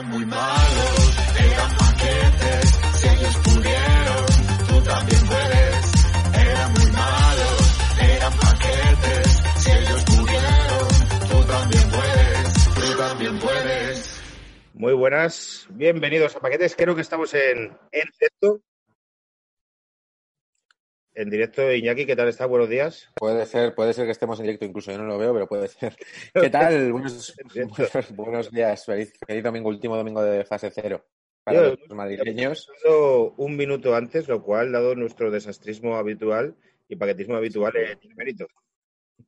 Eran muy malos, eran paquetes, si ellos pudieron, tú también puedes. Eran muy malos, eran paquetes, si ellos pudieron, tú también puedes, tú también puedes. Muy buenas, bienvenidos a Paquetes. Creo que estamos en, en directo. En directo, Iñaki, ¿qué tal está? Buenos días. Puede ser, puede ser que estemos en directo, incluso yo no lo veo, pero puede ser. ¿Qué tal? Buenos, buenos, buenos días, feliz, feliz domingo, último domingo de fase cero para Yo- los madrileños. Un minuto antes, lo cual, dado nuestro desastrismo habitual y paquetismo habitual, eh, tiene mérito.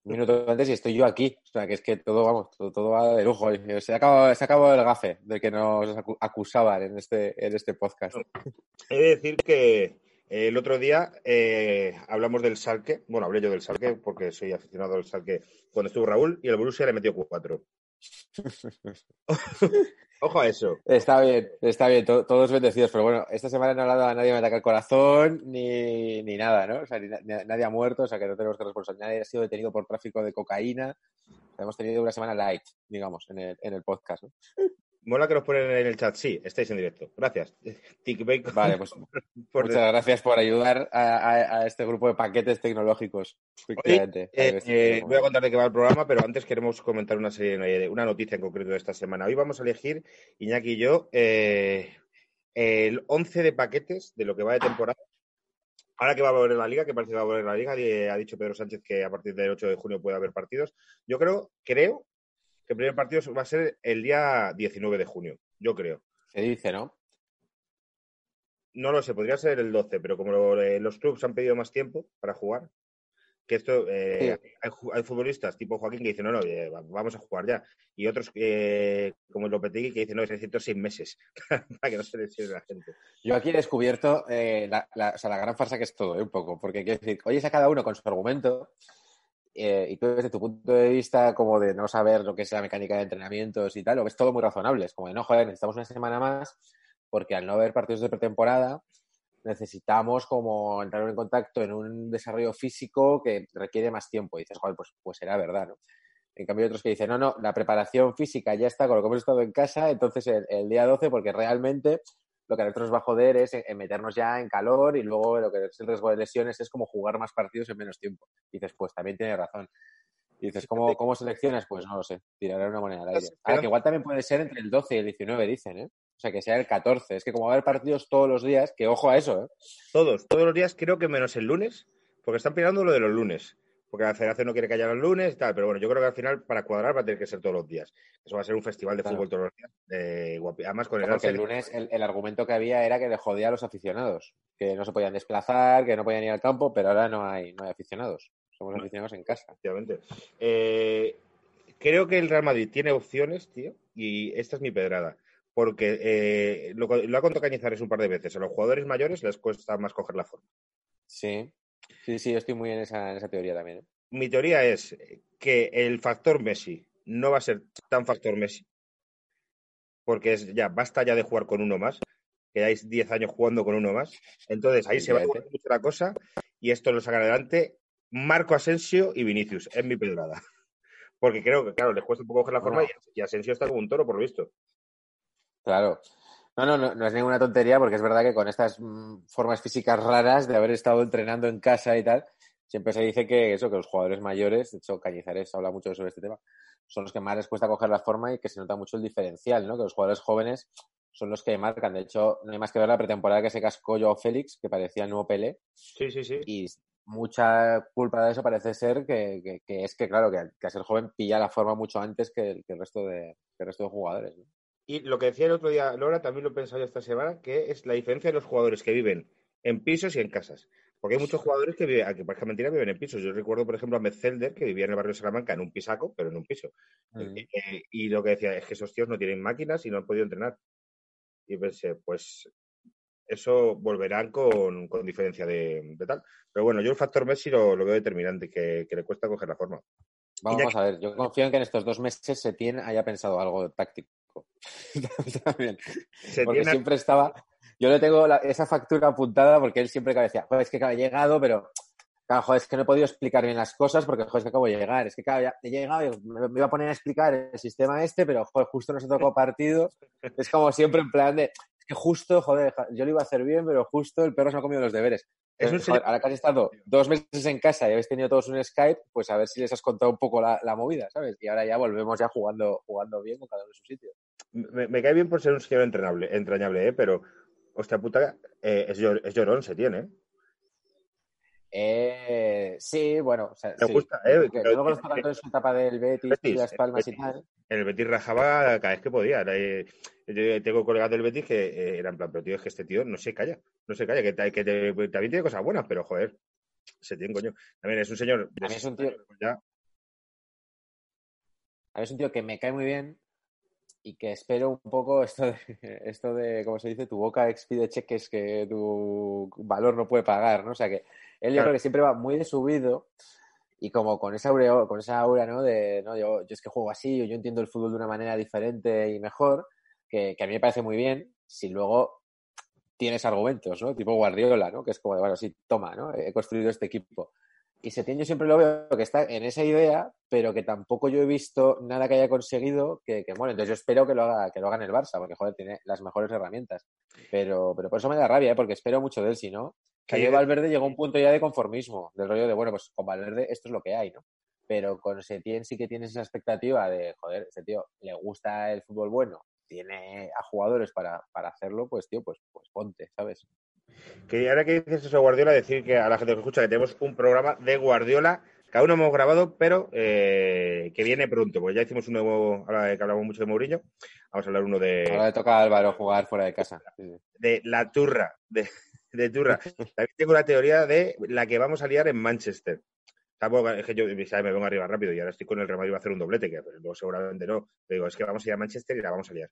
Un minuto antes y estoy yo aquí. O sea, que es que todo, vamos, todo, todo va de lujo. Se acaba, se acabó el gafe del que nos acu- acusaban en este, en este podcast. He de decir que el otro día eh, hablamos del Salque. Bueno, hablé yo del Salque porque soy aficionado al Salque cuando estuvo Raúl y el Borussia le metió 4. Ojo a eso. Está bien, está bien, to- todos bendecidos, pero bueno, esta semana no ha dado a nadie me ataca el corazón ni, ni nada, ¿no? O sea, ni na- ni- nadie ha muerto, o sea, que no tenemos que responsabilizar. Nadie ha sido detenido por tráfico de cocaína. Hemos tenido una semana light, digamos, en el, en el podcast, ¿no? Mola que nos ponen en el chat. Sí, estáis en directo. Gracias. Vale, pues por muchas gracias por ayudar a, a- a este grupo de paquetes tecnológicos. efectivamente. Eh, eh, voy a contar de qué va el programa, pero antes queremos comentar una serie, de- una noticia en concreto de esta semana. Hoy vamos a elegir, Iñaki y yo, eh, el 11 de paquetes de lo que va de temporada. Ahora que va a volver la liga, que parece que va a volver la liga, ha dicho Pedro Sánchez que a partir del 8 de junio puede haber partidos. Yo creo, creo que el primer partido va a ser el día 19 de junio. Yo creo. Se dice, ¿no? No lo sé, podría ser el 12, pero como lo- eh, los clubes han pedido más tiempo para jugar, que esto, eh, hay, hay futbolistas tipo Joaquín que dicen, no, no, eh, va- vamos a jugar ya. Y otros eh, como el Lopetegui que dicen, no, necesito seis meses para que no se lesione la gente. Yo aquí he descubierto eh, la, la- o sea, la gran farsa que es todo, ¿eh? un poco, porque quiero decir, oyes a cada uno con su argumento eh, y tú desde tu punto de vista como de no saber lo que es la mecánica de entrenamientos y tal, lo ves todo muy razonable. Es como de, no, joder, necesitamos una semana más porque al no haber partidos de pretemporada necesitamos como entrar en contacto en un desarrollo físico que requiere más tiempo. Y dices, joder, pues, pues será verdad, ¿no? En cambio hay otros que dicen, no, no, la preparación física ya está con lo que hemos estado en casa, entonces el, día 12, porque realmente lo que a nosotros nos va a joder es en, en meternos ya en calor y luego lo que es el riesgo de lesiones es como jugar más partidos en menos tiempo. Y dices, pues también tiene razón. Y dices, ¿cómo, cómo seleccionas? Pues no lo sé, tiraré una moneda al aire. Ahora que igual también puede ser entre el 12 y el 19, dicen, ¿eh? O sea, que sea el 14. Es que como va a haber partidos todos los días, que ojo a eso, ¿eh? Todos, todos los días creo que menos el lunes, porque están peleando lo de los lunes. Porque la federación no quiere que haya los lunes y tal, pero bueno, yo creo que al final para cuadrar va a tener que ser todos los días. Eso va a ser un festival de Claro. fútbol todos los días. eh, además con el Porque el lunes el, el argumento que había era que le jodía a los aficionados, que no se podían desplazar, que no podían ir al campo, pero ahora no hay, no hay aficionados. Somos aficionados en casa. Efectivamente. Eh, creo que el Real Madrid tiene opciones, tío, y esta es mi pedrada. Porque eh, lo, lo ha contado Cañizares un par de veces. A los jugadores mayores les cuesta más coger la forma. Sí, sí, sí, yo estoy muy en esa, en esa teoría también. ¿eh? Mi teoría es que el factor Messi no va a ser tan factor Messi. Porque es ya, basta ya de jugar con uno más. Quedáis 10 años jugando con uno más. Entonces ahí se va a mover mucho la cosa y esto lo sacan adelante Marco Asensio y Vinicius. Es mi pedrada. Porque creo que, claro, les cuesta un poco coger la forma y Asensio está como un toro, por lo visto. Claro. No, no, no, no es ninguna tontería porque es verdad que con estas mm, formas físicas raras de haber estado entrenando en casa y tal, siempre se dice que eso, que los jugadores mayores, de hecho Cañizares habla mucho sobre este tema, son los que más les cuesta coger la forma y que se nota mucho el diferencial, ¿no? Que los jugadores jóvenes son los que marcan. De hecho, no hay más que ver la pretemporada que se cascó Joao Félix, que parecía el nuevo Pelé, Sí, sí, sí. y mucha culpa de eso parece ser que, que- que es que, claro, que, que a ser joven pilla la forma mucho antes que el, que el resto de que el resto de jugadores. ¿no? Y lo que decía el otro día Laura, también lo he pensado yo esta semana, que es la diferencia de los jugadores que viven en pisos y en casas. Porque hay muchos jugadores que viven, que parezca mentira, viven en pisos. Yo recuerdo, por ejemplo, a Metzelder, que vivía en el barrio de Salamanca en un pisaco, pero en un piso. Mm. Eh, y lo que decía es que esos tíos no tienen máquinas y no han podido entrenar. Y pensé, pues eso volverán con, con diferencia de, de tal. Pero bueno, yo el factor Messi lo, lo veo determinante, que, que le cuesta coger la forma. Vamos a ver, yo confío en que en estos dos meses Setién haya pensado algo táctico. También. Se Porque tiene- siempre estaba. Yo le tengo la- esa factura apuntada porque él siempre decía, "Joder, es que he llegado, pero Claro, joder, es que no he podido explicar bien las cosas porque, joder, es que acabo de llegar. Es que, claro, ya he llegado y me, me iba a poner a explicar el sistema este, pero, joder, justo nos ha tocado partido. Es como siempre en plan de, es que justo, joder, yo lo iba a hacer bien, pero justo el perro se ha comido los deberes. Señor- ahora que has estado dos meses en casa y habéis tenido todos un Skype, pues a ver si les has contado un poco la, la movida, ¿sabes? Y ahora ya volvemos ya jugando, jugando bien con cada uno en su sitio. Me, me cae bien por ser un señor entrenable, entrañable, ¿eh? Pero, hostia puta, eh, es, llor- es llorón, se tiene, ¿eh? Sí, bueno, o sea, Me sí. gusta, ¿eh? Porque no conozco tanto en su etapa del Betis, Betis, y Las Palmas y tal. En el Betis rajaba cada vez que podía. Eh, yo tengo colegas del Betis que eh, eran en plan, pero tío, es que este tío no se calla. No se calla, que, ta- que te- también tiene cosas buenas, pero joder, se tiene coño. También es un señor. de A mí es un tío- 60 años ya. A mí es un tío que me cae muy bien y que espero un poco esto de, esto de ¿cómo se dice? Tu boca expide cheques que tu valor no puede pagar, ¿no? O sea que él yo Claro. creo que siempre va muy de subido y como con esa aura, con esa aura, ¿no? De, no, yo, yo es que juego así, o yo entiendo el fútbol de una manera diferente y mejor, que, que a mí me parece muy bien si luego tienes argumentos, ¿no? Tipo Guardiola, ¿no? Que es como de, bueno, sí, toma, ¿no? He construido este equipo. Y Setién yo siempre lo veo que está en esa idea, pero que tampoco yo he visto nada que haya conseguido que, que bueno, entonces yo espero que lo haga, que lo haga en el Barça, porque joder, tiene las mejores herramientas. Pero, pero por eso me da rabia, ¿eh? porque espero mucho de él, si no. Que yo Valverde llegó a un punto ya de conformismo, del rollo de, bueno, pues con Valverde esto es lo que hay, ¿no? Pero con Setién sí que tienes esa expectativa de, joder, este tío le gusta el fútbol bueno, tiene a jugadores para, para hacerlo, pues tío, pues, pues ponte, ¿sabes? Que ahora que dices eso Guardiola, decir que a la gente que escucha que tenemos un programa de Guardiola. Cada uno hemos grabado, pero eh, que viene pronto, porque ya hicimos un nuevo, ahora que hablamos mucho de Mourinho, vamos a hablar uno de, Ahora le toca a Álvaro jugar fuera de casa. De la turra, de, de turra. También tengo la teoría de la que vamos a liar en Manchester. Es que yo ¿sabes? me vengo arriba rápido y ahora estoy con el Real Madrid va a hacer un doblete, que luego seguramente no. Pero digo, es que vamos a ir a Manchester y la vamos a liar.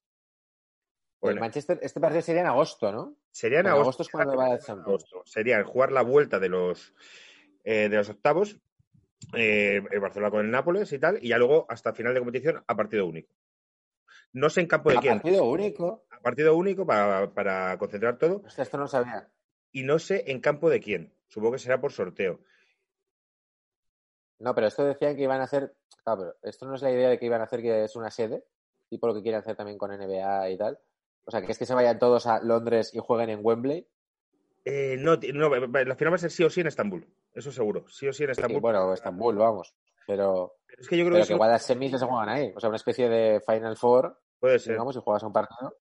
El Bueno, Manchester, este partido sería en agosto, ¿no? sería en agosto, agosto es cuando va el agosto. Sería jugar la vuelta de los eh, de los octavos, eh, el Barcelona con el Nápoles y tal, y ya luego hasta final de competición a partido único. No sé en campo de A quién, partido único. a partido único para, para concentrar todo, Hostia, esto no sabía. y no sé en campo de quién. Supongo que será por sorteo. No, pero esto decían que iban a hacer. Claro, pero esto no es la idea de que iban a hacer que es una sede, tipo lo que quieren hacer también con NBA y tal. O sea, que es que se vayan todos a Londres y jueguen en Wembley. Eh, no, no, la final va a ser sí o sí en Estambul, eso seguro, sí o sí en Estambul. bueno, Estambul, vamos. Pero, Pero es que yo creo pero que igual las semis se juegan ahí. O sea, una especie de Final Four, puede ser. digamos, si juegas un partido.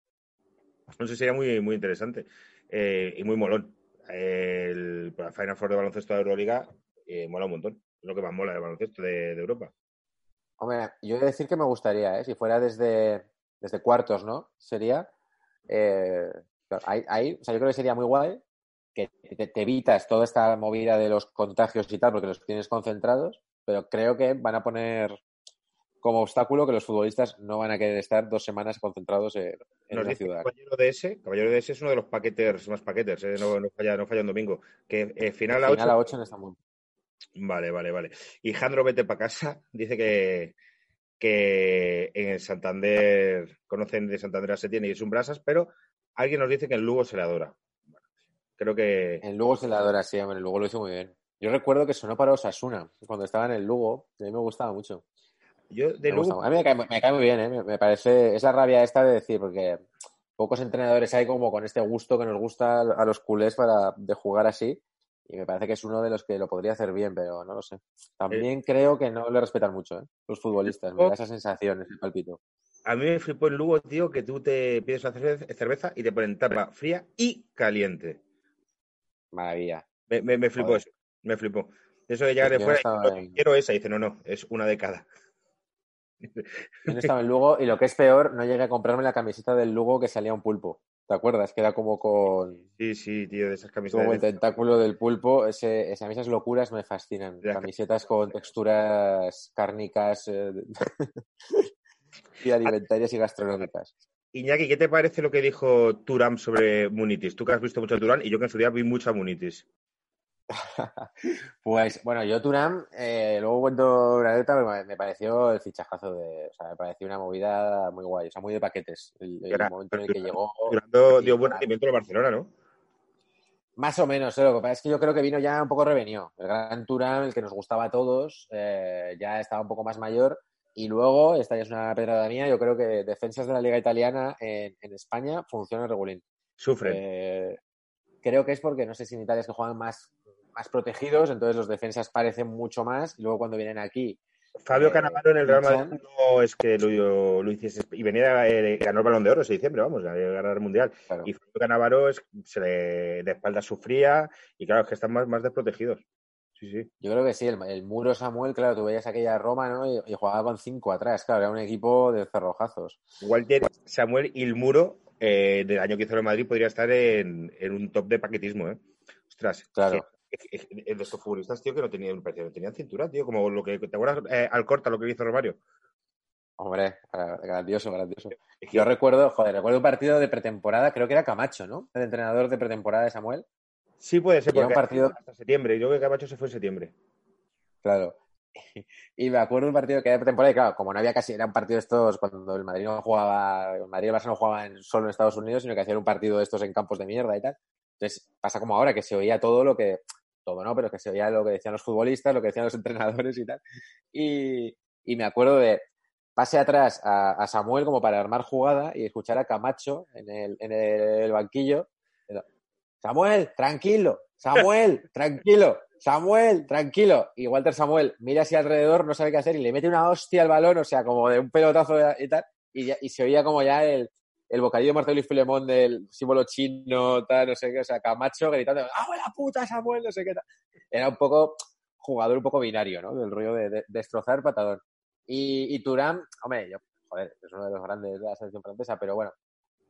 No sé, sería muy, muy interesante eh, y muy molón. El Final Four de baloncesto de Euroliga eh, mola un montón. Es lo que más mola de baloncesto de, de Europa. Hombre, yo he de decir que me gustaría, ¿eh? Si fuera desde, desde cuartos, ¿no? Sería. Eh, claro, ahí, ahí, o sea, yo creo que sería muy guay que te, te evitas toda esta movida de los contagios y tal, porque los tienes concentrados, pero creo que van a poner como obstáculo que los futbolistas no van a querer estar dos semanas concentrados en, en una ciudad. Caballero de ese, Caballero de ese es uno de los paqueters más paqueters, eh, no, no falla, no falla un domingo. Que eh, final a Final 8. a 8 en Estambul. Vale, vale, vale. Y Jandro Vete para casa dice que, que en Santander conocen de Santander a Setién y es un brasas, pero alguien nos dice que en Lugo se le adora. Bueno, creo que En Lugo se la adora, sí, hombre, en Lugo lo hizo muy bien. Yo recuerdo que sonó para Osasuna, cuando estaba en el Lugo, y a mí me gustaba mucho. yo de Me Lugo a mí me cae, me cae muy bien, ¿eh? me, me parece, es la rabia esta de decir, porque pocos entrenadores hay como con este gusto que nos gusta a los culés para, de jugar así, y me parece que es uno de los que lo podría hacer bien, pero no lo sé. También creo que no le respetan mucho, ¿eh? los futbolistas, me da esa sensación, ese palpito. A mí me flipó en Lugo, tío, que tú te pides una cerveza, y te ponen tapa fría y caliente. Maravilla. Me, me, me flipó Joder. eso. Me flipó. Eso de llegar Yo de no fuera y estaba "No, en- quiero esa. Y dice, no, no, es una de cada. Yo no estaba en Lugo, y lo que es peor, no llegué a comprarme la camiseta del Lugo que salía un pulpo. ¿Te acuerdas? Que era como con, Sí, sí, tío, de esas como camisetas. el tentáculo del pulpo. Ese, ese- a mí esas locuras me fascinan. Camisetas con texturas cárnicas eh, y alimentarias y gastronómicas. Iñaki, ¿qué te parece lo que dijo Turam sobre Munitis? Tú que has visto mucho a Turán y yo que en su día vi mucho a Munitis. Pues bueno, yo Turam, eh, luego cuento una anécdota, me, pareció el fichajazo de, o sea, me pareció una movida muy guay, o sea, muy de paquetes. El, el Era- momento en el que llegó. Dio buen rendimiento en el Barcelona, ¿no? Más o menos, ¿eh? lo que pasa es que yo creo que vino ya un poco revenido. El Gran Turán, el que nos gustaba a todos, eh, ya estaba un poco más mayor. Y luego, esta ya es una pedrada mía, yo creo que defensas de la Liga Italiana en, en España funcionan regulín. Sufren. Creo que es porque, no sé si en Italia es que juegan más, más protegidos, entonces los defensas parecen mucho más. Y luego cuando vienen aquí, Fabio eh, Cannavaro en el Real Madrid no es que lo, lo hiciese. Y venía, eh, ganó el balón de oro ese diciembre, vamos, a ganar el mundial. claro, Y Fabio Cannavaro es, se le, de espalda sufría y claro, es que están más, más desprotegidos. Sí, sí. yo creo que sí, el, el muro Samuel, claro, tú veías aquella Roma, ¿no? Y, y jugaba con cinco atrás, claro, era un equipo de cerrojazos. Walter Samuel y el muro eh, del año que hizo el Madrid podría estar en, en un top de paquetismo, ¿eh? Ostras, Claro. De estos futbolistas, tío, que no tenían, no tenían cintura, tío, como lo que te acuerdas eh, al corta lo que hizo Romario. Hombre, gra- grandioso, grandioso. Yo recuerdo, joder, recuerdo un partido de pretemporada, creo que era Camacho, ¿no? El entrenador de pretemporada de Samuel. sí puede ser, porque un partido- hasta septiembre. Yo creo que Camacho se fue en septiembre. Claro. Y me acuerdo un partido que era de pretemporada y claro, como no había casi, era un partido de estos cuando el Madrid no jugaba, el Madrid y el Barça no jugaban solo en Estados Unidos, sino que hacían un partido de estos en campos de mierda y tal. Entonces pasa como ahora, que se oía todo lo que, todo no, pero que se oía lo que decían los futbolistas, lo que decían los entrenadores y tal. Y, y me acuerdo de pase atrás a, a Samuel como para armar jugada y escuchar a Camacho en el, en el banquillo. Samuel, tranquilo, Samuel, tranquilo, Samuel, tranquilo. Y Walter Samuel mira hacia alrededor, no sabe qué hacer y le mete una hostia al balón, o sea, como de un pelotazo y tal. Y, ya- y se oía como ya el, el bocadillo de Marcelo y Filemón del símbolo chino, tal, no sé qué, o sea, Camacho gritando, ¡ah, la puta, Samuel! No sé qué tal. Era un poco jugador un poco binario, ¿no? Del rollo de, de- destrozar patadón. Y, y Turán, hombre, yo, joder, es uno de los grandes de la selección francesa, pero bueno,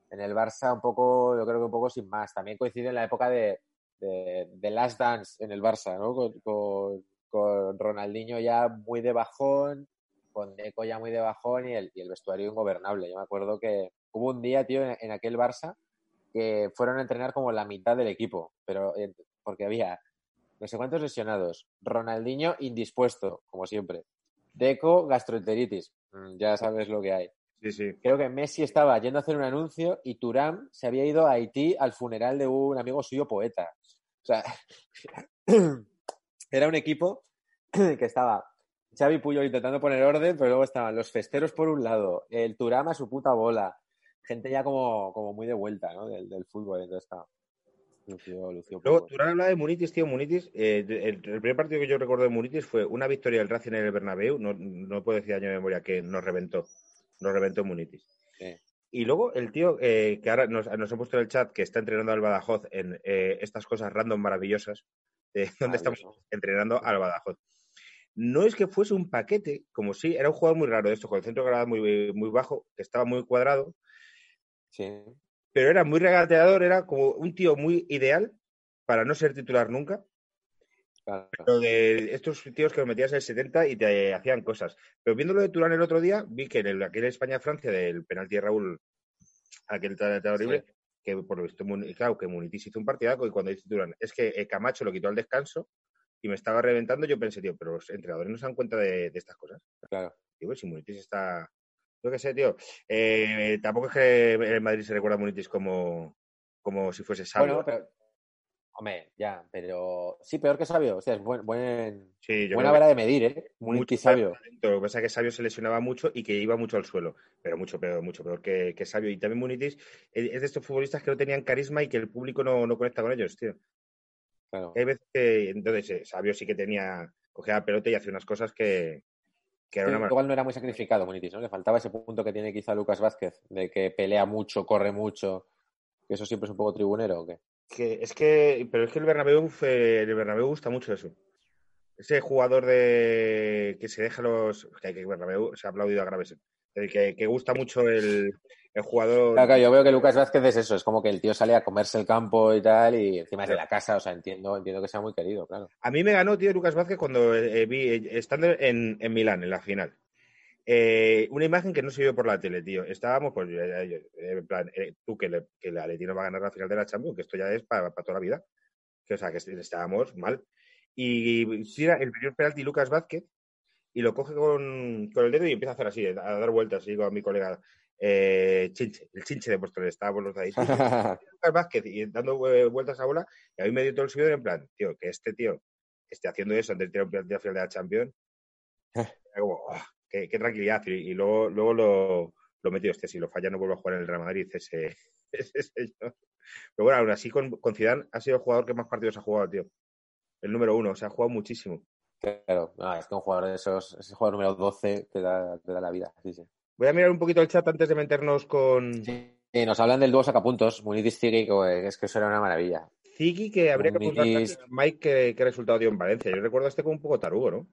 en el Barça un poco, yo creo que un poco sin más. También coincide en la época de, de, de Last Dance en el Barça, ¿no? Con, con, con Ronaldinho ya muy de bajón, con Deco ya muy de bajón y el, y el vestuario ingobernable. Yo me acuerdo que hubo un día, tío, en, en aquel Barça que fueron a entrenar como la mitad del equipo, pero eh, porque había no sé cuántos lesionados, Ronaldinho indispuesto, como siempre, Deco gastroenteritis, Mm, ya sabes lo que hay. Sí, sí. Creo que Messi estaba yendo a hacer un anuncio y Turán se había ido a Haití al funeral de un amigo suyo poeta. O sea, era un equipo que estaba Xavi Puyol intentando poner orden, pero luego estaban los festeros por un lado, el Turán a su puta bola, gente ya como, como muy de vuelta ¿no? del, del fútbol. Entonces está. Lució, lució Luego. Turán hablaba de Munitis, tío. Munitis, eh, el, el primer partido que yo recuerdo de Munitis fue una victoria del Racing en el Bernabéu. No, no puedo decir año de memoria que nos reventó. Nos reventó Munitis. Sí. Y luego el tío eh, que ahora nos, nos ha puesto en el chat que está entrenando al Badajoz en eh, estas cosas random maravillosas, de donde estamos entrenando al Badajoz. No es que fuese un paquete, como si era un jugador muy raro de esto, con el centro de gravedad muy, muy bajo, que estaba muy cuadrado, Sí. pero era muy regateador, era como un tío muy ideal para no ser titular nunca, Claro. pero de estos tíos que lo metías en el 70 y te hacían cosas. Pero viéndolo de Turán el otro día, vi que en el, aquel España-Francia del penalti de Raúl, aquel tan horrible, que por lo visto, claro, que Munitis hizo un partidazo y cuando dice Turán, es que eh, Camacho lo quitó al descanso y me estaba reventando, yo pensé, tío, pero los entrenadores no se dan cuenta de, de estas cosas. Claro. Digo, si Munitis está... Yo qué sé, tío. Eh, tampoco es que el Madrid se recuerda a Munitis como, como si fuese Sabio. Bueno, pero. Hombre, ya, pero. Sí, peor que sabio. O sea, es buen, buen, Sí, yo buena vara de medir, ¿eh? Mucho sabio. talento. Lo que pasa es que Sabio se lesionaba mucho y que iba mucho al suelo. Pero mucho peor, mucho peor que, que Sabio. Y también Munitis es es de estos futbolistas que no tenían carisma y que el público no, no conecta con ellos, tío. Claro. Hay veces que, entonces, eh, Sabio sí que tenía, cogía la pelota y hacía unas cosas que, que era una. Igual no era muy sacrificado, Munitis, ¿no? Le faltaba ese punto que tiene quizá Lucas Vázquez, de que pelea mucho, corre mucho. Que eso siempre es un poco tribunero, ¿o qué? Que, es que, pero es que el Bernabéu, fue- el Bernabéu gusta mucho eso. Ese jugador de que se deja los. Que, que el Bernabéu se ha aplaudido a graves. El que, que gusta mucho el, el jugador. Claro, claro, yo veo que Lucas Vázquez es eso, es como que el tío sale a comerse el campo y tal, y encima es de la casa, o sea, entiendo, entiendo que sea muy querido, claro. A mí me ganó, tío, Lucas Vázquez cuando eh, vi, eh, estando en, en Milán, en la final. Eh, una imagen que no se vio por la tele, tío. Estábamos, pues, eh, eh, en plan, eh, tú que, le, que el Atleti no va a ganar la final de la Champions, que esto ya es para, para toda la vida. Que, o sea, que estábamos mal. Y tira el primer penalti Lucas Vázquez y lo coge con, con el dedo y empieza a hacer así, a dar vueltas, y digo a mi colega, eh, Chinche, el Chinche de Móstoles, estábamos los de ahí. Lucas Vázquez y dando eh, vueltas a bola, y a mí me dio todo el subido en plan, tío, que este tío esté haciendo eso antes de tirar un final de la Champions, como, "Oh, qué, qué tranquilidad. Y, y luego, luego lo, lo metió, este, si lo falla no vuelvo a jugar en el Real Madrid, ese, ese señor. Pero bueno, aún así con, con Zidane ha sido el jugador que más partidos ha jugado, tío. El número uno, o sea, ha jugado muchísimo. Claro, no, es que un jugador de esos, ese jugador número 12 te da, te da la vida. Sí, sí. Voy a mirar un poquito el chat antes de meternos con Sí, nos hablan del dúo sacapuntos, Munitis Ziggy, que es que eso era una maravilla. Ziggy, que habría que preguntarle Munitis. a Mike qué, qué resultado dio en Valencia. Yo recuerdo a este como un poco tarugo, ¿no?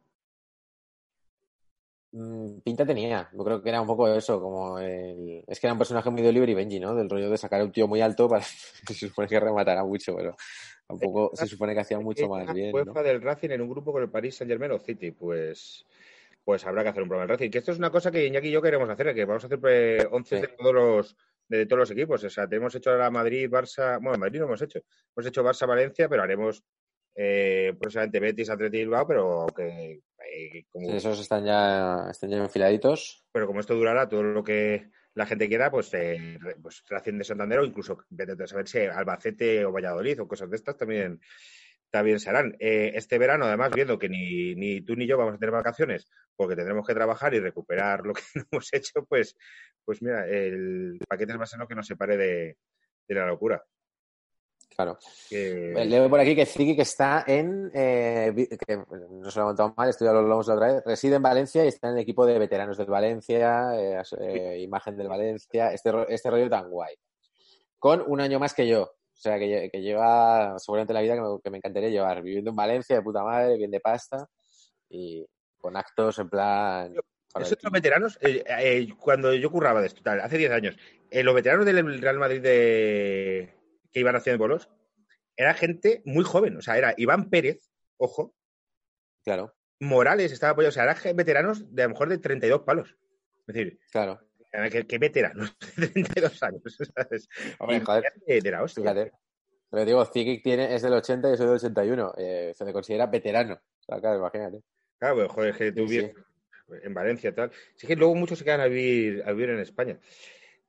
Mm, Pinta tenía, yo creo que era un poco eso, como el... Es que era un personaje muy de Oliver y Benji, ¿no? Del rollo de sacar a un tío muy alto para... Se supone que rematara mucho, pero tampoco se supone que hacía mucho más bien, ¿no? Del Racing en un grupo con el Paris Saint Germain o City, pues pues habrá que hacer un programa del Racing. Que esto es una cosa que Iñaki y yo queremos hacer, que vamos a hacer eh, 11 Sí. de todos los de todos los equipos. O sea, tenemos hecho ahora Madrid, Barça, bueno, Madrid no hemos hecho. Hemos hecho Barça, Valencia, pero haremos eh, próximamente Betis, Atleti Bilbao, pero que eh, como, Sí, esos están ya, están ya enfiladitos. pero como esto durará todo lo que la gente quiera, pues, eh, pues Racing de Santander o incluso vete a saber si Albacete o Valladolid o cosas de estas también, también se harán. Eh, este verano, además, viendo que ni, ni tú ni yo vamos a tener vacaciones porque tendremos que trabajar y recuperar lo que no hemos hecho, pues, pues mira, el paquete va a ser lo que nos separe de, de la locura. Claro. Que- Leo por aquí que Ziggy que está en... eh, que no se lo he montado mal, esto ya lo hablamos la otra vez. Reside en Valencia y está en el equipo de veteranos del Valencia, eh, eh, imagen del Valencia, este, este rollo tan guay. Con un año más que yo. O sea, que, que lleva seguramente la vida que me, que me encantaría llevar. Viviendo en Valencia, de puta madre, bien de pasta y con actos en plan... Esos los veteranos, eh, eh, cuando yo curraba de esto, tal, hace 10 años, eh, los veteranos del Real Madrid de... que iban haciendo bolos, era gente muy joven. O sea, era Iván Pérez, ojo, Claro, Morales estaba apoyado. O sea, eran veteranos de a lo mejor de 32 palos. Es decir, claro. eh, ¿qué, qué veteranos de 32 años? ¿sabes? Hombre, joder, de, de la hostia. fíjate. Pero digo, Ziggy tiene, es del 80 y yo soy del 81. Eh, se le considera veterano. O sea, claro, imagínate. Claro, pues, joder, es que tú Sí, en Valencia tal. Sí que luego muchos se quedan a vivir, a vivir en España.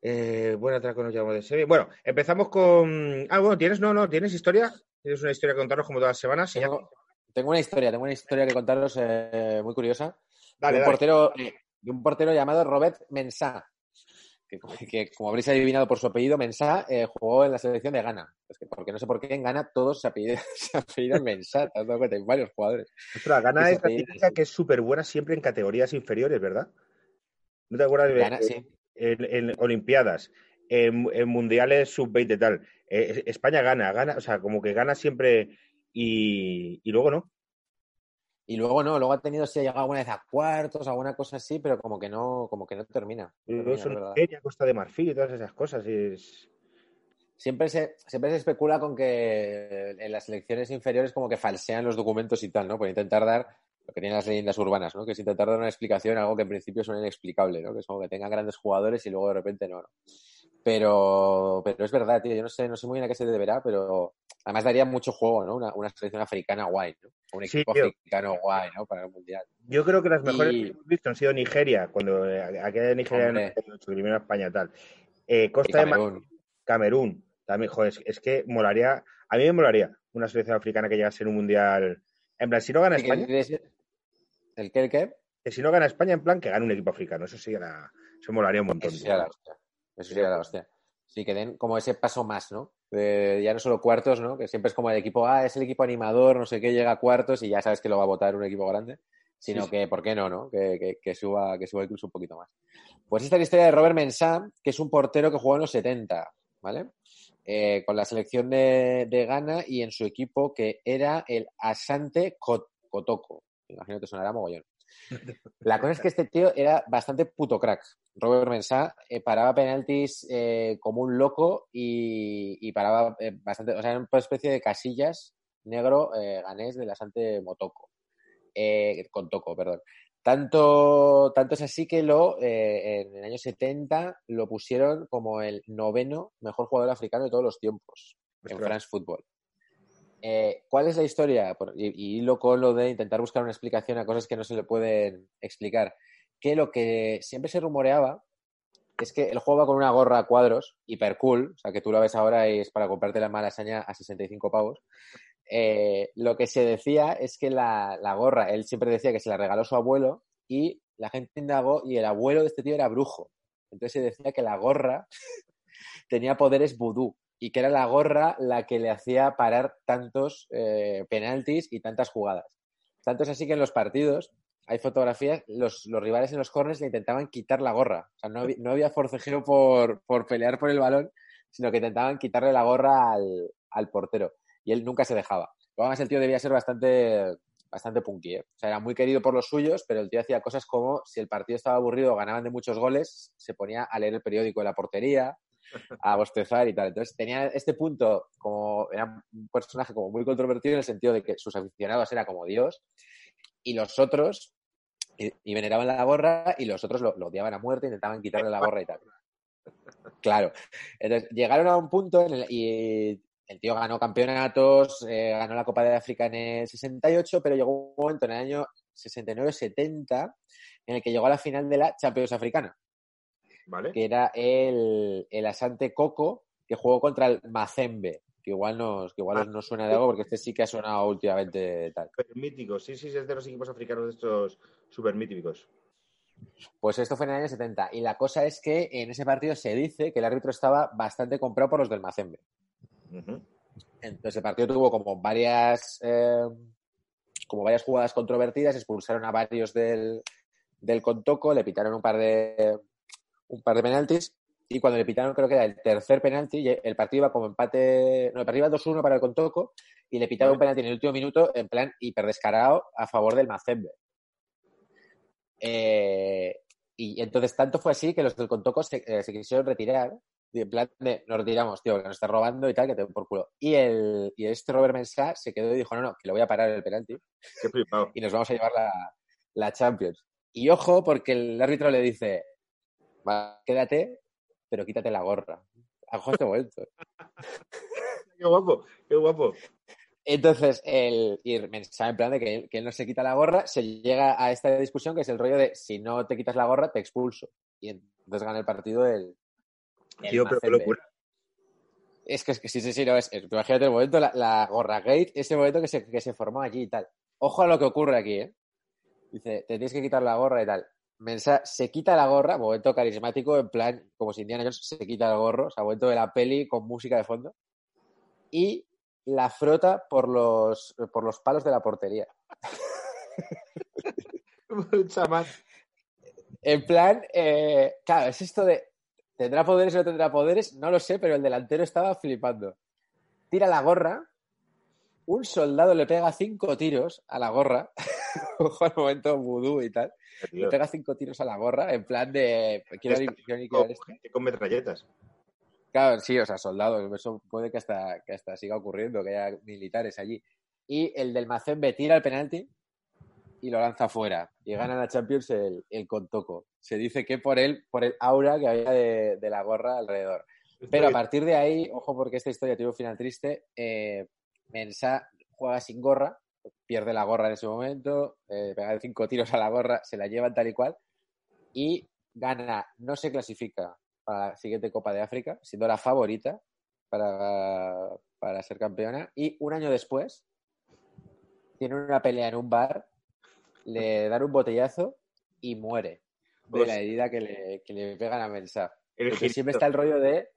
Eh, buen atraco nos llamamos de serie. Bueno, empezamos con. Ah, bueno, ¿tienes? No, no, ¿tienes historia? ¿Tienes una historia que contarnos como todas las semanas? Tengo, tengo una historia, tengo una historia que contaros eh, muy curiosa. Dale, de, un dale. Portero, eh, de un portero llamado Robert Mensah, que, que, como habréis adivinado por su apellido, Mensah eh, jugó en la selección de Ghana. Es que porque no sé por qué en Ghana todos se apellidan, se apellidan Mensah, te has dado cuenta, hay varios jugadores. Ostras, Esa es la típica que es súper buena siempre en categorías inferiores, ¿verdad? ¿No te acuerdas de Ghana, sí. En, en Olimpiadas, en, en Mundiales sub-20 tal? Eh, España gana, gana, o sea, como que gana siempre y, y luego no. Y luego no, luego ha tenido, sí, ha llegado alguna vez a cuartos, alguna cosa así, pero como que no, como que no termina. No Y termina, son. Nigeria, Costa de Marfil y todas esas cosas. y es- Siempre se, siempre se especula con que en las selecciones inferiores como que falsean los documentos y tal, ¿no? Por intentar dar lo que tienen las leyendas urbanas, ¿no? Que es intentar dar una explicación a algo que en principio suena inexplicable, ¿no? Que es como que tengan grandes jugadores y luego de repente no, ¿no? Pero, pero es verdad, tío, yo no sé, no sé muy bien a qué se deberá, pero además daría mucho juego, ¿no? Una, una selección africana guay, ¿no? Un Sí, equipo tío. africano guay, ¿no? Para el mundial. Yo creo que las mejores Y- que hemos visto han sido Nigeria, cuando eh, aquella de Nigeria en el 98, eliminó a España tal. Eh, Costa de Marfil, Camerún. Camerún, también, joder, es, es que molaría, a mí me molaría una selección africana que llegase en un mundial. En plan, si no gana ¿Y qué España? ¿El qué, el qué? que si no gana España, en plan, que gane un equipo africano. Eso sí, era, eso molaría un montón. Eso sería la hostia. Eso sería la hostia. Sí, que den como ese paso más, ¿no? Ya no solo cuartos, ¿no? Que siempre es como el equipo, ah, es el equipo animador, no sé qué, llega a cuartos y ya sabes que lo va a votar un equipo grande. Sino Sí, sí. que, ¿por qué no, no? Que, que- que suba, que suba incluso un poquito más. Pues esta es la historia de Robert Mensah, que es un portero que jugó en los 70, ¿vale? Eh, con la selección de, de Ghana y en su equipo que era el Asante Kot- Kotoko. Imagino que te sonará mogollón. La cosa es que este tío era bastante puto crack. Robert Mensah eh, paraba penaltis eh, como un loco y, y paraba eh, bastante, o sea, era una especie de casillas negro eh, ganés de la Sante Motoko. Eh, con Toco, perdón. Tanto, tanto es así que lo, en el año 70 lo pusieron como el noveno mejor jugador africano de todos los tiempos en. France Football. Eh, ¿Cuál es la historia? Y, y hilo con lo de intentar buscar una explicación a cosas que no se le pueden explicar. Que lo que siempre se rumoreaba es que el juego va con una gorra a cuadros, hiper cool, o sea, que tú lo ves ahora y es para comprarte la malasaña a 65 pavos. Eh, lo que se decía es que la, la gorra, él siempre decía que se la regaló su abuelo y la gente indagó y el abuelo de este tío era brujo. Entonces se decía que la gorra tenía poderes vudú y que era la gorra la que le hacía parar tantos eh, penaltis y tantas jugadas. Tanto es así que en los partidos hay fotografías, los, los rivales en los corners le intentaban quitar la gorra. O sea, no, no había forcejeo por, por pelear por el balón, sino que intentaban quitarle la gorra al, al portero. Y él nunca se dejaba. Luego, Además, el tío debía ser bastante, bastante punky. ¿eh? O sea, era muy querido por los suyos, pero el tío hacía cosas como si el partido estaba aburrido o ganaban de muchos goles, se ponía a leer el periódico de la portería, a bostezar y tal. Entonces tenía este punto como era un personaje como muy controvertido en el sentido de que sus aficionados era como Dios y los otros y, veneraban la gorra y los otros lo, lo odiaban a muerte, intentaban quitarle la gorra y tal. Claro. Entonces llegaron a un punto en el, y el tío ganó campeonatos, eh, ganó la Copa de África en el 68, pero llegó un momento en el año 69-70 en el que llegó a la final de la Champions Africana ¿Vale? que era el, el Asante Coco, que jugó contra el Mazembe, que igual nos, que igual no suena de algo, porque este sí que ha sonado últimamente tal. Super míticos, sí, sí, es de los equipos africanos de estos super míticos. Pues esto fue en el año 70. Y la cosa es que en ese partido se dice que el árbitro estaba bastante comprado por los del Mazembe. Entonces el partido tuvo como varias eh, como varias jugadas controvertidas, expulsaron a varios del, del Contoco, le pitaron un par de un par de penaltis y cuando le pitaron creo que era el tercer penalti, el partido iba como empate, no, el partido iba 2-1 para el Contoco y le pitaron un penalti en el último minuto en plan hiperdescarado a favor del Mazembe. Eh, y entonces tanto fue así que los del Contoco se, eh, se quisieron retirar y en plan de, nos retiramos, tío, que nos está robando y tal, que te por culo. Y, el, y este Robert Mensah se quedó y dijo, no, no, que le voy a parar el penalti Qué y nos vamos a llevar la, la Champions. Y ojo, porque el árbitro le dice, "Va, quédate, pero quítate la gorra. Ojo a este momento. Qué guapo, qué guapo. Entonces, el, y Mensah en plan de que él, que él no se quita la gorra, se llega a esta discusión que es el rollo de si no te quitas la gorra, te expulso. Y entonces gana el partido el, el Tío, pero qué locura. Es que, es que sí, sí, sí, no, es, es- imagínate el momento, la, la gorra gate, ese momento que se, que se formó allí y tal. Ojo a lo que ocurre aquí, ¿eh? Dice, te tienes que quitar la gorra y tal. Mensa se quita la gorra, momento carismático, en plan, como si Indiana Jones se quita el gorro, o sea, momento de la peli con música de fondo, y la frota por los, por los palos de la portería. Chamán. En plan, eh, claro, es esto de, ¿tendrá poderes o no tendrá poderes? No lo sé, pero el delantero estaba flipando. Tira la gorra, un soldado le pega cinco tiros a la gorra, ojo al momento vudú y tal, le pega cinco tiros a la gorra, en plan de, quiero, con, esto. metralletas. Claro, sí, o sea, soldados, eso puede que hasta, que hasta siga ocurriendo, que haya militares allí. Y el del Mazembe tira el penalti y lo lanza fuera. Y gana la Champions el, el Contoco. Se dice que por él, por el aura que había de, de la gorra alrededor. Pero a partir de ahí, ojo porque esta historia tiene un final triste, eh, Mensah juega sin gorra, pierde la gorra en ese momento, eh, pega cinco tiros a la gorra, se la llevan tal y cual, y gana, no se clasifica para la siguiente Copa de África, siendo la favorita para, para ser campeona, y un año después tiene una pelea en un bar, le dan un botellazo y muere de la herida que le, que le pegan a Mensah. Porque siempre está el rollo de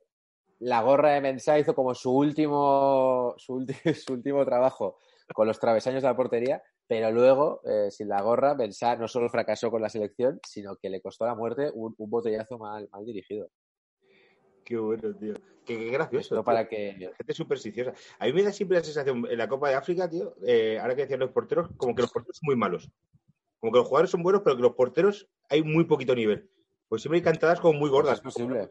la gorra de Mensah hizo como su último, su, ulti- su último trabajo con los travesaños de la portería, pero luego, eh, sin la gorra, Mensah no solo fracasó con la selección, sino que le costó la muerte un, un botellazo mal, mal dirigido. Qué bueno, tío. Qué, qué gracioso. Esto tío. para que... Gente supersticiosa. A mí me da siempre la sensación en la Copa de África, tío, eh, ahora que decían los porteros, como que los porteros son muy malos. Como que los jugadores son buenos, pero que los porteros hay muy poquito nivel. Pues siempre hay cantadas como muy gordas. Es posible.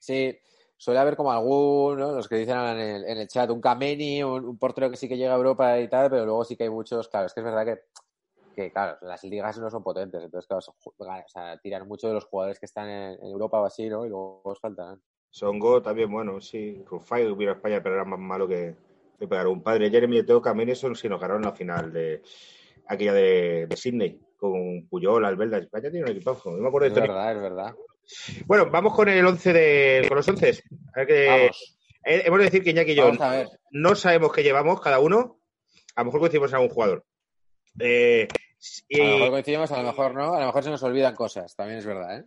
Sí, suele haber como algunos, los que dicen en el, en el chat, un Kameni, un, un portero que sí que llega a Europa y tal, pero luego sí que hay muchos, claro, es que es verdad que, que claro, las ligas no son potentes, entonces, claro, son o sea, tiran mucho de los jugadores que están en, en Europa o así, ¿no? Y luego os faltan. Songo también, bueno, sí. Rufai hubiera España, pero era más malo que le pegaron un padre. Jeremy Teo Cameron sí nos ganaron la final de aquella de, de Sydney con Puyol, Albelda. España tiene un equipazo. No me acuerdo de Es verdad, es verdad. Bueno, vamos con el 11 de. con los 11. A ver que- Vamos, eh, hemos de decir que Iñaki y yo no sabemos qué llevamos cada uno. A lo mejor coincidimos en algún jugador. Eh, y A lo mejor coincidimos, a lo mejor no, a lo mejor se nos olvidan cosas, también es verdad, ¿eh?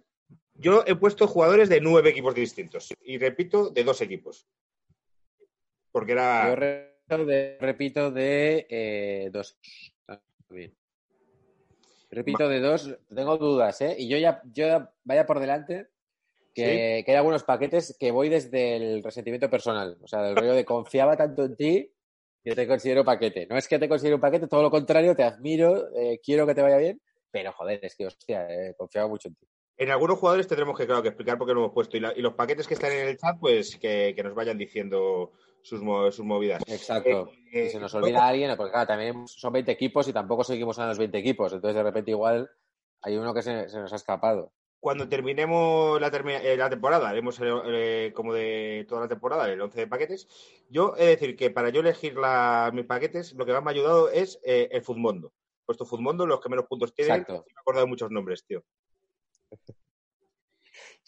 yo he puesto jugadores de nueve equipos distintos. Y repito, de dos equipos. Porque era. Yo repito de, repito de eh, dos. Ah, bien. Repito de dos, tengo dudas, ¿eh? Y yo ya, yo ya- vaya por delante, que, que hay algunos paquetes que voy desde el resentimiento personal. O sea, del rollo de confiaba tanto en ti que te considero paquete. No es que te considero un paquete, todo lo contrario, te admiro, eh, quiero que te vaya bien, pero joder, es que hostia, eh, confiaba mucho en ti. En algunos jugadores tendremos que, claro, que explicar por qué lo hemos puesto. Y, la- y los paquetes que están en el chat, pues que, que nos vayan diciendo sus, sus movidas. Exacto. Eh, Y se nos luego- olvida alguien, porque claro, también son 20 equipos y tampoco seguimos a los 20 equipos. Entonces, de repente, igual hay uno que se, se nos ha escapado. Cuando terminemos la, termi- eh, la temporada, haremos eh, como de toda la temporada el 11 de paquetes. Yo he de decir que para yo elegir la- mis paquetes, lo que más me ha ayudado es eh, el Futmundo. Puesto Futmundo, los que menos puntos tienen, Exacto. me he acordado de muchos nombres, tío.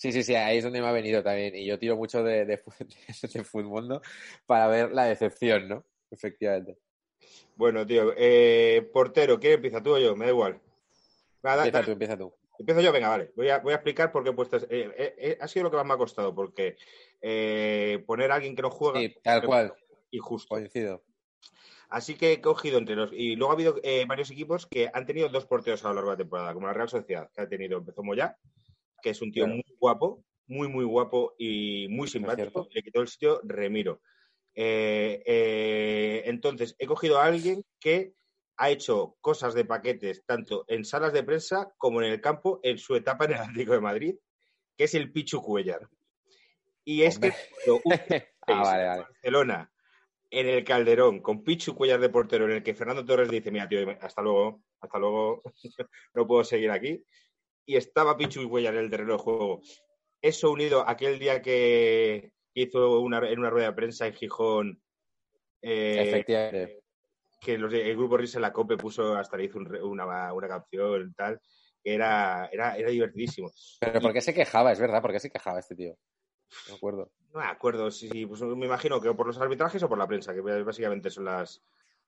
Sí, sí, sí, ahí es donde me ha venido también. Y yo tiro mucho de, de, de Futmundo para ver la decepción, ¿no? Efectivamente. Bueno, tío, eh, portero, ¿quién empieza? ¿Tú o yo? Me da igual. Va, da- Empieza da- tú, empieza tú. Empiezo yo, venga, vale. Voy a, voy a explicar por qué he puesto. eh, eh, eh, ha sido lo que más me ha costado, porque poner a alguien que no juega Sí, tal cual, y justo. coincido. Así que he cogido entre los. Y luego ha habido eh, varios equipos que han tenido dos porteros a lo largo de la temporada, como la Real Sociedad, que ha tenido, empezó Moya, que es un tío Claro. muy guapo, muy, muy guapo y muy simpático. Le quitó el sitio Remiro. Eh, eh, entonces, he cogido a alguien que ha hecho cosas de paquetes tanto en salas de prensa como en el campo en su etapa en el Atlético de Madrid, que es el Pichu Cuellar. Y es Hombre. que un ah, vale, vale. Barcelona en el Calderón con Pichu Cuellar de portero en el que Fernando Torres dice, mira, tío, hasta luego, hasta luego, no puedo seguir aquí. Y estaba Pichu Cuellar en el terreno de juego. Eso unido a aquel día que hizo una, en una rueda de prensa en Gijón, eh, Efectivamente. que los el grupo Risa en la Cope puso, hasta le hizo un una, una canción tal, que era, era, era divertidísimo. Pero ¿por qué se quejaba? Es verdad, ¿por qué se quejaba este tío? No me acuerdo. No me acuerdo, sí, sí, pues me imagino que por los arbitrajes o por la prensa, que básicamente son las,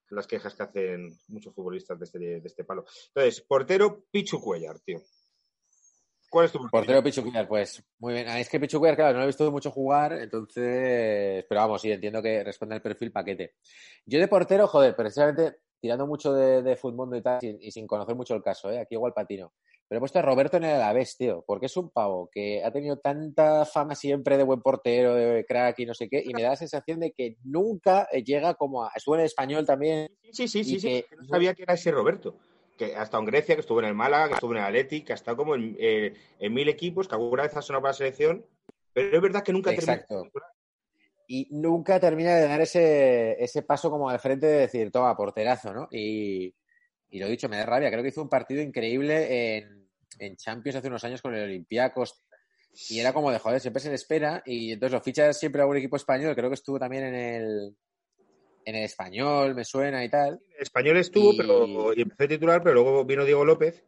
las quejas que hacen muchos futbolistas de este, de este palo. Entonces, portero Pichu Cuellar, tío. ¿Cuál es tu portero? Portero Pichu Cuellar, pues muy bien. Ah, Es que Pichu Cuellar, claro, no lo he visto mucho jugar, entonces. Pero vamos, sí, entiendo que responde al perfil paquete. Yo de portero, joder, precisamente tirando mucho de, de fútbol y tal, y sin conocer mucho el caso, ¿eh? aquí igual patino. Pero he puesto a Roberto en el Alavés, tío, porque es un pavo que ha tenido tanta fama siempre de buen portero, de crack y no sé qué, y me da la sensación de que nunca llega como a. Estuvo en el español también. Sí, sí, sí, sí, que no sabía que era ese Roberto. Que ha estado en Grecia, que estuvo en el Málaga, que estuvo en el Athletic, que ha estado como en, eh, en mil equipos, que alguna vez ha sonado para la selección, pero es verdad que nunca Exacto. y nunca termina de dar ese, ese paso como al frente de decir, toma, porterazo, ¿no? Y, y lo dicho, me da rabia. Creo que hizo un partido increíble en, en Champions hace unos años con el Olympiacos. Y era como de joder, siempre se le espera. Y entonces lo fichas siempre a un equipo español. Creo que estuvo también en el, en el español, me suena y tal. En español estuvo, Y- pero y empezó a titular, pero luego vino Diego López,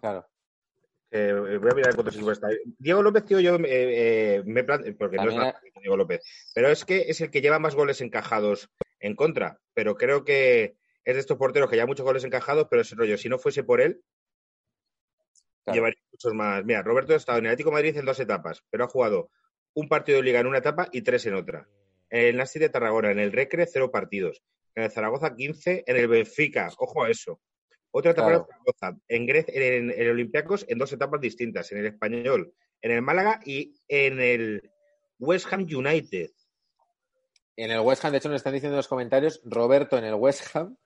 Claro. eh, voy a mirar cuántos equipos está. Diego López, tío, yo eh, eh, me plan- porque no es nada Diego López, pero es que es el que lleva más goles encajados en contra, pero creo que es de estos porteros que lleva muchos goles encajados, pero ese rollo, si no fuese por él, Claro. llevaría muchos más. Mira, Roberto ha estado en el Atlético de Madrid en dos etapas, pero ha jugado un partido de liga en una etapa y tres en otra. En el Nasti de Tarragona, en el Recre, cero partidos. En el Zaragoza, 15. En el Benfica, ojo a eso. Otra etapa Claro. en Zaragoza. En, Gre- en el Olympiacos, en dos etapas distintas. En el Español, en el Málaga y en el West Ham United. En el West Ham, de hecho, nos están diciendo en los comentarios, Roberto en el West Ham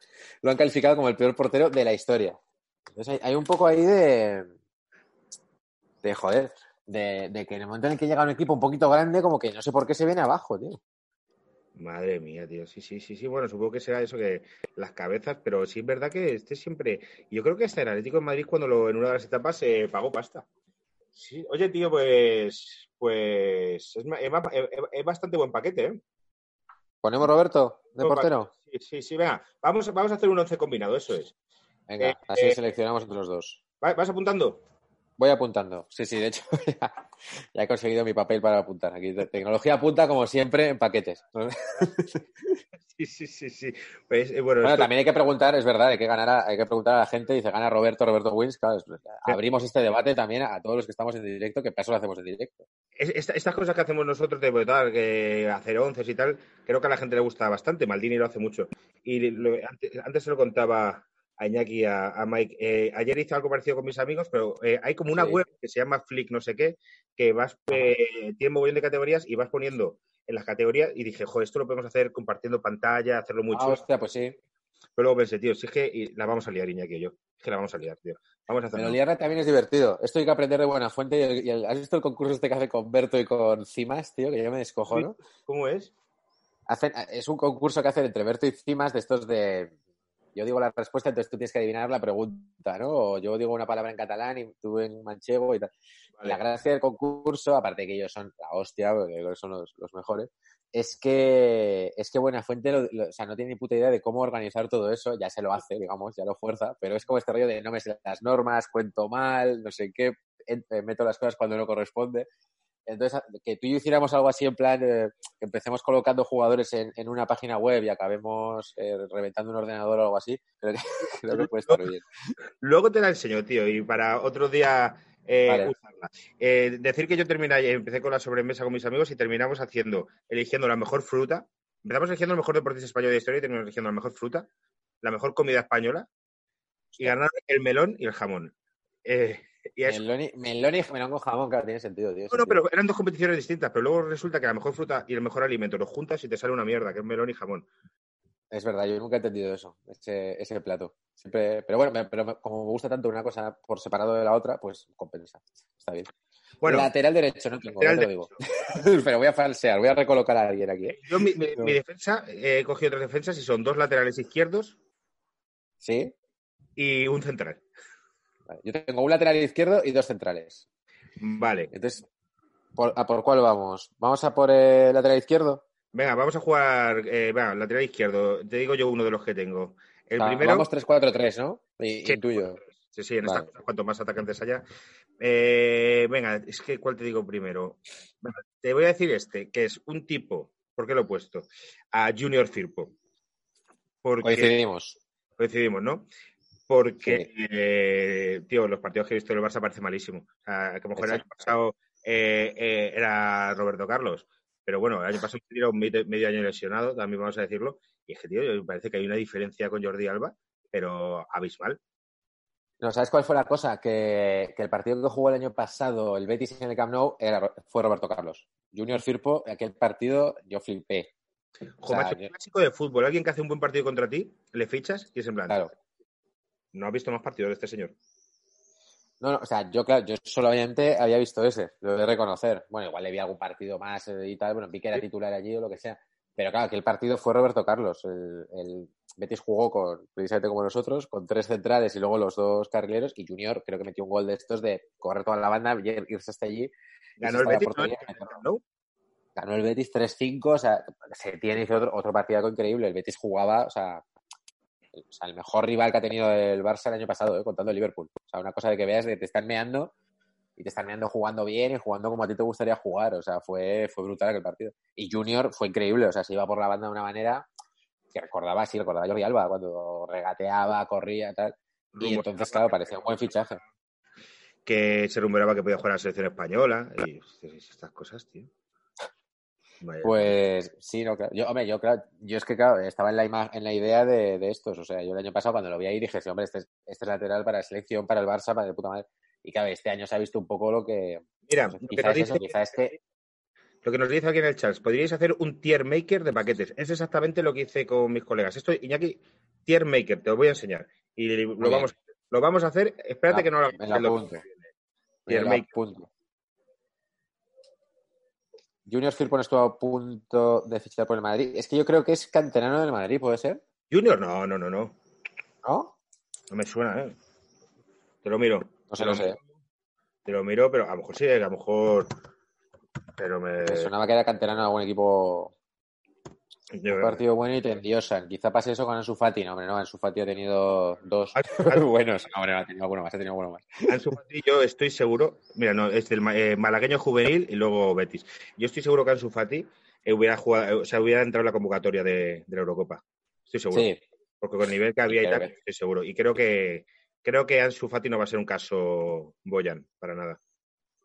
lo han calificado como el peor portero de la historia. Entonces hay, hay un poco ahí de. de joder. De, de que en el momento en el que llega un equipo un poquito grande, como que no sé por qué se viene abajo, tío. Madre mía, tío. Sí, sí, sí, sí. Bueno, supongo que será eso que las cabezas, pero sí es verdad que este siempre. Yo creo que hasta el Atlético de Madrid, cuando lo, en una de las etapas se pagó pasta. Sí. Oye, tío, pues. Pues. Es, es bastante buen paquete, ¿eh? ¿Ponemos Roberto de Buen portero? paquete. Sí, sí, sí. Venga, vamos, vamos a hacer un once combinado, eso es. Venga, Eh, así eh, seleccionamos entre los dos. Va- ¿Vas apuntando? Voy apuntando. Sí, sí, de hecho ya, ya he conseguido mi papel para apuntar. Aquí te- tecnología apunta como siempre en paquetes. Sí, sí, sí, sí. Pues, eh, bueno, Bueno, esto- también hay que preguntar, es verdad, hay que ganar, a- hay que preguntar a la gente, dice gana Roberto, Roberto wins, claro, es- abrimos este debate también a todos los que estamos en directo, que paso lo hacemos en directo. es- esta- estas cosas que hacemos nosotros de votar, que hacer onces y tal, creo que a la gente le gusta bastante. Maldini lo hace mucho. Y lo- antes, antes se lo contaba a Iñaki a, a Mike. eh, ayer hice algo parecido con mis amigos, pero eh, hay como una Sí. web que se llama Flick no sé qué, que vas, eh, tiene montón de categorías y vas poniendo en las categorías y dije, joder, esto lo podemos hacer compartiendo pantalla, hacerlo muy Ah, hostia, pues sí. Pero luego pensé, tío, si es que y la vamos a liar, Iñaki y yo. Es que la vamos a liar, tío. Vamos a Pero hacerlo. liarla también es divertido. Esto hay que aprender de buena fuente. Y el- y el- ¿Has visto el concurso este que hace con Berto y con Cimas, tío? Que yo me descojono. ¿Cómo es? Hacen, es un concurso que hacen entre Berto y Cimas de estos de... Yo digo la respuesta, entonces tú tienes que adivinar la pregunta, ¿no? O yo digo una palabra en catalán y tú en manchego y tal. Vale. La gracia del concurso, aparte de que ellos son la hostia, porque creo que son los, los mejores, es que es que Buenafuente lo- lo- o sea, no tiene ni puta idea de cómo organizar todo eso, ya se lo hace, digamos, ya lo fuerza, pero es como este rollo de no me sé las normas, cuento mal, no sé qué, eh, meto las cosas cuando no corresponde. Entonces, que tú y yo hiciéramos algo así en plan, eh, que empecemos colocando jugadores en, en una página web y acabemos eh, reventando un ordenador o algo así, creo que, creo que puede estar bien. Luego te la enseño, tío, y para otro día eh, Vale. usarla. Eh, decir que yo terminé, empecé con la sobremesa con mis amigos y terminamos haciendo, eligiendo la mejor fruta. Empezamos eligiendo el mejor deportista español de historia y terminamos eligiendo la mejor fruta, la mejor comida española y ganaron el melón y el jamón. Eh, y eso, Melón y, melón y melón con jamón, claro, tiene sentido, tío. bueno, pero eran dos competiciones distintas, pero luego resulta que la mejor fruta y el mejor alimento los juntas y te sale una mierda, que es melón y jamón. Es verdad, yo nunca he entendido eso, ese, ese plato. Siempre, pero bueno, me- pero como me gusta tanto una cosa por separado de la otra, pues compensa. Está bien. Bueno, lateral derecho no tengo, ya lateral te lo digo. pero voy a falsear, voy a recolocar a alguien aquí. ¿eh? yo mi, mi- No. mi defensa, eh, he cogido tres defensas y son dos laterales izquierdos ¿Sí? y un central. Vale, Yo tengo un lateral izquierdo y dos centrales. Vale. Entonces, ¿por, ¿a por cuál vamos? ¿Vamos a por el lateral izquierdo? Venga, vamos a jugar. Eh, venga, lateral izquierdo. Te digo yo uno de los que tengo. El primero. Vamos 3-4-3, ¿no? Y, Sí. intuyo. Sí, sí, en Vale. estas cosas, cuanto más atacantes haya. Eh, venga, es que, ¿cuál te digo primero? Venga, te voy a decir este, que es un tipo, ¿por qué lo he puesto? A Junior Firpo. Porque Coincidimos. coincidimos, ¿no? Porque, eh, tío, los partidos que he visto del Barça parece malísimo. O sea, que a lo mejor el año pasado eh, eh, era Roberto Carlos. Pero bueno, el año pasado tuvieron medio, medio año lesionado, también vamos a decirlo. Y es que, tío, me parece que hay una diferencia con Jordi Alba, pero abismal. No, ¿sabes cuál fue la cosa? Que, que el partido que jugó el año pasado el Betis en el Camp Nou era, fue Roberto Carlos. Junior Firpo, aquel partido yo flipé. O Jo, sea, macho, yo- un clásico de fútbol, alguien que hace un buen partido contra ti, le fichas y es en plan, claro. No has visto más partidos de este señor. No, no, o sea, yo, claro, yo solamente había visto ese, lo de reconocer. Bueno, igual le vi algún partido más eh, y tal, bueno, vi que era titular allí o lo que sea. Pero claro, aquel partido fue Roberto Carlos. El, el Betis jugó con, precisamente como nosotros, con tres centrales y luego los dos carrileros. Y Junior creo que metió un gol de estos de correr toda la banda, irse hasta allí. Ganó el Betis, ¿no? ganó el Betis 3-5, o sea, se tiene hizo otro, otro partidaco increíble. El Betis jugaba, o sea, o sea, el mejor rival que ha tenido el Barça el año pasado, eh, contando el Liverpool. O sea, una cosa de que veas de que te están meando y te están meando jugando bien y jugando como a ti te gustaría jugar. O sea, fue, fue brutal aquel partido. Y Junior fue increíble, o sea, se iba por la banda de una manera que recordaba, sí, recordaba a Jordi Alba cuando regateaba, corría, tal. Y entonces, claro, parecía un buen fichaje. Que se rumoraba que podía jugar a la selección española y estas cosas, tío. Vaya. Pues sí, no, claro. Yo, hombre, yo, claro, yo es que, claro, estaba en la, ima- en la idea de, de estos. O sea, yo el año pasado cuando lo vi ahí dije, sí, hombre, este es, este es lateral para la selección, para el Barça, para de puta madre. Y claro, este año se ha visto un poco lo que... Mira, pues, lo que, quizá nos es eso, dice, quizá es que... lo que nos dice aquí en el chat, podríais hacer un tier maker de paquetes. Es exactamente lo que hice con mis colegas. Esto, Iñaki, tier maker, te lo voy a enseñar. Y lo bien. vamos, lo vamos a hacer. Espérate que no lo lo me Tier lo maker. Junior Firpo estuvo a punto de fichar por el Madrid. Es que yo creo que es canterano del Madrid, ¿puede ser? Junior, no, no, no, no. ¿No? No me suena, ¿eh? Te lo miro. No sé, lo no sé. Te lo miro, pero a lo mejor sí, a lo mejor. Pero me. Me sonaba que era canterano de algún equipo Un partido bueno y tendiosa. Quizá pase eso con Ansu Fati. No, hombre, no. Ansu Fati ha tenido dos Ansu buenos. No, hombre, no, ha tenido alguno más. Ha tenido alguno más. Ansu Fati, yo estoy seguro, mira, no, es del eh, malagueño juvenil y luego Betis. Yo estoy seguro que Ansu Fati eh, hubiera jugado, o sea, hubiera entrado en la convocatoria de, de la Eurocopa. Estoy seguro. Sí, Porque con el nivel que había y tal, estoy seguro. Y creo que creo que Ansu Fati no va a ser un caso Boyan, para nada.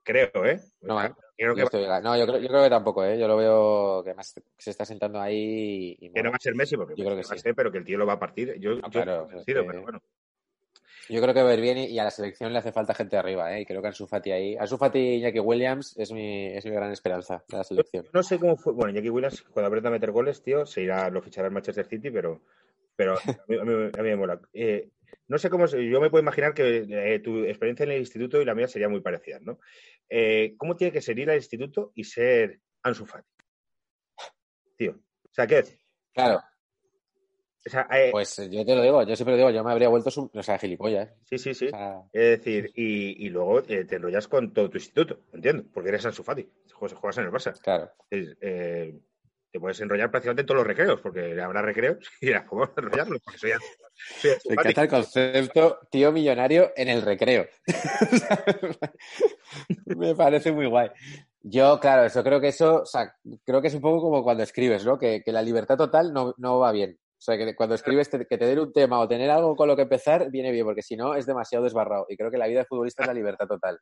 Creo, ¿eh? No. Creo yo que, estoy- no, yo creo, yo creo que tampoco, ¿eh? Yo lo veo que además se está sentando ahí y, que no va a ser Messi, porque Yo creo que va a sí. ser, pero que el tío lo va a partir. Yo, claro, que- pero bueno. Yo creo que ver bien y, y a la selección le hace falta gente arriba, ¿eh? Y creo que Ansu Fati ahí. Ansu Fati y Iñaki Williams es mi, es mi gran esperanza de la selección. Yo no sé cómo fue. Bueno, Jackie Williams, cuando aprenda a meter goles, tío, se irá, lo fichará el Manchester City, pero, pero a, mí, a mí- a mí me mola. Eh, no sé cómo. Yo me puedo imaginar que eh, tu experiencia en el instituto y la mía sería muy parecida, ¿no? Eh, ¿Cómo tiene que ser ir al instituto y ser Ansu Fati? Tío. O sea, ¿qué decir? Claro, O sea, eh, pues yo te lo digo, yo siempre lo digo, yo me habría vuelto, su- o sea, gilipollas. sí, sí, sí. O sea, Es decir, y, y luego eh, te enrollas con todo tu instituto, entiendo, porque eres Ansu Fati, juegas en el Barça. claro. Es, eh, te puedes enrollar prácticamente en todos los recreos, porque habrá recreos y dirás, ¿cómo enrollarlos? Porque soy, Me encanta el concepto tío millonario en el recreo. Me parece muy guay. Yo, claro, eso creo que eso, o sea, creo que es un poco como cuando escribes, ¿no? Que, que la libertad total no, no va bien. O sea, que cuando escribes te- que te den un tema o tener algo con lo que empezar, viene bien, porque si no es demasiado desbarrado. Y creo que la vida de futbolista es la libertad total.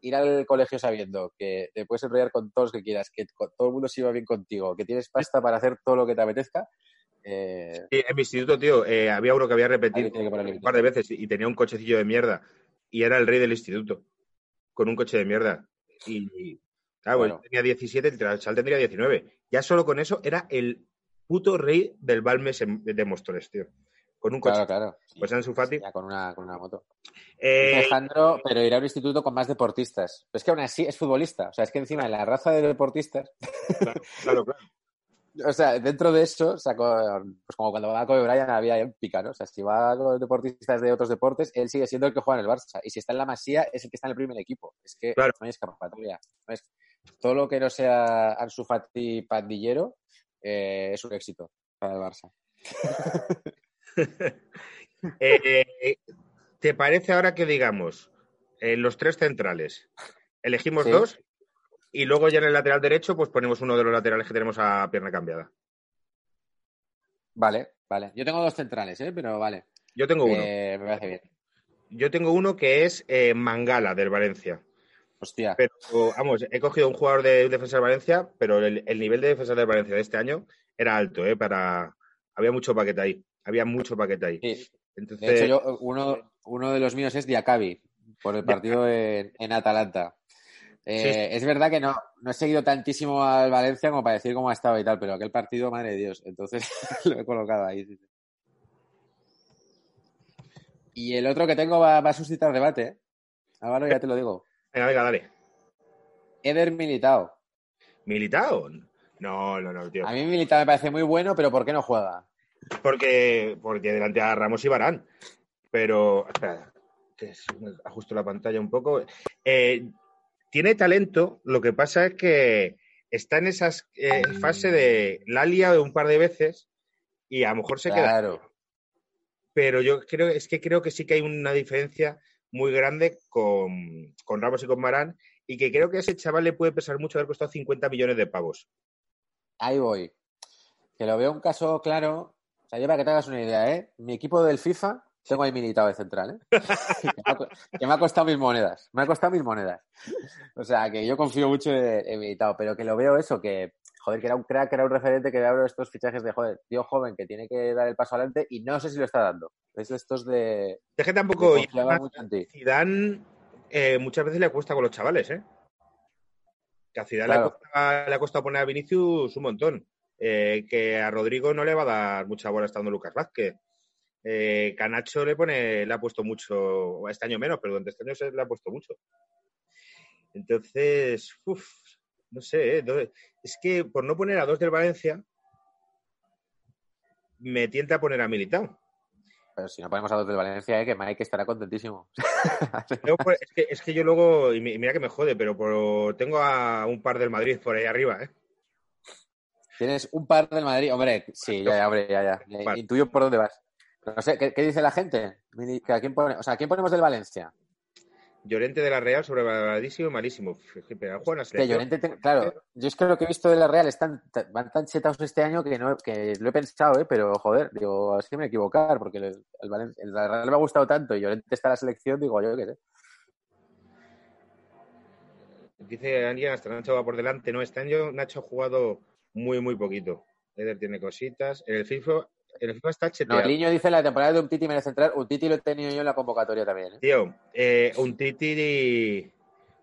Ir al colegio sabiendo que te puedes enrollar con todos los que quieras, que todo el mundo se va bien contigo, que tienes pasta para hacer todo lo que te apetezca, eh, Sí, en mi instituto, tío, eh, había uno que había repetido que un par de veces y tenía un cochecillo de mierda y era el rey del instituto, con un coche de mierda. Y, claro, Bueno. él tenía 17, el chaval tendría 19. Ya solo con eso era el puto rey del Balmes de Móstoles, tío. Con un coche. claro, claro. Pues Ansu Fati. Ya con una, con una moto. Eh, Alejandro, pero irá a un instituto con más deportistas. Pero es que aún así es futbolista. O sea, es que encima de la raza de deportistas, claro, claro. o sea, dentro de eso, sacó, pues como cuando va a Kobe Bryant había un pica, ¿no? O sea, si va con los deportistas de otros deportes, él sigue siendo el que juega en el Barça. Y si está en la Masía, es el que está en el primer equipo. Es que Claro. no hay escapatoria. No es- todo lo que no sea Ansu Fati pandillero eh, es un éxito para el Barça. Eh, ¿Te parece ahora que digamos eh, los tres centrales? Elegimos Sí. dos y luego ya en el lateral derecho pues ponemos uno de los laterales que tenemos a pierna cambiada. Vale, vale. Yo tengo dos centrales, ¿eh? Pero vale. Yo tengo uno. Eh, me parece bien. Yo tengo uno que es eh, Mangala del Valencia. Hostia. Pero vamos, he cogido un jugador de defensa del Valencia, pero el, el nivel de defensa del Valencia de este año era alto, ¿eh? Para... Había mucho paquete ahí. Había mucho paquete ahí. Sí. Entonces, De hecho, yo, uno, uno de los míos es Diacabi, por el partido en, en Atalanta. Eh, Sí. Es verdad que no, no he seguido tantísimo al Valencia como para decir cómo ha estado y tal, pero aquel partido, madre de Dios. Entonces lo he colocado ahí. sí, sí. Y el otro que tengo va, va a suscitar debate. ¿eh? Álvaro, ya te lo digo. venga, venga, dale. Eder Militao. ¿Militao? No, no, no, tío. A mí Militao me parece muy bueno, pero ¿por qué no juega? Porque, porque delante a Ramos y Barán. Pero, espera, ajusto la pantalla un poco. Eh, tiene talento, lo que pasa es que está en esa fase de la lia un par de veces y a lo mejor se queda. Claro. Pero yo creo, es que creo que sí que hay una diferencia muy grande con, con Ramos y con Barán y que creo que a ese chaval le puede pesar mucho haber costado 50 millones de pavos. Ahí voy. Que lo veo un caso claro. O sea, yo para que te hagas una idea, ¿eh? Mi equipo del FIFA tengo ahí militado de central, ¿eh? que, me ha, ha costado mil monedas. Me ha costado mil monedas. O sea, que yo confío mucho en, en militado, pero que lo veo eso, que, joder, que era un crack, que era un referente, que abro estos fichajes de, joder, tío joven que tiene que dar el paso adelante y no sé si lo está dando. Es de estos de... Es que de tampoco. Zidane eh, muchas veces le cuesta con los chavales, ¿eh? Que a Zidane Claro. le, cuesta, le ha costado poner a Vinicius un montón. Eh, que a Rodrigo no le va a dar mucha bola estando Lucas Vázquez. Eh, Canacho le pone, le ha puesto mucho, este año menos, pero durante este año se le ha puesto mucho. Entonces, uf, no sé, ¿eh? Es que por no poner a dos del Valencia, me tienta a poner a Militao. Pero si no ponemos a dos del Valencia, ¿eh? que Mike estará contentísimo. Pues, es, que, es que yo luego, y mi- mira que me jode, pero por- tengo a un par del Madrid por ahí arriba, ¿eh? Tienes un par del Madrid. Hombre, sí, ya, ya, hombre, ya, ya. Intuyo por dónde vas. No sé, ¿qué, qué dice la gente? ¿Que ¿A quién pone, o sea, ¿a quién ponemos del Valencia? Llorente de la Real, sobrevaloradísimo y malísimo. En la Que. Llorente, te- claro, yo es que lo que he visto de la Real están van tan chetados este año que no que lo he pensado, ¿eh? pero joder, digo, es que me equivocar, porque el, el, Valen- el la Real me ha gustado tanto y Llorente está en la selección, digo yo qué sé. Dice alguien, hasta Nacho va por delante. No, este año Nacho ha jugado muy, muy poquito. Eder tiene cositas. En el FIFA, en el FIFA está No, cheteado. el niño dice la temporada de un Titi merece entrar, un Titi lo he tenido yo en la convocatoria también, ¿eh? Tío, eh, un Titi.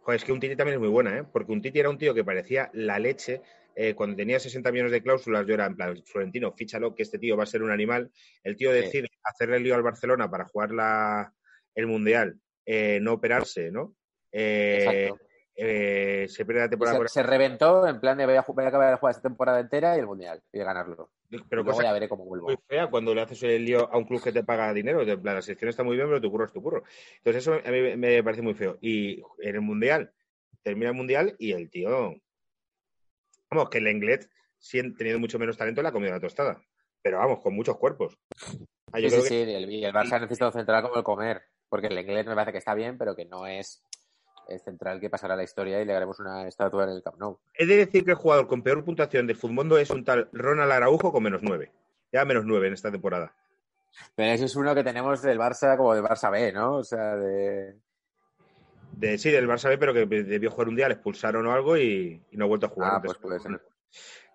Joder, es que un Titi también es muy buena, ¿eh? Porque un Titi era un tío que parecía la leche. Eh, cuando tenía 60 millones de cláusulas, yo era en plan, Florentino, fíchalo, que este tío va a ser un animal. El tío Sí. decide hacerle el lío al Barcelona para jugar la, el Mundial, eh, no operarse, ¿no? Eh, Exacto. Eh, se pierde la Y temporada. se, por- se reventó en plan de voy a, voy a acabar de jugar esta temporada entera y el Mundial y de ganarlo. pero y luego cosa ya veré cómo vuelvo. muy fea cuando le haces el lío a un club que te paga dinero. En plan, la selección está muy bien, pero tu curro es tu curro. Entonces, eso a mí me parece muy feo. Y en el Mundial, termina el Mundial y el tío. Vamos, que el Englet, sí, teniendo mucho menos talento, le ha comido la tostada. Pero vamos, con muchos cuerpos. Ah, yo Sí, creo sí, que sí, el, el Barça necesita un central como el comer, porque el inglés me parece que está bien, pero que no es central que pasará a la historia y le haremos una estatua en el Camp Nou. He de decir que el jugador con peor puntuación del Futmundo es un tal Ronald Araujo con menos nueve. Ya menos nueve en esta temporada. Pero ese es uno que tenemos del Barça como del Barça B, ¿no? O sea, de... De, sí, del Barça B, pero que debió jugar un día, le expulsaron o algo y, y no ha vuelto a jugar. Ah, pues puede ser.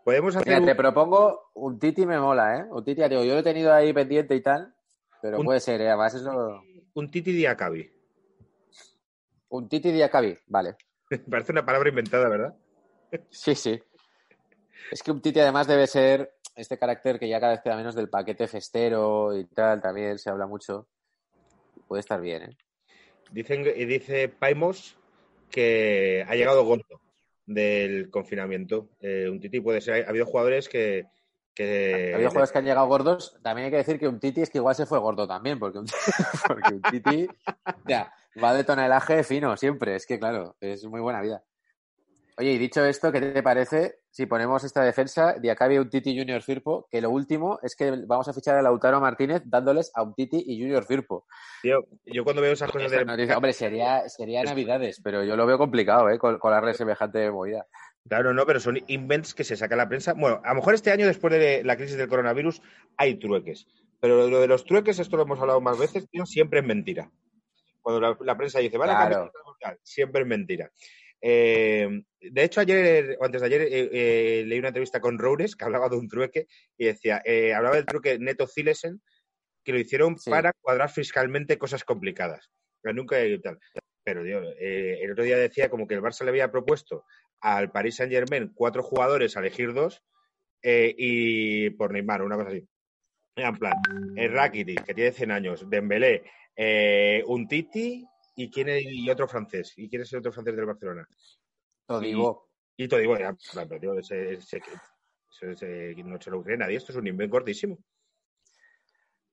Podemos hacer Mira, te propongo un Titi me mola, ¿eh? Un Titi, digo, yo lo he tenido ahí pendiente y tal, pero Un- puede ser, ¿eh? Además eso... un Titi Diacabi. Un Titi Diacabi, vale. Parece una palabra inventada, ¿verdad? Sí, sí. Es que un Titi además debe ser este carácter que ya cada vez queda menos del paquete festero y tal, también se habla mucho. Puede estar bien, ¿eh? Dicen, y dice Paimos que ha llegado gordo del confinamiento. Eh, un Titi puede ser. Ha habido jugadores que. que Ha habido jugadores que han llegado gordos. También hay que decir que un Titi es que igual se fue gordo también, porque un, porque un Titi ya, va de tonelaje fino siempre. Es que, claro, es muy buena vida. Oye, y dicho esto, ¿qué te parece si ponemos esta defensa de Acabi un Titi Junior Firpo? Que lo último es que vamos a fichar a Lautaro Martínez dándoles a un Titi y Junior Firpo. Tío, yo cuando veo esas cosas de. noticia- hombre, sería, sería Navidades, pero yo lo veo complicado, ¿eh? Colarle semejante movida. Claro, no, pero son invents que se saca la prensa. Bueno, a lo mejor este año, después de la crisis del coronavirus, hay trueques. Pero lo de los trueques, esto lo hemos hablado más veces, tío, siempre es mentira. Cuando la, la prensa dice, van a Claro. cambiar el mundial, siempre es mentira. Eh, de hecho, ayer o antes de ayer eh, eh, leí una entrevista con Roures que hablaba de un trueque y decía, eh, hablaba del truque Neto Zilesen, que lo hicieron Sí. para cuadrar fiscalmente cosas complicadas. Pero nunca tal. Pero tío, eh, el otro día decía como que el Barça le había propuesto al Paris Saint Germain cuatro jugadores a elegir dos y por Neymar, una cosa así. En plan, eh, Rakitic, que tiene 100 años, Dembélé, eh, un Titi y, quién es- y otro francés. ¿Y quién es el otro francés del Barcelona? Lo digo. Y todo digo, ya, pero, tío, ese- ese- ese- ese- no se lo cree nadie, esto es un invento gordísimo.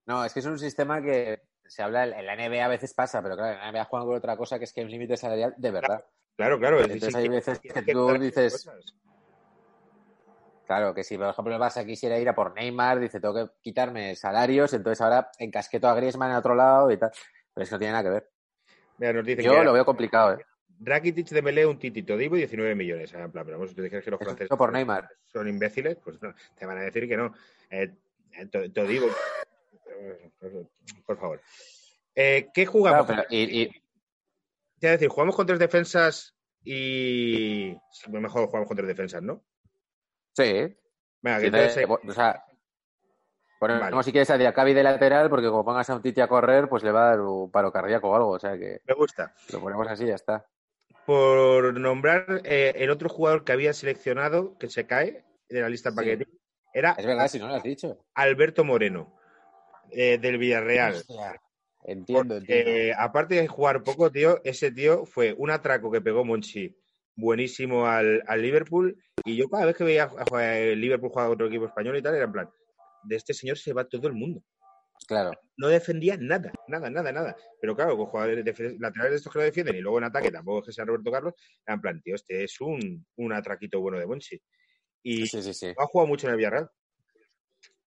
No, es que es un sistema que se habla, en la NBA a veces pasa, pero claro, en la NBA juegan con otra cosa que es que hay un límite salarial de verdad. Claro, claro. es Entonces hay veces que tú dices- cosas. Claro, que si por ejemplo el Barça quisiera ir a por Neymar, dice, tengo que quitarme salarios, entonces ahora encasqueto a Griezmann en otro lado y tal. Pero eso no tiene nada que ver. Mira, nos dicen Yo que lo veo complicado, ¿eh? Rakitic de Melé, un titito, Divo, 19 millones. En plan, pero vamos, tú dices que los franceses por Neymar. son imbéciles, pues no, te van a decir que no. Eh, eh, te, te digo, por favor. Eh, ¿Qué Claro, jugamos? pero- y, y- Es decir, jugamos con tres defensas y. sí, Mejor jugamos con tres defensas, ¿no? Sí, Venga, que eh, o sea, ponemos Vale. si quieres a Diacabi de lateral, porque como pongas a un Titi a correr, pues le va a dar un paro cardíaco o algo, o sea que me gusta. lo ponemos así y ya está. Por nombrar eh, el otro jugador que había seleccionado, que se cae de la lista Sí. paquete, era Es verdad, si no lo has dicho. Alberto Moreno, eh, del Villarreal. Hostia, Entiendo, Porque, entiendo. eh, aparte de jugar poco, tío, ese tío fue un atraco que pegó Monchi buenísimo al, al Liverpool. Y yo cada vez que veía a jugar el Liverpool jugar a otro equipo español y tal, era en plan, de este señor se va todo el mundo. Claro. No defendía nada, nada, nada, nada. Pero claro, con jugadores laterales de estos que lo defienden y luego en ataque tampoco es que sea Roberto Carlos, era en plan, tío, este es un, un atraquito bueno de Monchi. y Sí, sí, sí. ha jugado mucho en el Villarreal.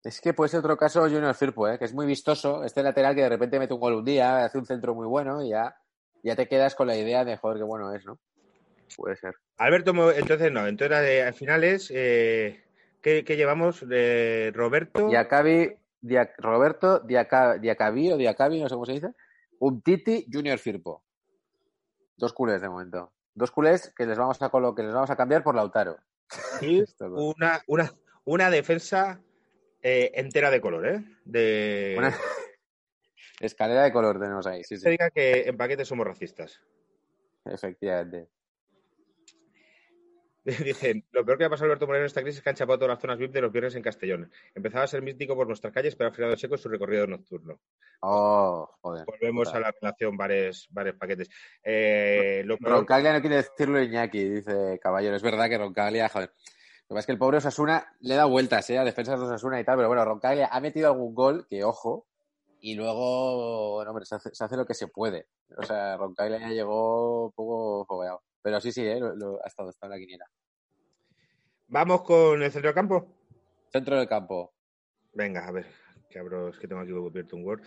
Es que puede ser otro caso Junior Firpo, ¿eh? que es muy vistoso. Este lateral que de repente mete un gol un día, hace un centro muy bueno y ya, ya te quedas con la idea de, joder, qué bueno es, ¿no? Puede ser. Alberto, entonces no, entonces al final es, eh, ¿qué, qué llevamos? Eh, Roberto, Diacabi, Dia- Roberto Diaca- Diacabi o Diacabi, no sé cómo se dice. Umtiti, Junior Firpo. Dos culés de momento. Dos culés que les vamos a que les vamos a cambiar por Lautaro. y una, una, una defensa eh, entera de color, ¿eh? De... Una- Escalera de color tenemos ahí, sí, se diga que en paquete somos racistas. Efectivamente. Dicen, lo peor que ha pasado Alberto Moreno en esta crisis es que han chapado todas las zonas VIP de los viernes en Castellón. Empezaba a ser mítico por nuestras calles, pero ha frenado seco su recorrido nocturno. Oh, joder. Volvemos a la relación bares, bares paquetes. Eh, lo peor- Roncaglia no quiere decirlo Iñaki, dice Caballero. Es verdad que Roncaglia, joder. Lo que pasa es que el pobre Osasuna le da vueltas, ¿eh? A defensas de Osasuna y tal, pero bueno, Roncaglia ha metido algún gol, que ojo, y luego, bueno, hombre, se hace, se hace lo que se puede. O sea, Roncaglia ya llegó un poco fogueado. Pero sí, sí, ¿eh? Lo, lo- ha estado, está en la quiniela. Vamos con el centro del campo. Centro del campo. Venga, a ver, que abro, es que tengo aquí abierto un Word.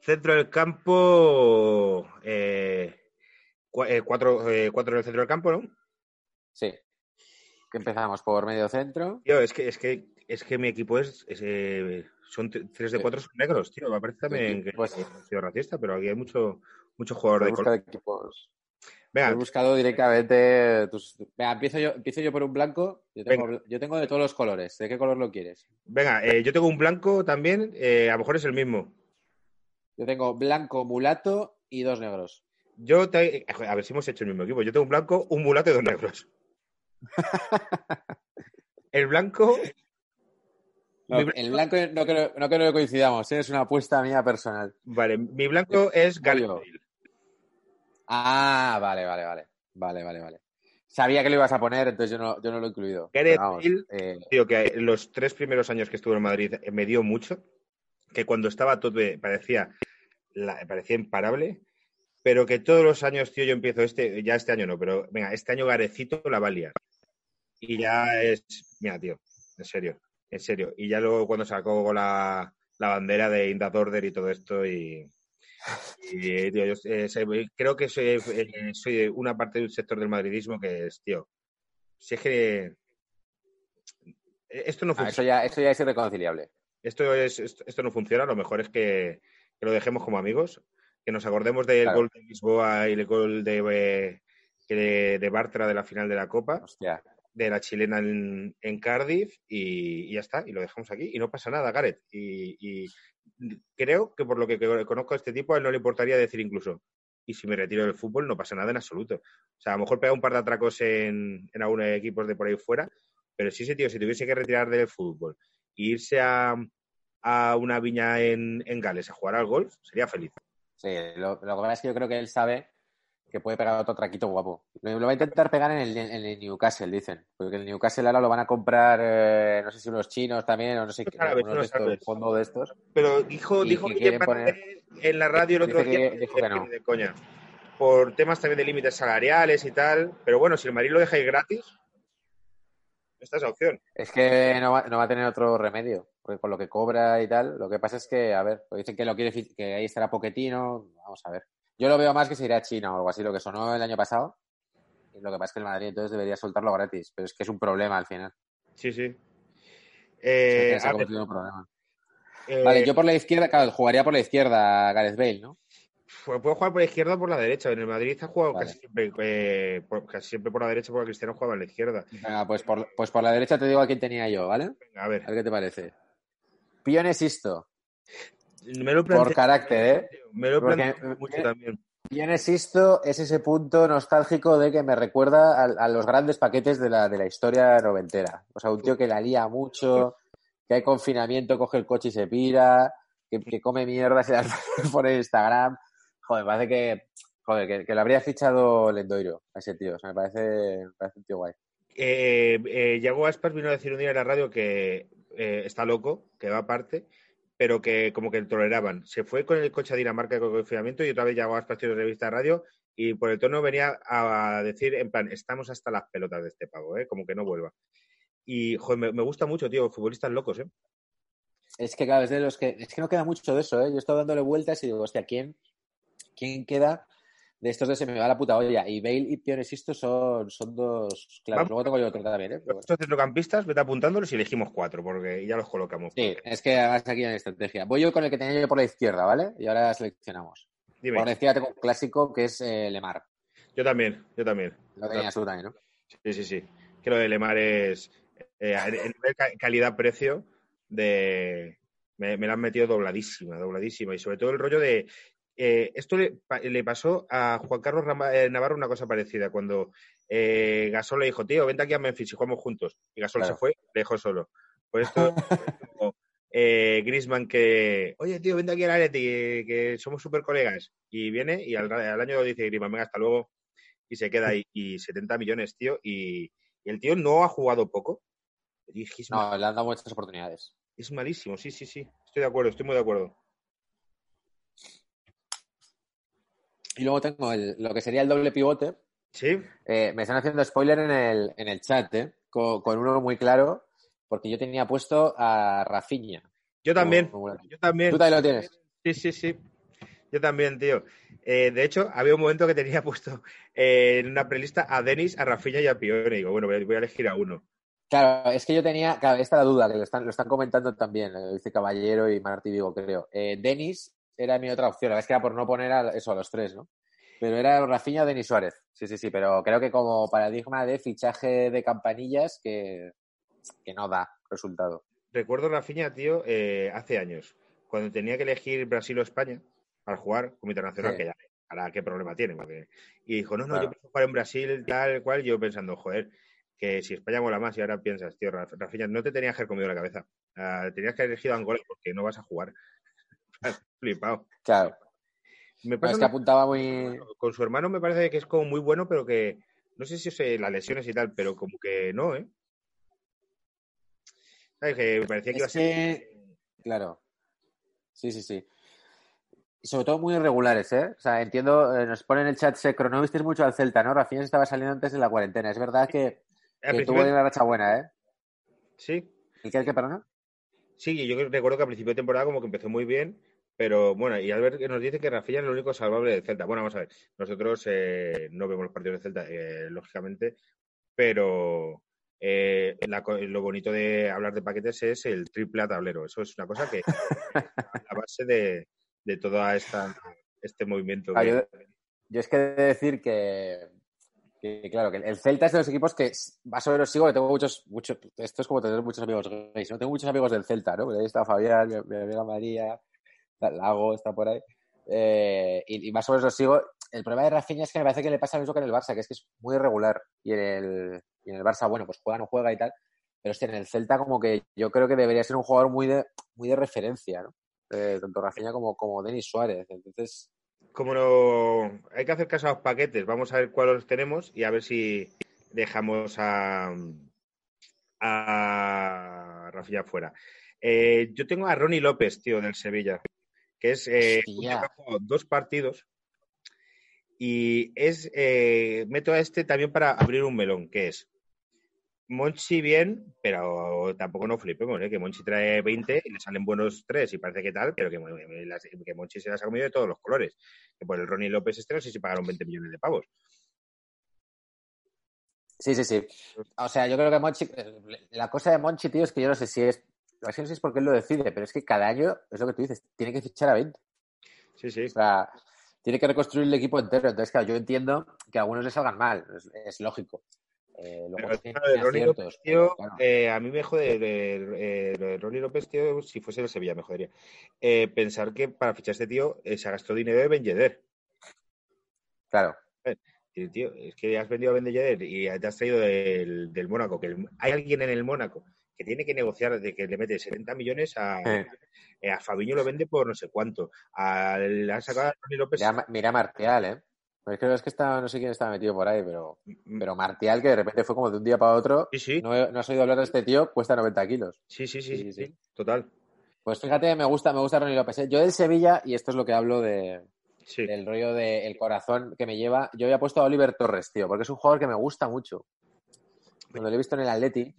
Centro del campo, eh, eh, cuatro, eh, cuatro en el centro del campo, ¿no? Sí. Que empezamos por medio centro. Tío, es que, es que, es que mi equipo es, es, eh, son tres de cuatro son negros, tío. Me parece también que Pues- he sido racista, pero aquí hay mucho, mucho jugador de color. equipos. Venga, He buscado directamente. tus- Venga, empiezo yo, empiezo yo por un blanco. Yo tengo, yo tengo de todos los colores. ¿De qué color lo quieres? venga, eh, yo tengo un blanco también, eh, a lo mejor es el mismo. Yo tengo blanco, mulato y dos negros. Yo te- a ver si hemos hecho el mismo equipo. Yo tengo un blanco, un mulato y dos negros. El blanco, No, Mi blanco- el blanco no creo, no creo que coincidamos, ¿eh? es una apuesta mía personal. vale, mi blanco es. Bale. Ah, vale, vale, vale. Vale, vale, vale. Sabía que lo ibas a poner, entonces yo no, yo no lo he incluido. Gareth Pero vamos, eh, Tío, que los tres primeros años que estuve en Madrid eh, me dio mucho, que cuando estaba todo parecía, la- parecía imparable, pero que todos los años, tío, yo empiezo este, ya este año no, pero venga, este año Garecito la va a liar. Y ya es, mira, tío, en serio, en serio. Y ya luego cuando sacó la, la bandera de Inda Order y todo esto y... y, tío, yo, eh, creo que soy, eh, soy una parte del sector del madridismo que es, tío, si es que esto no ah, funciona. eso, ya, eso ya es irreconciliable. Esto, es, esto, esto no funciona, lo mejor es que, que lo dejemos como amigos, que nos acordemos del Claro. gol de Lisboa y el gol de, eh, de, de Bartra de la final de la Copa, Hostia. de la chilena en, en Cardiff y, y ya está, y lo dejamos aquí y no pasa nada, Gareth. Y, y creo que por lo que conozco a este tipo, a él no le importaría decir incluso, y si me retiro del fútbol no pasa nada en absoluto. O sea, a lo mejor pega un par de atracos en, algunos equipos de por ahí fuera, pero si ese tío se tuviese que retirar del fútbol e irse a, a una viña en, en Gales a jugar al golf, sería feliz. Sí, lo que pasa es que yo creo que él sabe que puede pegar otro traquito guapo. Lo, lo va a intentar pegar en el, en el Newcastle, dicen. Porque el Newcastle ahora lo van a comprar, eh, no sé si unos chinos también, o no sé qué, unos de fondo de estos. Pero dijo, Y dijo que poner- Barré en la radio el otro Dice que- día dijo que no. de coña. Por temas también de límites salariales y tal. Pero bueno, si el Madrid lo deja ir gratis, esta es la opción. Es que no va, no va a tener otro remedio, porque con lo que cobra y tal, lo que pasa es que, a ver, pues dicen que lo quiere que ahí estará Poquetino, vamos a ver. Yo lo veo más que se irá a China o algo así, lo que sonó el año pasado. Y lo que pasa es que el Madrid entonces debería soltarlo gratis, pero es que es un problema al final. Sí, sí. Eh, se ha a ver, convertido en un problema. eh, Vale, yo por la izquierda, claro, jugaría por la izquierda Gareth Bale, ¿no? Pues puedo jugar por la izquierda o por la derecha. En el Madrid ha jugado Vale. casi, siempre, eh, por, casi siempre por la derecha porque Cristiano jugaba en la izquierda. Venga, pues por, pues por la derecha te digo a quién tenía yo, ¿vale? Venga, a ver. A ver qué te parece. Pione Sisto, Me lo he por carácter, ¿eh? Me lo planteado mucho también. Pione Sisto es ese punto nostálgico de que me recuerda a, a los grandes paquetes de la, de la historia noventera. O sea, un tío que la lía mucho, que hay confinamiento, coge el coche y se pira, que, que come mierda, se las pone en Instagram. Joder, me parece que, joder, que, que lo habría fichado Lendoiro a ese tío. O sea, me parece, me parece un tío guay. Eh, eh, Yago Aspas vino a decir un día en la radio que eh, está loco, que va aparte, pero que como que toleraban. Se fue con el coche a Dinamarca con confinamiento y otra vez Aspas tiene revista de radio y por el tono venía a decir en plan, estamos hasta las pelotas de este pago, ¿eh? como que no vuelva. Y, joder, me, gusta mucho, tío, futbolistas locos, ¿eh? Es que, claro, es de los que. Es que no queda mucho de eso, ¿eh? Yo estoy dándole vueltas y digo, hostia, ¿quién, quién queda de estos dos? Se me va la puta olla. Y Bale y Pionesisto son, son dos. Claro, Vamos. luego tengo yo otro también, ¿eh? Pero. Estos centrocampistas, vete apuntándolos y elegimos cuatro, porque ya los colocamos. Sí, es que además aquí hay estrategia. Voy yo con el que tenía yo por la izquierda, ¿vale? Y ahora seleccionamos. Dime. Por la izquierda tengo un clásico que es eh, Lemar. Yo también, yo también. Lo tenías tú también, ¿no? Sí, sí, sí. Que lo de Lemar es eh, en calidad-precio de me, me la han metido dobladísima, dobladísima. Y sobre todo el rollo de eh, esto le, pa- le pasó a Juan Carlos eh, Navarro una cosa parecida cuando eh, Gasol le dijo, tío, vente aquí a Memphis y jugamos juntos. Y Gasol Claro. se fue, le dejó solo. Pues esto es como eh, Griezmann que, oye, tío, vente aquí al Atleti, que, somos súper colegas. Y viene y al, al año dice Griezmann, venga, hasta luego. Y se queda ahí. Y 70 millones, tío. Y, y el tío no ha jugado poco. Y No, le han dado muchas oportunidades. es malísimo, sí, sí, sí. Estoy de acuerdo, estoy muy de acuerdo. Y luego tengo el- lo que sería el doble pivote. ¿Sí? Eh, me están haciendo spoiler en el, en el chat, ¿eh? Con, con uno muy claro, porque yo tenía puesto a Rafinha. Yo también. Como- como- Yo también. Tú también lo tienes. Sí, sí, sí. Yo también, tío. Eh, de hecho, había un momento que tenía puesto eh, en una prelista a Denis, a Rafinha y a Pione. Y digo, bueno, voy a, voy a elegir a uno. Claro, es que yo tenía, claro, esta es la duda, que lo están, lo están comentando también, lo dice Caballero y Martí Vigo, creo. Eh, Denis era mi otra opción, la verdad es que era por no poner a, eso a los tres, ¿no? Pero era Rafinha o Denis Suárez. Sí, sí, sí, pero creo que como paradigma de fichaje de campanillas que, que no da resultado. Recuerdo Rafinha, tío, eh, hace años, cuando tenía que elegir Brasil o España para jugar como internacional, Sí. que ya, ¿para qué problema tiene? Porque- Y dijo, no, no, Claro. yo pienso jugar en Brasil, tal cual. Yo pensando, joder, que si España mola más y ahora piensas, tío, Raf- Rafinha, no te tenías que haber comido la cabeza. Ah, tenías que haber elegido Angola porque no vas a jugar. Flipado. Claro, Me no, pasa es que apuntaba muy... con su hermano me parece que es como muy bueno, pero que no sé si es las lesiones y tal, pero como que no, ¿eh? ¿Sabes? Que me parecía que iba a ser. que, claro. Sí, sí, sí. Y sobre todo muy irregulares, ¿eh? O sea, entiendo, eh, nos pone en el chat, Secro, no visteis mucho al Celta, ¿no? Rafinha se estaba saliendo antes de la cuarentena. Es verdad que, que tuvo una racha buena, ¿eh? Sí, ¿El que, el que, perdona? sí, yo recuerdo que a principio de temporada como que empezó muy bien, pero bueno, y Albert que nos dice que Rafinha es lo único salvable del Celta. Bueno, vamos a ver, nosotros eh, no vemos los partidos del Celta, eh, lógicamente, pero eh, la lo bonito de hablar de paquetes es el triple a tablero. Eso es una cosa que a la base de, de esta este movimiento. Ah, que- yo, yo es que he de decir que, que, claro, que el Celta es de los equipos que más o menos sigo, que tengo muchos, muchos, esto es como tener muchos amigos gays, ¿no? Tengo muchos amigos del Celta, ¿no? Porque ahí está Fabián, mi, mi amiga María, Lago está por ahí, eh, y, más o menos los sigo. El problema de Rafinha es que me parece que le pasa lo mismo que en el Barça, que es que es muy irregular, y en el, en el Barça, bueno, pues juega, no juega y tal, pero que en el Celta como que yo creo que debería ser un jugador muy de, muy de referencia, ¿no? Eh, tanto Rafinha como, como Denis Suárez, entonces... como no hay que hacer caso a los paquetes, vamos a ver cuáles tenemos y a ver si dejamos a, a Rafinha fuera. Eh, yo tengo a Ronnie López, tío, del Sevilla, que es eh, dos partidos y es eh, meto a este también para abrir un melón, que es Monchi bien, pero tampoco no flipemos, ¿eh? que Monchi trae 20 y le salen buenos 3 y parece que tal, pero que, que Monchi se las ha comido de todos los colores. Que por el Ronnie López no sé si pagaron 20 millones de pavos. Sí, sí, sí. O sea, yo creo que Monchi, la cosa de Monchi, tío, es que yo no sé si es, no sé si es porque él lo decide, pero es que cada año, es lo que tú dices, tiene que fichar a 20. Sí, sí. O sea, tiene que reconstruir el equipo entero. Entonces, claro, yo entiendo que a algunos les salgan mal, es, es lógico. Eh, luego Pero tema de Ronnie aciertos, López, pero, tío, claro. eh, a mí me jode, eh, lo de Ronnie López, tío, si fuese el Sevilla, me jodería. Eh, pensar que para fichar a este tío se gastó dinero de Ben Yedder. Claro. Y, tío, es que has vendido a Ben Yedder y te has traído del, del Mónaco, que el- hay alguien en el Mónaco que tiene que negociar de que le mete 70 millones a, Eh. a Fabiño lo vende por no sé cuánto. Al, han sacado a Ronnie López. Mira, mira Martial, ¿eh? Pues creo que es que está, no sé quién estaba metido por ahí, pero, pero Martial, que de repente fue como de un día para otro, Sí, sí, no, he- no has oído hablar de este tío, cuesta 90 kilos. sí, sí, sí, Sí, sí, total. Pues fíjate, me gusta, me gusta Ronnie López. ¿eh? Yo del Sevilla, y esto es lo que hablo de, del rollo del corazón que me lleva, yo había puesto a Oliver Torres, tío, porque es un jugador que me gusta mucho. Cuando lo he visto en el Atleti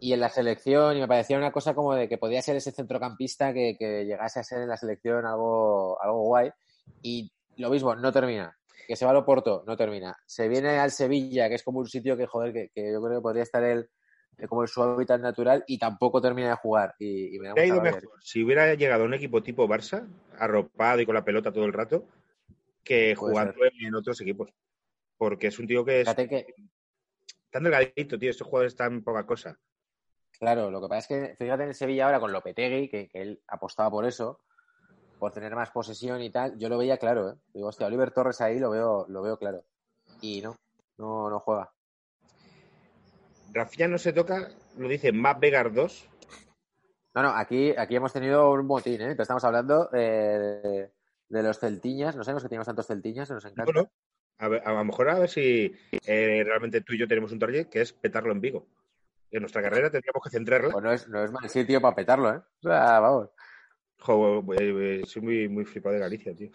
y en la selección y me parecía una cosa como de que podía ser ese centrocampista que, que llegase a ser en la selección algo, algo guay y lo mismo, no termina. Que se va al Oporto, no termina. Se viene al Sevilla, que es como un sitio que, joder, que, que yo creo que podría estar él eh, como en su hábitat natural y tampoco termina de jugar. Y, y me da mucha ido mejor si hubiera llegado a un equipo tipo Barça, arropado y con la pelota todo el rato, que Puede jugando en otros equipos. Porque es un tío que es Fíjate que, tan delgadito, tío. Estos jugadores están poca cosa. Claro, lo que pasa es que fíjate en el Sevilla ahora con Lopetegui, que, que él apostaba por eso, por tener más posesión y tal, yo lo veía claro, ¿eh? Digo, hostia, Oliver Torres ahí lo veo, lo veo claro. Y no, no, no juega. Rafinha no se toca, lo dice Matt Vegar 2. No, no, aquí, aquí hemos tenido un motín, ¿eh? Te estamos hablando eh, de, de los celtiñas, no sabemos que tenemos tantos celtiñas, nos encanta. A, ver- a lo mejor a ver si eh, realmente tú y yo tenemos un target que es petarlo en Vigo. En nuestra carrera tendríamos que centrarla. Pues no es, no es mal sitio para petarlo, ¿eh? O sea, vamos. Jo, eh, eh, soy muy, muy flipado de Galicia, tío.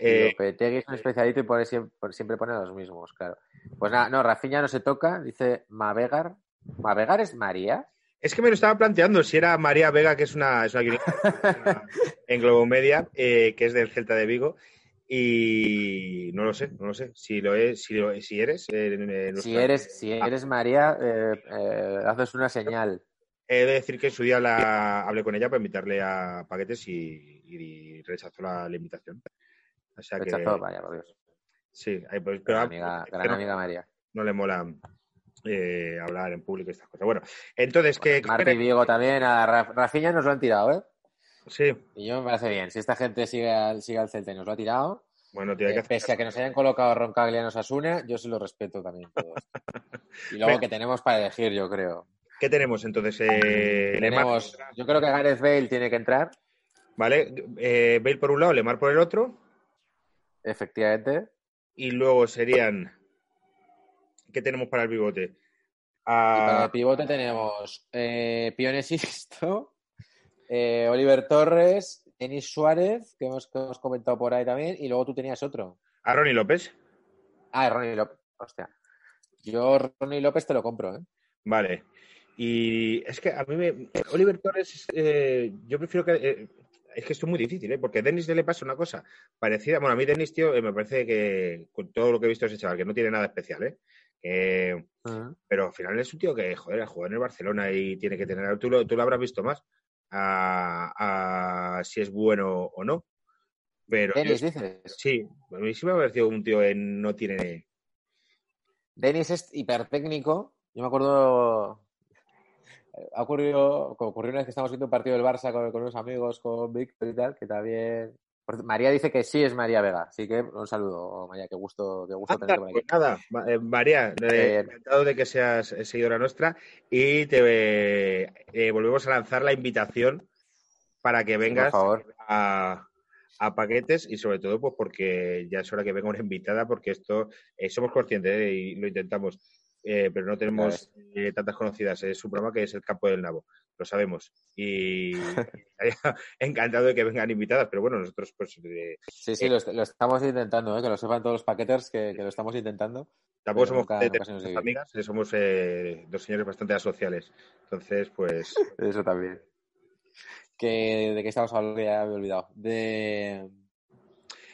Eh, es un especialito y pone siempre, siempre pone a los mismos, claro. Pues nada, no, Rafinha no se toca, dice Mavegar. ¿Mavegar es María? es que me lo estaba planteando si era María Vega, que es una, es una en Globo Media, eh, que es del Celta de Vigo. Y no lo sé, no lo sé. Si lo es, si, lo- si eres. eh, eh, Si nuestra- eres, si eres María, eh, eh, haces una señal. He de decir que en su día la hablé con ella para invitarle a paquetes y, y rechazó la, la invitación. O sea que Rechazó, vaya, por Dios. sí, pues, Gran amiga, que gran no, amiga María. no le mola eh, hablar en público y estas cosas. Bueno, entonces que Marta y Diego también, a Ra- Rafinha nos lo han tirado, ¿eh? Sí, Y yo me parece bien. Si esta gente sigue al, sigue al Celta y nos lo ha tirado, bueno, tío, hay que eh, pese a que nos hayan colocado Roncaglia y Osasuna, yo se lo respeto también. todo. Y luego Venga. que tenemos para elegir, yo creo. ¿Qué tenemos entonces? Eh, Tenemos, yo creo que Gareth Bale tiene que entrar, ¿vale? Eh, Bale por un lado, Lemar por el otro. efectivamente. Y luego serían. ¿Qué tenemos para el bigote? Y para Ah, el pivote tenemos eh, Pione Sisto, eh, Oliver Torres, Denis Suárez, que hemos, que hemos comentado por ahí también, y luego tú tenías otro. a Ronnie López. Ah, Ronnie López. Hostia. Yo Ronnie López te lo compro, ¿eh? Vale. Y es que a mí me. Oliver Torres, eh, yo prefiero que. eh, es que esto es muy difícil, ¿eh? Porque a Denis le pasa una cosa parecida. Bueno, a mí Denis, tío, me parece que con todo lo que he visto de ese chaval, que no tiene nada especial, ¿eh? Que- pero al final es un tío que, joder, juega en el Barcelona y tiene que tener. Tú lo, tú lo habrás visto más. A, a si es bueno o no. Pero yo- Denis, dices. sí, a mí sí me ha parecido un tío que no tiene. Denis es hipertécnico. Yo me acuerdo. Ha ocurrido, ocurrió una vez que estábamos viendo un partido del Barça con, con unos amigos, con Víctor y tal, que también. María dice que sí es María Vega, así que un saludo, María, qué gusto, qué gusto Anda, tenerte por aquí. pues nada, eh, María, eh, encantado de que seas eh, seguidora nuestra y te eh, volvemos a lanzar la invitación para que vengas por favor. a, a paquetes y sobre todo pues porque ya es hora que venga una invitada porque esto somos conscientes y lo intentamos eh, pero no tenemos eh, tantas conocidas es un programa que es el campo del nabo lo sabemos y encantado de que vengan invitadas pero bueno nosotros pues eh, Sí, sí, lo, est- lo estamos intentando, ¿eh? que lo sepan todos los paqueters que, que lo estamos intentando. Tampoco somos nunca- de- de- amigas, eh, somos eh, dos señores bastante asociales. Entonces, pues, Eso también. Que, ¿De qué estamos hablando? Ya me he olvidado. De.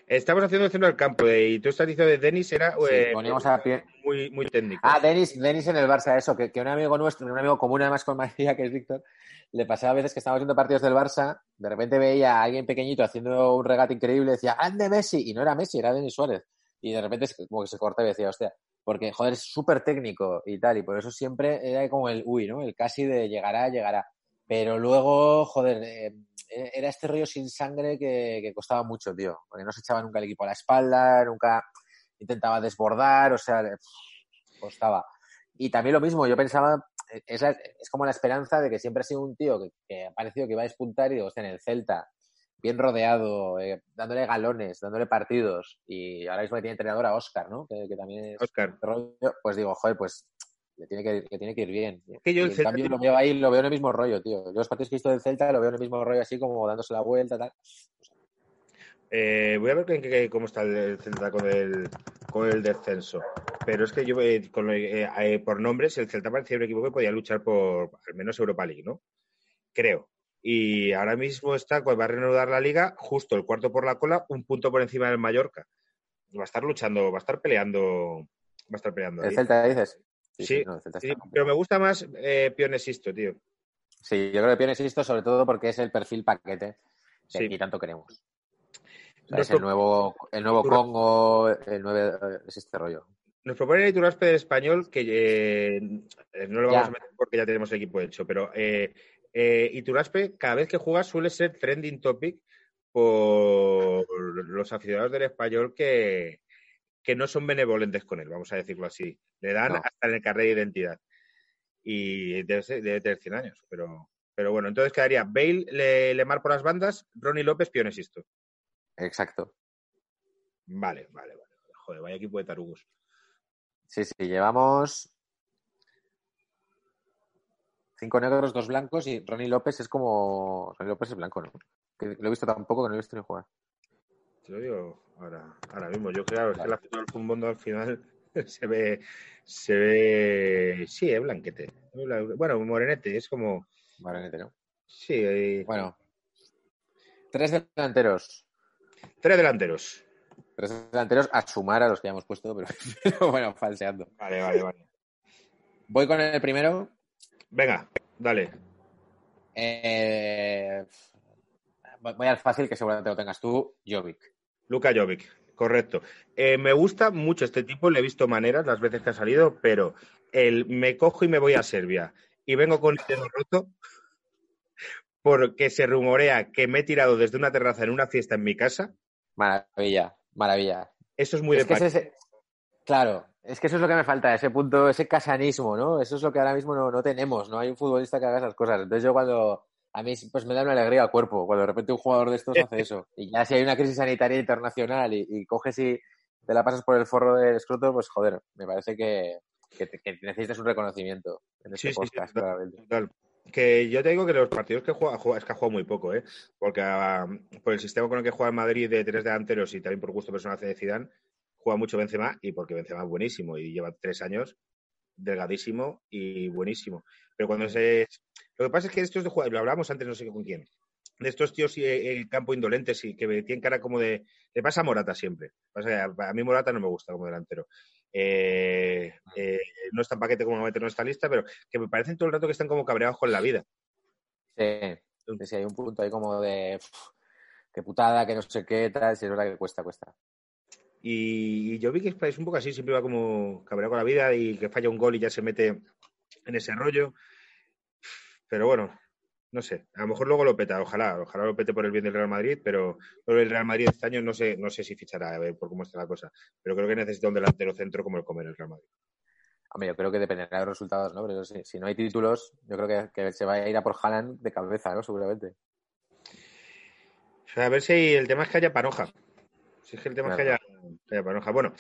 Estamos haciendo el centro del campo eh, y tú estás diciendo de Denis era Sí, eh, poníamos a pie. muy, muy técnico. Ah, Denis, Denis en el Barça, eso, que, que un amigo nuestro, un amigo común además con María, que es Víctor, le pasaba a veces que estábamos viendo partidos del Barça, de repente veía a alguien pequeñito haciendo un regate increíble, decía, ¡grande Messi! Y no era Messi, era Denis Suárez. Y de repente es como que se corta y decía, hostia, porque, joder, es súper técnico y tal, y por eso siempre era como el uy, ¿no? El casi de llegará, llegará. Pero luego, joder, eh, era este rollo sin sangre que, que costaba mucho, tío, porque no se echaba nunca el equipo a la espalda, nunca intentaba desbordar, o sea, costaba. Y también lo mismo, yo pensaba, eh, es, la- es como la esperanza de que siempre ha sido un tío que, que ha parecido que iba a despuntar y hostia, en el Celta, bien rodeado, eh, dándole galones, dándole partidos, y ahora mismo que tiene entrenador a Oscar, ¿no? Que, que también es Oscar. rollo, pues digo, joder, pues le tiene que, tiene que ir bien. que yo Y el en Celta cambio tiene- lo veo ahí, lo veo en el mismo rollo, tío. Yo los partidos que he visto del Celta lo veo en el mismo rollo así como dándose la vuelta, tal. Eh, voy a ver que- que- cómo está el, el Celta con el, con el descenso. Pero es que yo, eh, con, eh, eh, por nombres, el Celta parecía un equipo que podía luchar por al menos Europa League, ¿no? Creo. Y ahora mismo está, pues va a reanudar la liga, justo el cuarto por la cola, un punto por encima del Mallorca. Va a estar luchando, va a estar peleando, va a estar peleando. ¿El ahí. Celta dices? Sí, no, pero me gusta más eh, Pionesisto, tío. Sí, yo creo que Piones esto sobre todo porque es el perfil paquete que Sí. aquí tanto queremos. O sea, Nos es el nuevo, el nuevo Congo, el nuevo, es este rollo. Nos propone el Iturraspe de español que eh, no lo vamos Ya. a meter porque ya tenemos el equipo hecho, pero eh, eh, Iturraspe cada vez que juega suele ser trending topic por los aficionados del español que, que no son benevolentes con él, vamos a decirlo así. Le dan No. hasta en el carnet de identidad. Y debe, debe tener 100 años, pero, pero bueno, entonces quedaría Bale, Le- Lemar por las bandas, Ronnie López, Pionesisto. Exacto. Vale, vale, vale. Joder, vaya equipo de tarugos. Sí, sí, llevamos cinco negros, dos blancos y Ronnie López es como. Ronnie López es blanco, ¿no? Que lo he visto tampoco que no lo he visto ni jugar. Te lo digo ahora, ahora mismo. Yo creo es que la foto del fútbol al final se ve, se ve, sí, es blanquete. Bueno, morenete, es como, Maranete, ¿no? sí, eh, Bueno. Tres delanteros. tres delanteros. Tres delanteros a sumar a los que ya hemos puesto, pero, pero bueno, falseando. Vale, vale, vale. Voy con el primero. Venga, dale. Eh, voy al fácil, que seguramente lo tengas tú, Jovic. Luka Jovic, correcto. Eh, me gusta mucho este tipo, le he visto maneras las veces que ha salido, pero el me cojo y me voy a Serbia y vengo con el dedo roto porque se rumorea que me he tirado desde una terraza en una fiesta en mi casa. Maravilla, maravilla. Eso es muy Es de que ese- claro, es que eso es lo que me falta, ese punto, ese casanismo, ¿no? Eso es lo que ahora mismo no, no tenemos, no hay un futbolista que haga esas cosas. Entonces yo cuando, a mí pues me da una alegría al cuerpo, cuando de repente un jugador de estos hace eso. Y ya si hay una crisis sanitaria internacional y, y coges y te la pasas por el forro del escroto, pues joder, me parece que, que, necesitas un reconocimiento en este Sí, sí, sí, podcast, total. Total. Que yo te digo que los partidos que juega, juega- es que ha jugado muy poco, ¿eh? Porque ah, por el sistema con el que juega el Madrid de tres delanteros y también por gusto personal de Zidane, juega mucho Benzema y porque Benzema es buenísimo y lleva tres años delgadísimo y buenísimo. Pero cuando se... Lo que pasa es que estos de lo hablamos antes no sé con quién, de estos tíos eh, en campo indolentes y que tienen cara como de... Le pasa a Morata siempre. A, mí Morata no me gusta como delantero. Eh, eh, no es tan paquete como normalmente no está lista, pero que me parecen todo el rato que están como cabreados con la vida. Sí, sí, sí, hay un punto ahí como de "Uf, qué putada, que no sé qué, tal, si es verdad que cuesta, cuesta. Y, y yo vi que es un poco así, siempre va como cabreado con la vida y que falla un gol y ya se mete en ese rollo. Pero bueno, no sé, a lo mejor luego lo peta, ojalá, ojalá lo pete por el bien del Real Madrid, pero del Real Madrid este año no sé, no sé si fichará, a ver por cómo está la cosa, pero creo que necesita un delantero centro como el comer el Real Madrid. Hombre, yo creo que dependerá de los resultados, ¿no? Pero si, si no hay títulos, yo creo que, que se va a ir a por Haaland de cabeza, ¿no? Seguramente. O sea, a ver si el tema es que haya panoja. Si es que el tema es que haya, Claro. que haya panoja. Bueno,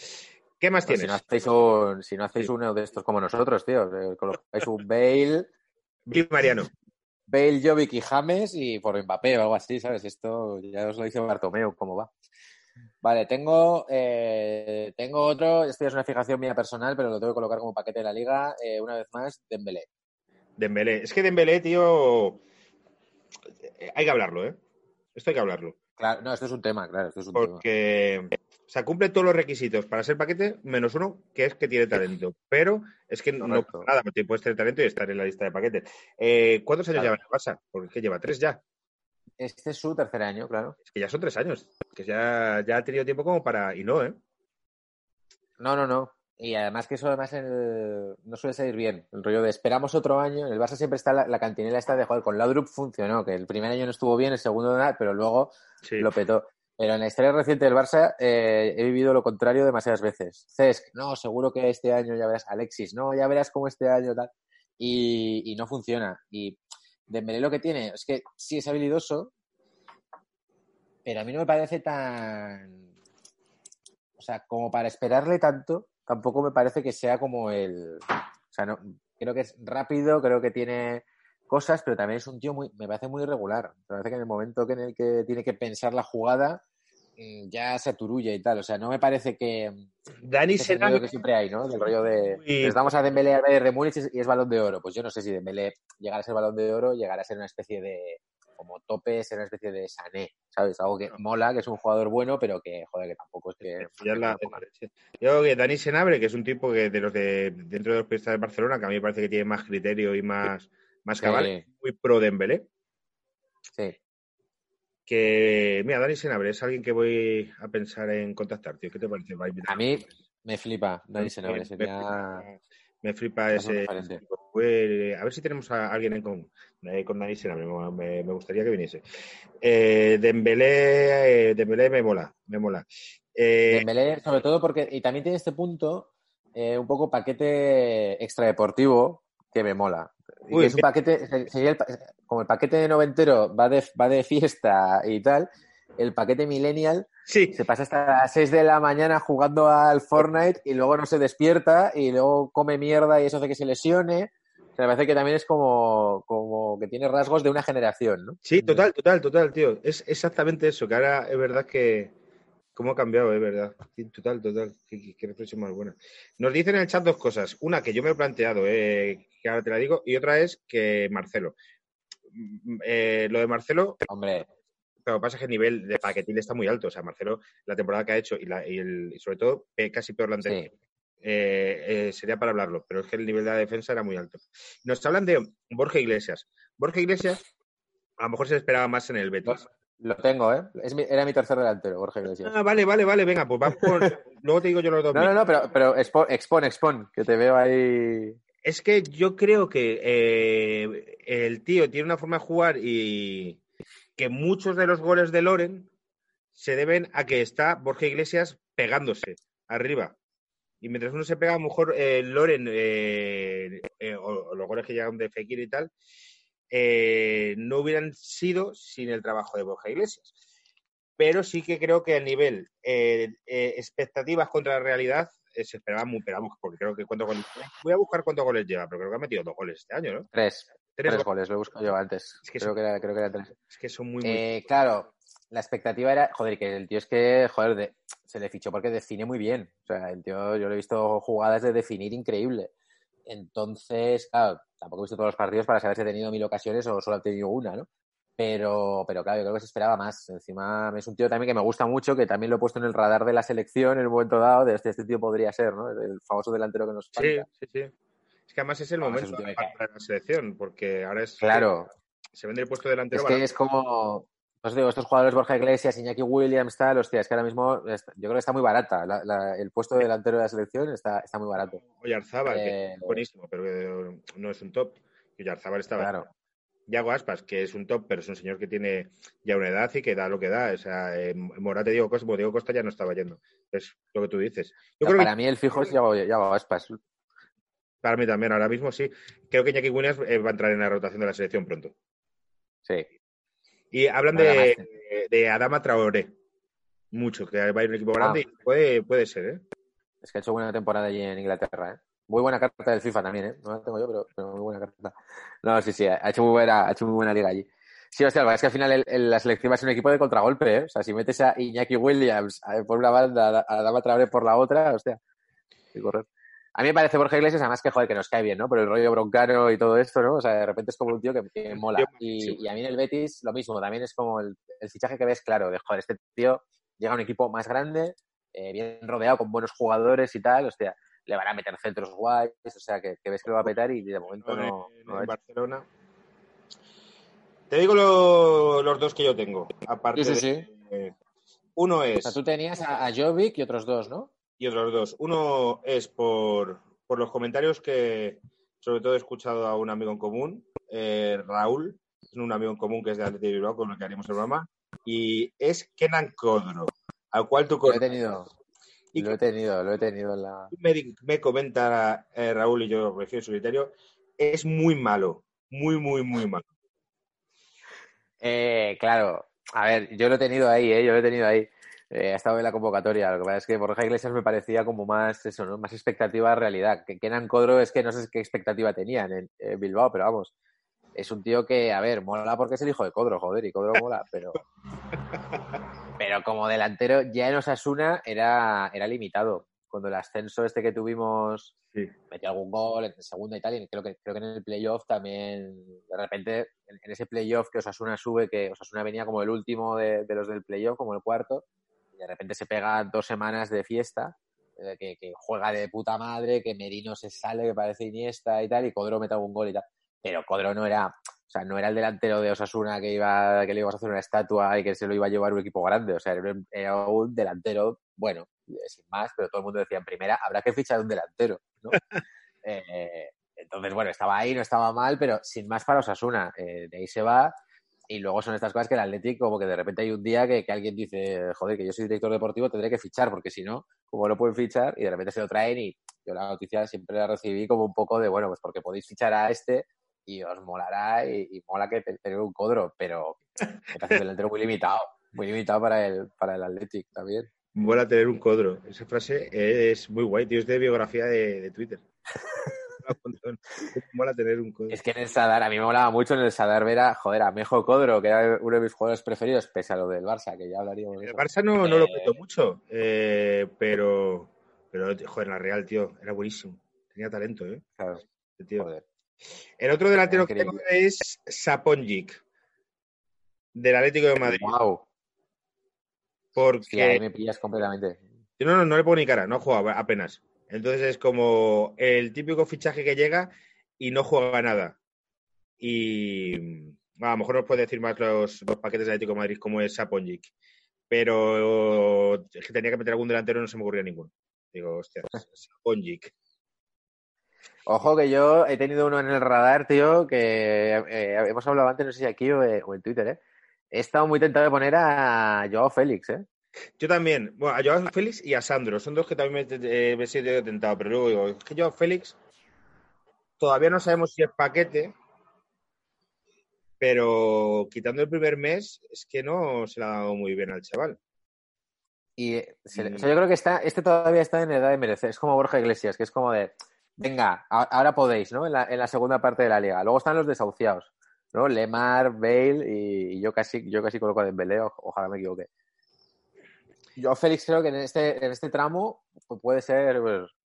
¿qué más Pues tienes? si no hacéis un, si no hacéis uno de estos como nosotros, tío, eh, colocáis un Bale, Viv Mariano. Bale, Jovic y James y por Mbappé o algo así, ¿sabes? Esto ya os lo dice Bartomeu, cómo va. Vale, tengo, eh, tengo otro, esto ya es una fijación mía personal, pero lo tengo que colocar como paquete de la liga, eh, una vez más, Dembélé. Dembélé. Es que Dembélé, tío, eh, hay que hablarlo, ¿eh? Esto hay que hablarlo. Claro, no, esto es un tema, claro, esto es un tema. O sea, cumple todos los requisitos para ser paquete, menos uno, que es que tiene talento. Pero es que no pasa nada, porque puedes tener talento y estar en la lista de paquete. Eh, ¿Cuántos años Claro. lleva en el Barça? Porque es que lleva tres ya. Este es su tercer año, claro. Es que ya son tres años. Que ya, ya ha tenido tiempo como para. Y no, ¿eh? No, no, no. Y además que eso además el- no suele salir bien. El rollo de esperamos otro año. En el Barça siempre está la, la cantinela esta de joder, con Laudrup funcionó, que el primer año no estuvo bien, el segundo nada, pero luego Sí. lo petó. Pero en la historia reciente del Barça eh, he vivido lo contrario demasiadas veces. Cesc, no, seguro que este año ya verás. Alexis, no, ya verás cómo este año tal. Y, y no funciona. Y Dembélé lo que tiene es que sí es habilidoso, pero a mí no me parece tan... O sea, como para esperarle tanto, tampoco me parece que sea como el... O sea, no, creo que es rápido, creo que tiene cosas, pero también es un tío muy, me parece muy irregular. Me parece que en el momento que en el que tiene que pensar la jugada, mm, ya se aturulla y tal. O sea, no me parece que. Dani ese miedo Senabre, que siempre hay, ¿no? Del rollo de. Muy- Les damos a Dembélé al Bayern de Múnich y es balón de oro. Pues yo no sé si Dembélé llegará a ser balón de oro, llegará a ser una especie de. Como tope, ser una especie de Sané, ¿sabes? Algo que mola, que es un jugador bueno, pero que, joder, que tampoco es que. ya es la- Yo creo que Dani Senabre, que es un tipo que de los de dentro de los periodistas de Barcelona, que a mí me parece que tiene más criterio y más, más Sí. cabal, muy pro Dembélé. Sí. Que, mira, Dani Senabre es alguien que voy a pensar en contactar, tío. ¿Qué te parece? A mí me flipa Dani Senabre, me sería. flipa- Me flipa ese. Pues, a ver si tenemos a alguien en común eh, con Dani Senabre. Me, gustaría que viniese. Eh, Dembélé, eh, Dembélé me mola, me mola. Eh, Dembélé, sobre todo porque, y también tiene este punto, eh, un poco paquete extradeportivo que me mola. Uy, es un paquete, sería el como el paquete de noventero va de, va de fiesta y tal, el paquete millennial sí, se pasa hasta las 6 de la mañana jugando al Fortnite y luego no se despierta y luego come mierda y eso hace que se lesione. O sea, me parece que también es como, como que tiene rasgos de una generación, ¿no? Sí, total, total, total, tío. Es exactamente eso, que ahora es verdad que cómo ha cambiado, es verdad. Sí, total, total. Qué, qué- reflexión más buena. Nos dicen en el chat dos cosas. Una que yo me he planteado, eh, que ahora te la digo, y otra es que Marcelo. Mm, eh, lo de Marcelo, Hombre, que pasa que el nivel de paquetil está muy alto. O sea, Marcelo, la temporada que ha hecho y, la- y el, y sobre todo, eh, casi peor la anterior. sí. eh, eh, sería para hablarlo, pero es que el nivel de la defensa era muy alto. Nos hablan de Borja Iglesias. Borja Iglesias, a lo mejor se esperaba más en el Betis. Lo tengo, ¿eh? Es mi- era mi tercer delantero, Borja Iglesias. Ah, vale, vale, vale, venga, pues vamos con... Luego te digo yo los dos. No, no, no, pero, pero expo- expon, expon, que te veo ahí. Es que yo creo que eh, el tío tiene una forma de jugar y que muchos de los goles de Loren se deben a que está Borja Iglesias pegándose arriba. Y mientras uno se pega, a lo mejor eh, Loren, eh, eh, o, o los goles que llegan de Fekir y tal, eh, no hubieran sido sin el trabajo de Borja Iglesias. Pero sí que creo que a nivel eh, eh, expectativas contra la realidad se esperaba muy, pero vamos, porque creo que cuántos goles. Voy a buscar cuántos goles lleva, pero creo que ha metido dos goles este año, ¿no? Tres. Tres Tres goles. lo busco yo antes. Es que creo, son- que era, creo que era tres. Es que son muy, muy. Claro, la expectativa era, joder, que el tío es que, joder, de- se le fichó porque define muy bien. O sea, el tío, yo lo he visto jugadas de definir increíble. Entonces, claro, tampoco he visto todos los partidos para saber si ha tenido mil ocasiones o solo ha tenido una, ¿no? Pero, pero claro, yo creo que se esperaba más. Encima es un tío también que me gusta mucho, que también lo he puesto en el radar de la selección en un momento dado, de este, este tío podría ser, ¿no? El famoso delantero que nos sí, falta. sí, sí. Es que además es el Además, momento es para la selección, porque ahora es. Claro, Se vende el puesto delantero. Es que es como, pues digo, estos jugadores Borja Iglesias, Iñaki Williams, tal, hostia, es que ahora mismo está- yo creo que está muy barata. La- la- el puesto de delantero de la selección está, está muy barato. Oyarzábal, que Eh, es buenísimo, pero no es un top. Oyarzábal estaba. Claro. Yago Aspas, que es un top, pero es un señor que tiene ya una edad y que da lo que da. O sea, eh, Morata y Diego Costa, bueno, Diego Costa ya no estaba yendo. Es lo que tú dices. Yo creo para que mí el fijo es Yago, Yago Aspas. para mí también, ahora mismo sí. Creo que Iñaki Williams eh, va a entrar en la rotación de la selección pronto. Sí. Y hablan de, de Adama Traoré. Mucho, que va a ir un equipo grande Ah. y puede, puede ser, ¿eh? Es que ha hecho buena temporada allí en Inglaterra, ¿eh? Muy buena carta del FIFA también, ¿eh? No la tengo yo, pero, pero muy buena carta. No, sí, sí, ha hecho muy buena, ha hecho muy buena liga allí. Sí, hostia, es que al final el- el- la selección va a ser un equipo de contragolpe, ¿eh? O sea, si metes a Iñaki Williams por una banda, a Dama Traoré por la otra, hostia, hay que correr. A mí me parece Borja Iglesias, además que, joder, que nos cae bien, ¿no? Por el rollo broncano y todo esto, ¿no? O sea, de repente es como un tío que, que mola. Y, a mí en el Betis lo mismo, también es como el, el fichaje que ves, claro, de, joder, este tío llega a un equipo más grande, eh, bien rodeado con buenos jugadores y tal, hostia, le van a meter centros guays, o sea, que, que ves que lo va a petar y de momento no, en, en. Barcelona. Te digo lo- los dos que yo tengo. Aparte Sí, sí, de- eh, uno O es. sea, tú tenías a, a Jovic y otros dos, ¿no? Y otros dos. Uno es por, por los comentarios que, sobre todo, he escuchado a un amigo en común, eh, Raúl, es un amigo en común que es de Atlético de Bilbao, con el que haríamos el programa, y es Kenan Codro, al cual tú Lo he tenido. Y Lo he tenido, lo he tenido en la. me, me comenta eh, Raúl y yo refiero su criterio, es muy malo, muy, muy, muy malo. Eh, claro, a ver, yo lo he tenido ahí, ¿eh? Yo lo he tenido ahí. Eh, ha estado en la convocatoria. Lo que pasa es que Borja Iglesias me parecía como más eso, ¿no? Más expectativa a realidad. Que Kenan Codro es que no sé qué expectativa tenían en, en Bilbao, pero vamos. Es un tío que, a ver, mola porque es el hijo de Codro, joder, y Codro mola, pero. Pero como delantero ya en Osasuna era, era limitado. Cuando el ascenso este que tuvimos Sí. metió algún gol en segunda y tal, y creo que, creo que en el playoff también, de repente, en, en ese playoff que Osasuna sube, que Osasuna venía como el último de, de los del playoff, como el cuarto, de repente se pega dos semanas de fiesta, eh, que, que juega de puta madre, que Merino se sale, que parece Iniesta y tal, y Codro mete algún gol y tal. Pero Codro no era, o sea, no era el delantero de Osasuna que iba, que le ibas a hacer una estatua y que se lo iba a llevar un equipo grande, o sea, era un, era un delantero, bueno, eh, sin más, pero todo el mundo decía en primera, habrá que fichar un delantero, ¿no? Eh, entonces, bueno, estaba ahí, no estaba mal, pero sin más para Osasuna. Eh, de ahí se va y luego son estas cosas que el Atlético, como que de repente hay un día que, que alguien dice, joder, que yo soy director deportivo, tendré que fichar, porque si no, como no pueden fichar, y de repente se lo traen y yo la noticia siempre la recibí como un poco de, bueno, pues porque podéis fichar a este y os molará y, y mola que te- tener un codro, pero parece un delantero muy limitado, muy limitado para el, para el Athletic también. Mola tener un codro. Esa frase es muy guay, tío. Es de biografía de, de Twitter. Un montón. Mola tener un codro. Es que en el Sadar, a mí me molaba mucho en el Sadar ver a, joder, a Mejo Codro, que era uno de mis jugadores preferidos, pese a lo del Barça, que ya hablaríamos de El eso. Barça no, no lo Eh, petó mucho, eh, pero, pero, joder, la Real, tío, era buenísimo. Tenía talento, ¿eh? Claro, Este tío. joder. El otro delantero que tengo es Saponjic, del Atlético de Madrid. Wow. Porque Sí, ahí me pillas completamente. no, no, no le pongo ni cara, no juega apenas. Entonces es como el típico fichaje que llega y no juega nada. Y a lo mejor nos puede decir más los, los paquetes del Atlético de Madrid como es Saponjic. Pero es que tenía que meter algún delantero y no se me ocurría ninguno. Digo, hostia, Saponjic. Ojo que yo he tenido uno en el radar, tío, que eh, hemos hablado antes, no sé si aquí o, eh, o en Twitter, ¿eh? He estado muy tentado de poner a Joao Félix, ¿eh? Yo también. Bueno, a Joao Félix y a Sandro. Son dos que también me, eh, me he sido tentado. Pero luego digo, es que Joao Félix todavía no sabemos si es paquete. Pero quitando el primer mes, es que no se le ha dado muy bien al chaval. Y se le- o sea, yo creo que está, este todavía está en edad de merecer. Es como Borja Iglesias, que es como de, venga, a- ahora podéis, ¿no? En la, en la segunda parte de la liga. Luego están los desahuciados, ¿no? Lemar, Bale y, y yo casi, yo casi coloco a Dembélé, ojalá me equivoque. Yo Félix creo que en este, en este tramo pues, puede ser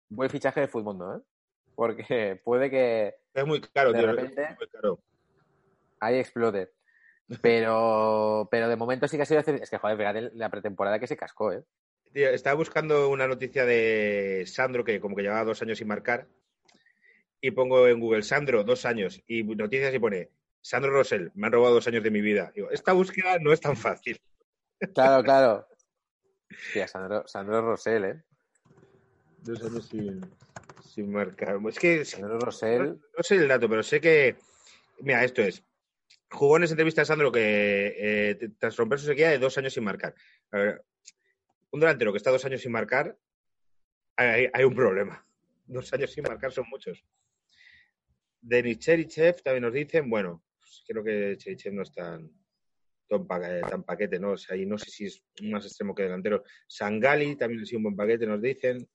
buen fichaje de fútbol, ¿eh? Porque puede que Es muy caro, De tío. repente- Es muy caro. ahí explote. Pero, pero de momento sí que ha sido... Es que, joder, fíjate la pretemporada que se cascó, ¿eh? Tío, estaba buscando una noticia de Sandro, que como que llevaba dos años sin marcar. Y pongo en Google Sandro, dos años. Y noticias y pone Sandro Rosell, me han robado dos años de mi vida. Digo, esta búsqueda no es tan fácil. Claro, claro. Hostia, Sandro, Sandro Rosell, ¿eh? Dos años sin, sin marcar. Es que Sandro no, Rosell. no sé el dato, pero sé que. Mira, esto es. Jugó en esa entrevista a Sandro que eh, tras romper su sequía de dos años sin marcar. A ver, un delantero que está dos años sin marcar, hay, hay un problema. Dos años sin marcar son muchos. Denis Cherichev también nos dicen, bueno, pues creo que Cherichev no es tan, tan, pa- tan paquete, ¿no? O sea, ahí no sé si es más extremo que delantero. Sangali también ha sido un buen paquete, nos dicen.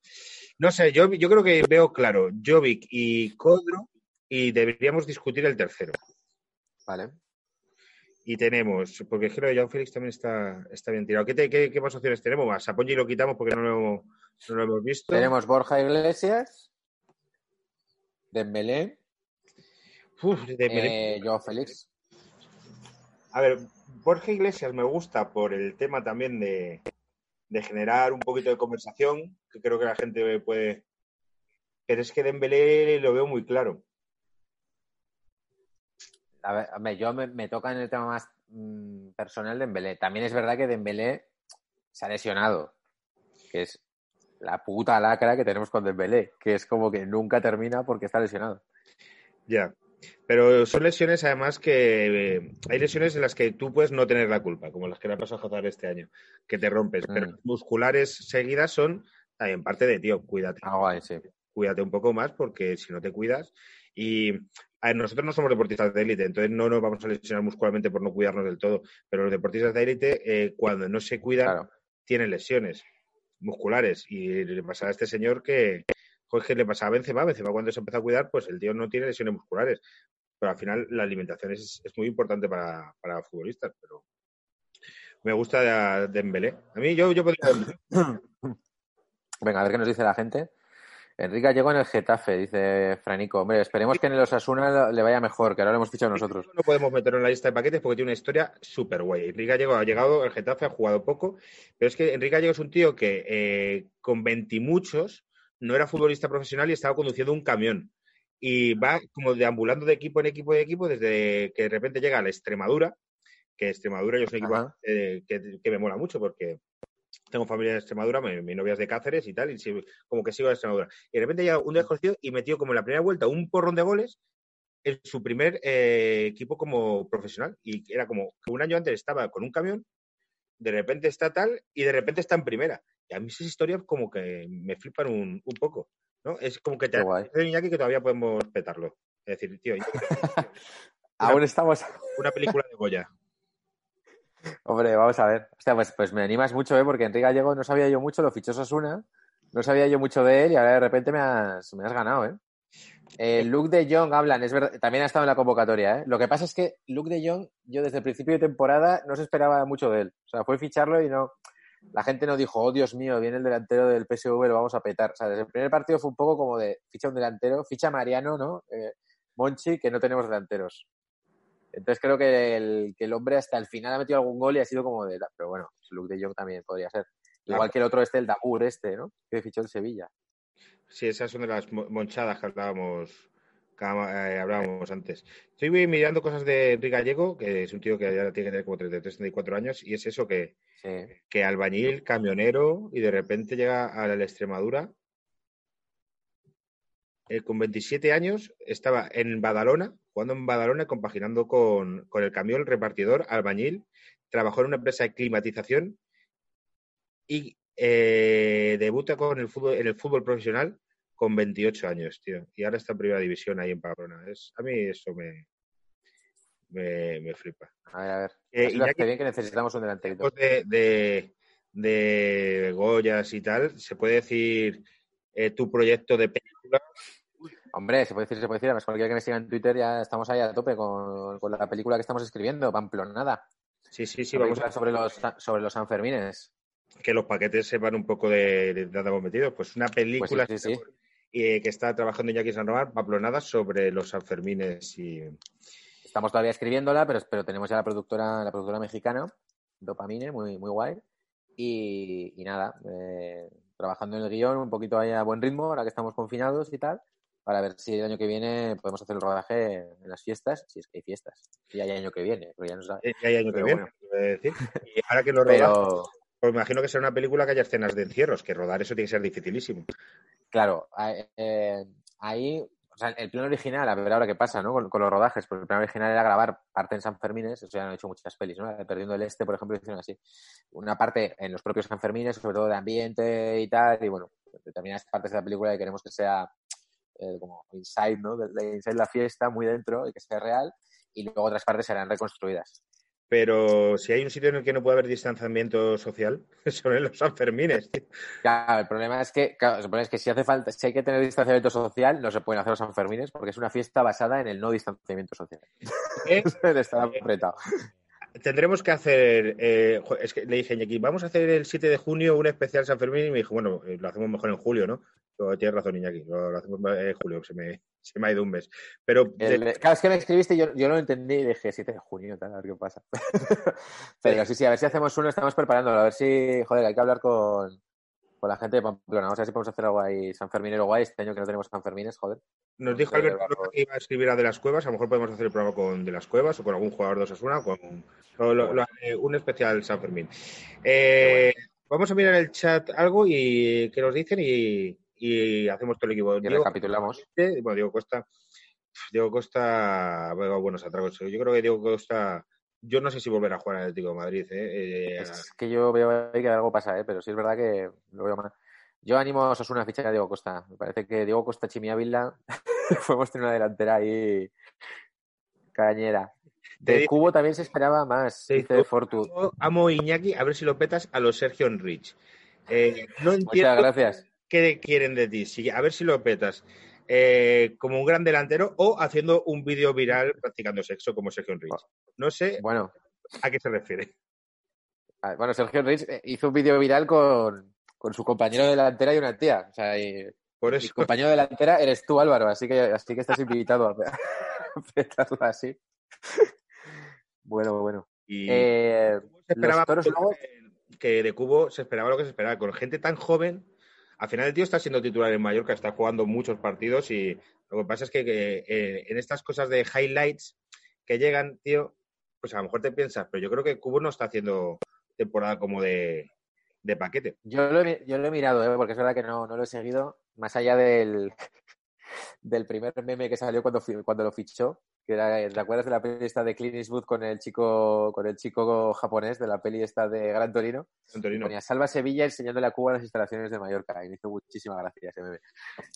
No sé, yo, yo creo que veo claro Jovic y Kodro y deberíamos discutir el tercero. Vale. Y tenemos, porque creo que Joao Félix también está, está bien tirado. ¿Qué, te- qué, qué más opciones tenemos? Más, a Pongi lo quitamos porque no lo, no lo hemos visto. Tenemos Borja Iglesias, Dembélé, Uf, eh, Joao Félix. A ver, Borja Iglesias me gusta por el tema también de, de generar un poquito de conversación, que creo que la gente puede... Pero es que Dembélé lo veo muy claro. A ver, hombre, yo me, me toca en el tema más mm, personal Dembélé. También es verdad que Dembélé se ha lesionado, que es la puta lacra que tenemos con Dembélé, que es como que nunca termina porque está lesionado. Ya. Pero son lesiones, además, que eh, hay lesiones en las que tú puedes no tener la culpa, como las que le ha pasado a Hazard este año, que te rompes. Pero Mm. musculares seguidas son también parte de, tío, cuídate. Ah, guay, sí. Cuídate un poco más porque si no te cuidas. Y a nosotros no somos deportistas de élite, entonces no nos vamos a lesionar muscularmente por no cuidarnos del todo. Pero los deportistas de élite, eh, cuando no se cuidan, Claro. tienen lesiones musculares. Y le pasaba a este señor que, joder, que le pasaba a Benzema. Benzema cuando se empezó a cuidar, pues el tío no tiene lesiones musculares. Pero al final la alimentación es, es muy importante para, para futbolistas. Pero Me gusta Dembélé. A mí yo, yo podría... Venga, a ver qué nos dice la gente. Enrique llegó en el Getafe, dice Franico. Hombre, esperemos que en el Osasuna le vaya mejor, que ahora lo hemos fichado nosotros. No podemos meterlo en la lista de paquetes porque tiene una historia súper guay. Enrique Gallego ha llegado al Getafe, ha jugado poco, pero es que Enrique Gallego es un tío que eh, con veintimuchos no era futbolista profesional y estaba conduciendo un camión. Y va como deambulando de equipo en equipo en equipo desde que de repente llega a la Extremadura, que Extremadura yo soy un equipo eh, que, que me mola mucho porque tengo familia en Extremadura, mi, novia es de Cáceres y tal, y como que sigo a Extremadura. Y de repente ya un desconocido y metió como en la primera vuelta un porrón de goles en su primer eh, equipo como profesional. Y era como que un año antes estaba con un camión, de repente está tal y de repente está en primera. Y a mí esas historias como que me flipan un, poco. ¿no? Es como que te hace Iñaki que todavía podemos petarlo. Es decir, tío, aún estamos. Una película de Goya. Hombre, vamos a ver. Hostia, pues, pues me animas mucho, ¿eh? Porque Enrique Gallego no sabía yo mucho, lo fichó Sasuna, no sabía yo mucho de él y ahora de repente me has, me has ganado, ¿eh? eh Luke de Jong hablan, es verdad, también ha estado en la convocatoria, ¿eh? Lo que pasa es que Luke de Jong, yo desde el principio de temporada no se esperaba mucho de él. O sea, fue ficharlo y no. La gente no dijo, oh Dios mío, viene el delantero del PSV, lo vamos a petar. O sea, desde el primer partido fue un poco como de ficha un delantero, ficha Mariano, ¿no? Eh, Monchi, que no tenemos delanteros. Entonces creo que el, que el hombre hasta el final ha metido algún gol y ha sido como de... Pero bueno, Luke de Jong también podría ser. Igual que el otro este, el Dabur este, ¿no? Que fichó en Sevilla. Sí, esas son de las monchadas que hablábamos, que eh, hablábamos antes. Estoy mirando cosas de Enrique Gallego, que es un tío que ya tiene que tener como 33, 34 años, y es eso que, que albañil, camionero, y de repente llega a la Extremadura. Eh, con 27 años estaba en Badalona, jugando en Badalona, compaginando con, el camión, repartidor, albañil, trabajó en una empresa de climatización y eh, debuta con el fútbol, en el fútbol profesional con 28 años, tío. Y ahora está en primera división ahí en Pamplona. Es, a mí eso me, me, flipa. A ver, a ver. Eh, bien que necesitamos un delantero. De, de, de Goyas y tal, ¿se puede decir eh, tu proyecto de película? Hombre, se puede decir, se puede decir. Además, cualquiera que me siga en Twitter ya estamos ahí a tope con, la película que estamos escribiendo, Pamplonada. Sí, sí, sí. Vamos a... sobre los sobre los Sanfermines. Que los paquetes sepan un poco de, dónde hemos metido. Pues una película pues sí, que está trabajando Iñaki San Román, Pamplonada, sobre los Sanfermines y... Estamos todavía escribiéndola, pero, pero tenemos ya la productora, la productora mexicana, Dopamine, muy, muy guay. Y, nada, eh, trabajando en el guion, un poquito ahí a buen ritmo, ahora que estamos confinados y tal para ver si el año que viene podemos hacer el rodaje en las fiestas, si es que hay fiestas. Si hay año que viene, pero ya no sabe. hay año que viene, decir. Y ahora que lo pero... pues imagino que será una película que haya escenas de encierros, que rodar eso tiene que ser dificilísimo. Claro, eh, ahí, o sea, el plan original, a ver ahora qué pasa, ¿no? Con, los rodajes, porque el plan original era grabar parte en San Fermines, eso ya han hecho muchas pelis, ¿no? Perdiendo el Este, por ejemplo, hicieron así. Una parte en los propios San Fermines, sobre todo de ambiente y tal, y bueno, determinadas partes de la película que queremos que sea eh, como inside, ¿no? De, inside la fiesta, muy dentro, y que sea real, y luego otras partes serán reconstruidas. Pero si hay un sitio en el que no puede haber distanciamiento social, son en los Sanfermines. Claro, el problema es que, claro, el problema es que si hace falta, si hay que tener distanciamiento social, no se pueden hacer los Sanfermines porque es una fiesta basada en el no distanciamiento social. ¿Eh? Está apretado. Tendremos que hacer, eh, es que le dije a vamos a hacer el 7 de junio un especial San Fermín y me dijo, bueno, lo hacemos mejor en julio, ¿no? tienes razón, Iñaki, lo, hacemos en julio, se me, se me ha ido un mes. Pero, Claro, es que me escribiste y yo, yo no lo entendí y dije 7 de junio, tal, a ver qué pasa. Pero sí, sí, a ver si hacemos uno, estamos preparándolo, a ver si, joder, hay que hablar con, con la gente de Pamplona. Vamos a ver si podemos hacer algo ahí San Ferminero guay. Este año que no tenemos San Fermines, joder. Nos dijo Alberto que iba a escribir a De las Cuevas. A lo mejor podemos hacer el programa con De las Cuevas o con algún jugador de Osasuna. Con, un especial San Fermín. Eh, vamos a mirar el chat algo y que nos dicen y, y hacemos todo el equipo. Y recapitulamos. Bueno, Diego Costa, Diego Costa, buenos atragos. Yo creo que Diego Costa, yo no sé si volverá a jugar al Atlético de Madrid. ¿eh? Eh, es que yo veo ahí que algo pasa, ¿eh? pero sí es verdad que lo veo mal. Yo animo a una ficha a Diego Costa. Me parece que Diego Costa, Chimi Ávila, podemos tener una delantera ahí cañera. De Cubo también se esperaba más, dice Fortu. Amo Iñaki, a ver si lo petas a los Sergio Enrich. Eh, no entiendo Muchas gracias qué quieren de ti. a ver si lo petas. Eh, como un gran delantero o haciendo un vídeo viral practicando sexo como Sergio Enrique. No sé bueno. a qué se refiere. Ah, Bueno, Sergio Reyes eh, hizo un vídeo viral con, con su compañero de delantera y una tía. O sea, y, Por mi compañero de delantera eres tú, Álvaro, así que, así que estás invitado a, petarla así. Bueno, bueno. Y Eh, se esperaba los toros que de Cubo se esperaba lo que se esperaba. Con gente tan joven, al final el tío está siendo titular en Mallorca, está jugando muchos partidos y lo que pasa es que, eh, en estas cosas de highlights que llegan, tío, pues a lo mejor te piensas, pero yo creo que Cubo no está haciendo temporada como de, paquete. Yo lo, he, mirado, ¿eh? porque es verdad que no, lo he seguido, más allá del, primer meme que salió cuando lo fichó, que era, ¿te acuerdas de la peli esta de Clint Eastwood con el chico, con el chico japonés de la peli esta de Gran Torino? Antonino. Ponía Salva Sevilla enseñándole a Cuba las instalaciones de Mallorca y me hizo muchísima gracia ese meme.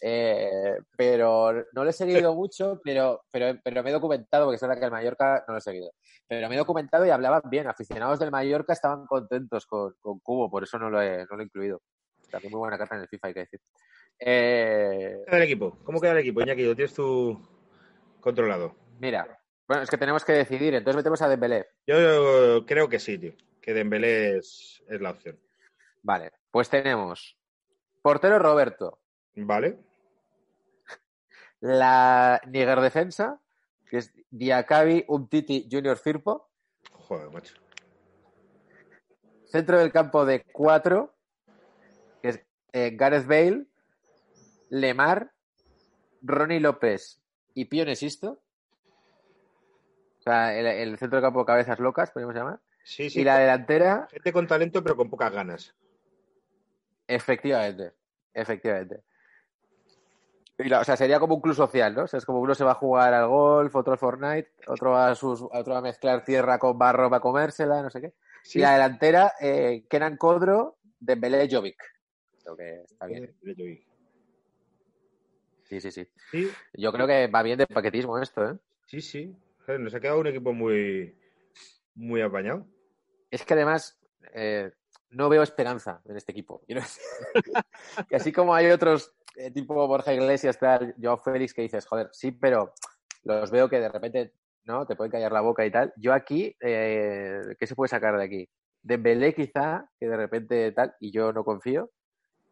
Eh, pero no lo he seguido mucho, pero, pero, pero me he documentado, porque es verdad que el Mallorca no lo he seguido. Pero me he documentado y hablaban bien. Aficionados del Mallorca estaban contentos con, con Cubo, por eso no lo he, no lo he incluido. También muy buena carta en el FIFA, hay que decir. Eh, ¿Cómo queda el equipo? ¿Cómo queda el equipo, Iñaki? ¿Lo tienes tú controlado? Mira, bueno, es que tenemos que decidir, entonces metemos a Dembélé. Yo creo que sí, tío. Que Dembélé es, es la opción. Vale, pues tenemos portero Roberto, ¿Vale? la Niger defensa, que es Diakabi Umtiti Junior Firpo, Joder, macho. centro del campo de cuatro, que es eh, Gareth Bale, Lemar, Ronnie López y Pio Sisto. O sea, el, el centro del campo cabezas locas, podríamos llamar. Sí, sí. Y la delantera, Gente con talento, pero con pocas ganas. efectivamente, efectivamente. Y la- o sea, sería como un club social, ¿no? O sea, es como uno se va a jugar al golf, otro al Fortnite, otro a, sus, otro a mezclar tierra con barro para comérsela, no sé qué. Sí, Y la delantera, eh, Kenan Kodro, Dembélé Jovic. Creo que está bien. Sí, sí, sí. Sí, Yo creo que va bien de paquetismo esto, ¿eh? sí, sí. Nos ha quedado un equipo muy, muy apañado. Es que además eh, no veo esperanza en este equipo. Que así como hay otros, eh, tipo Borja Iglesias, tal, Joao Félix, que dices, joder, sí, pero los veo que de repente no te pueden callar la boca y tal. Yo aquí, eh, ¿qué se puede sacar de aquí? Dembélé quizá, que de repente tal, y yo no confío.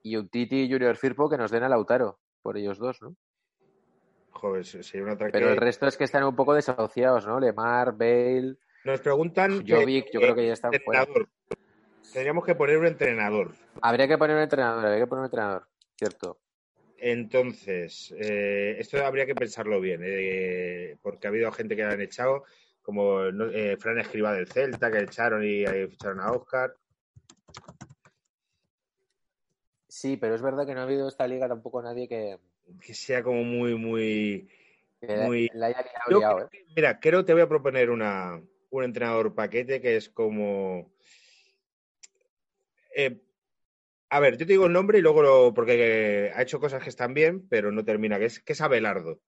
Y un Titi y Junior Firpo que nos den a Lautaro, por ellos dos, ¿no? Joder, se- sería un ataque. Pero el resto es que están un poco desahuciados, ¿no? Lemar, Bale, Nos preguntan. Jovic, yo creo que ya están fuera. Tendríamos que poner un entrenador. Habría que poner un entrenador, habría que poner un entrenador, cierto. Entonces, eh, esto habría que pensarlo bien, eh, porque ha habido gente que la han echado, como eh, Fran Escriba del Celta, que echaron y ficharon a Oscar. Sí, pero es verdad que no ha habido esta liga tampoco nadie que, Que sea como muy, muy. Muy- la liado, ¿eh? mira, creo que te voy a proponer una, un entrenador paquete que es como. eh, a ver, yo te digo el nombre y luego lo. Porque ha hecho cosas que están bien, pero no termina, que es, que es Abelardo.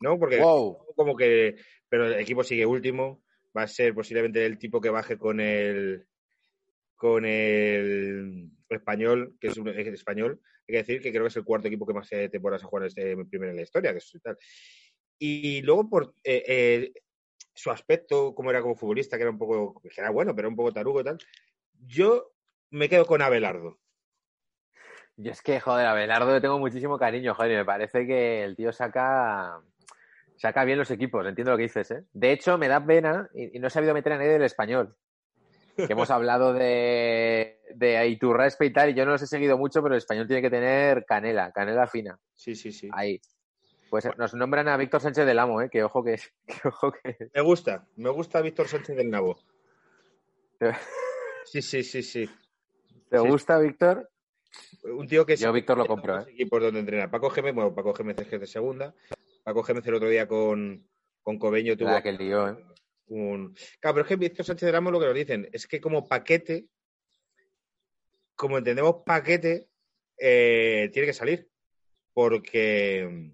¿No? Porque Wow. como que. Pero el equipo sigue último. Va a ser posiblemente el tipo que baje con el. Con el español, que es un es español. Hay que decir que creo que es el cuarto equipo que más eh, temporadas ha jugado este primero en la historia, que es tal. Y luego por eh, eh, su aspecto, como era como futbolista, que era un poco, que era bueno, pero un poco tarugo y tal. Yo me quedo con Abelardo. Yo es que, joder, a Belardo le tengo muchísimo cariño, joder, y me parece que el tío saca saca bien los equipos, entiendo lo que dices, ¿eh? De hecho, me da pena, y, y no he sabido meter a nadie del español. Que hemos hablado de, de Iturraspe y tal, y yo no los he seguido mucho, pero el español tiene que tener canela, canela fina, Sí, sí, sí. ahí. Pues nos nombran a Víctor Sánchez del Amo, ¿eh? Que ojo que, que ojo que Me gusta, me gusta Víctor Sánchez del Nabo. Sí, sí, sí, sí. ¿Te Sí. gusta, Víctor? Un tío que Yo Víctor lo compro, ¿eh? equipos donde entrenar. Paco Gémez, bueno, Paco Gémez es que es de segunda. Paco Gémez el otro día con, con Cobeño tuvo que lió, ¿eh? un. Claro, pero es que Víctor Sánchez del Amo lo que nos dicen es que como paquete, como entendemos paquete, eh, tiene que salir. Porque,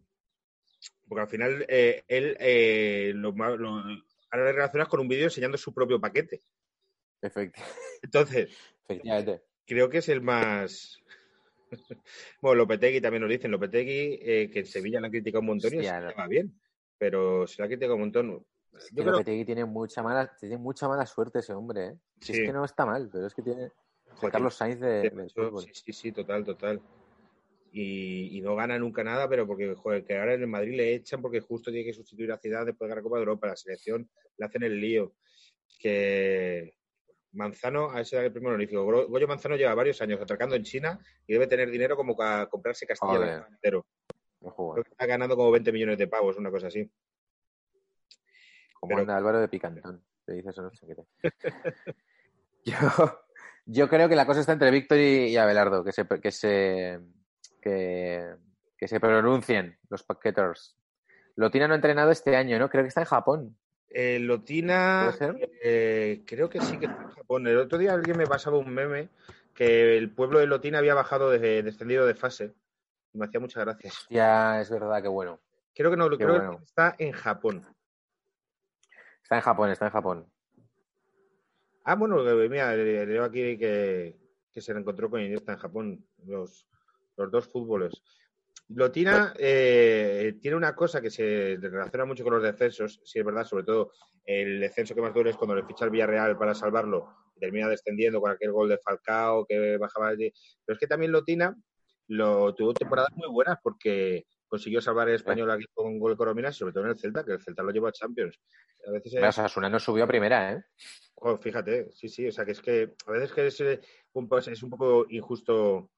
porque al final eh, él eh, lo, ma- lo, ahora le relacionas con un vídeo enseñando su propio paquete. Efecti- Entonces, Efectivamente. creo que es el más. bueno, Lopetegui también nos dicen. Lopetegui, que en Sevilla la han criticado un montón y Sevilla no. va bien. Pero se la ha criticado un montón. Es Yo que creo- Lopetegui tiene mucha mala, tiene mucha mala suerte ese hombre, ¿eh? Si Sí. es que no está mal, pero es que tiene Joder, Carlos Sainz de, del fútbol. Sí, sí, sí, total, total. Y, y no gana nunca nada, pero porque joder, que ahora en el Madrid le echan porque justo tiene que sustituir a Ciudad después de ganar Copa de Europa. La selección le hacen el lío. Que Manzano, a ese era el primer honorífico. Goyo Manzano lleva varios años atracando en China y debe tener dinero como para comprarse Castilla entero. No está ganando como 20 millones de pavos, una cosa así. Como pero- anda Álvaro de Picantón. Te dice eso, no sé qué. yo, yo creo que la cosa está entre Víctor y, y Abelardo, que se, que se que, que se pronuncien los paqueters. Lotina no ha entrenado este año, ¿no? Creo que está en Japón. Eh, Lotina, eh, creo que sí que está en Japón. El otro día alguien me pasaba un meme que el pueblo de Lotina había bajado, de, descendido de fase. Y me hacía muchas gracias. Ya, es verdad, que bueno. Creo que no, Qué creo bueno. que está en Japón. Está en Japón, está en Japón. Ah, bueno, mira, le- leo aquí que, que se encontró con Iniesta en Japón, los, los dos fútboles. Lotina eh, tiene una cosa que se relaciona mucho con los descensos, sí es verdad, sobre todo el descenso que más duele es cuando le ficha el Villarreal para salvarlo, termina descendiendo con aquel gol de Falcao que bajaba allí. Pero es que también Lotina lo, tuvo temporadas muy buenas porque consiguió salvar el español aquí con un gol de Coromina, sobre todo en el Celta, que el Celta lo llevó a Champions. A veces Mira, Osasuna no subió a primera, ¿eh? Joder, fíjate, sí, sí, o sea que es que a veces que es, eh, un, es un poco injusto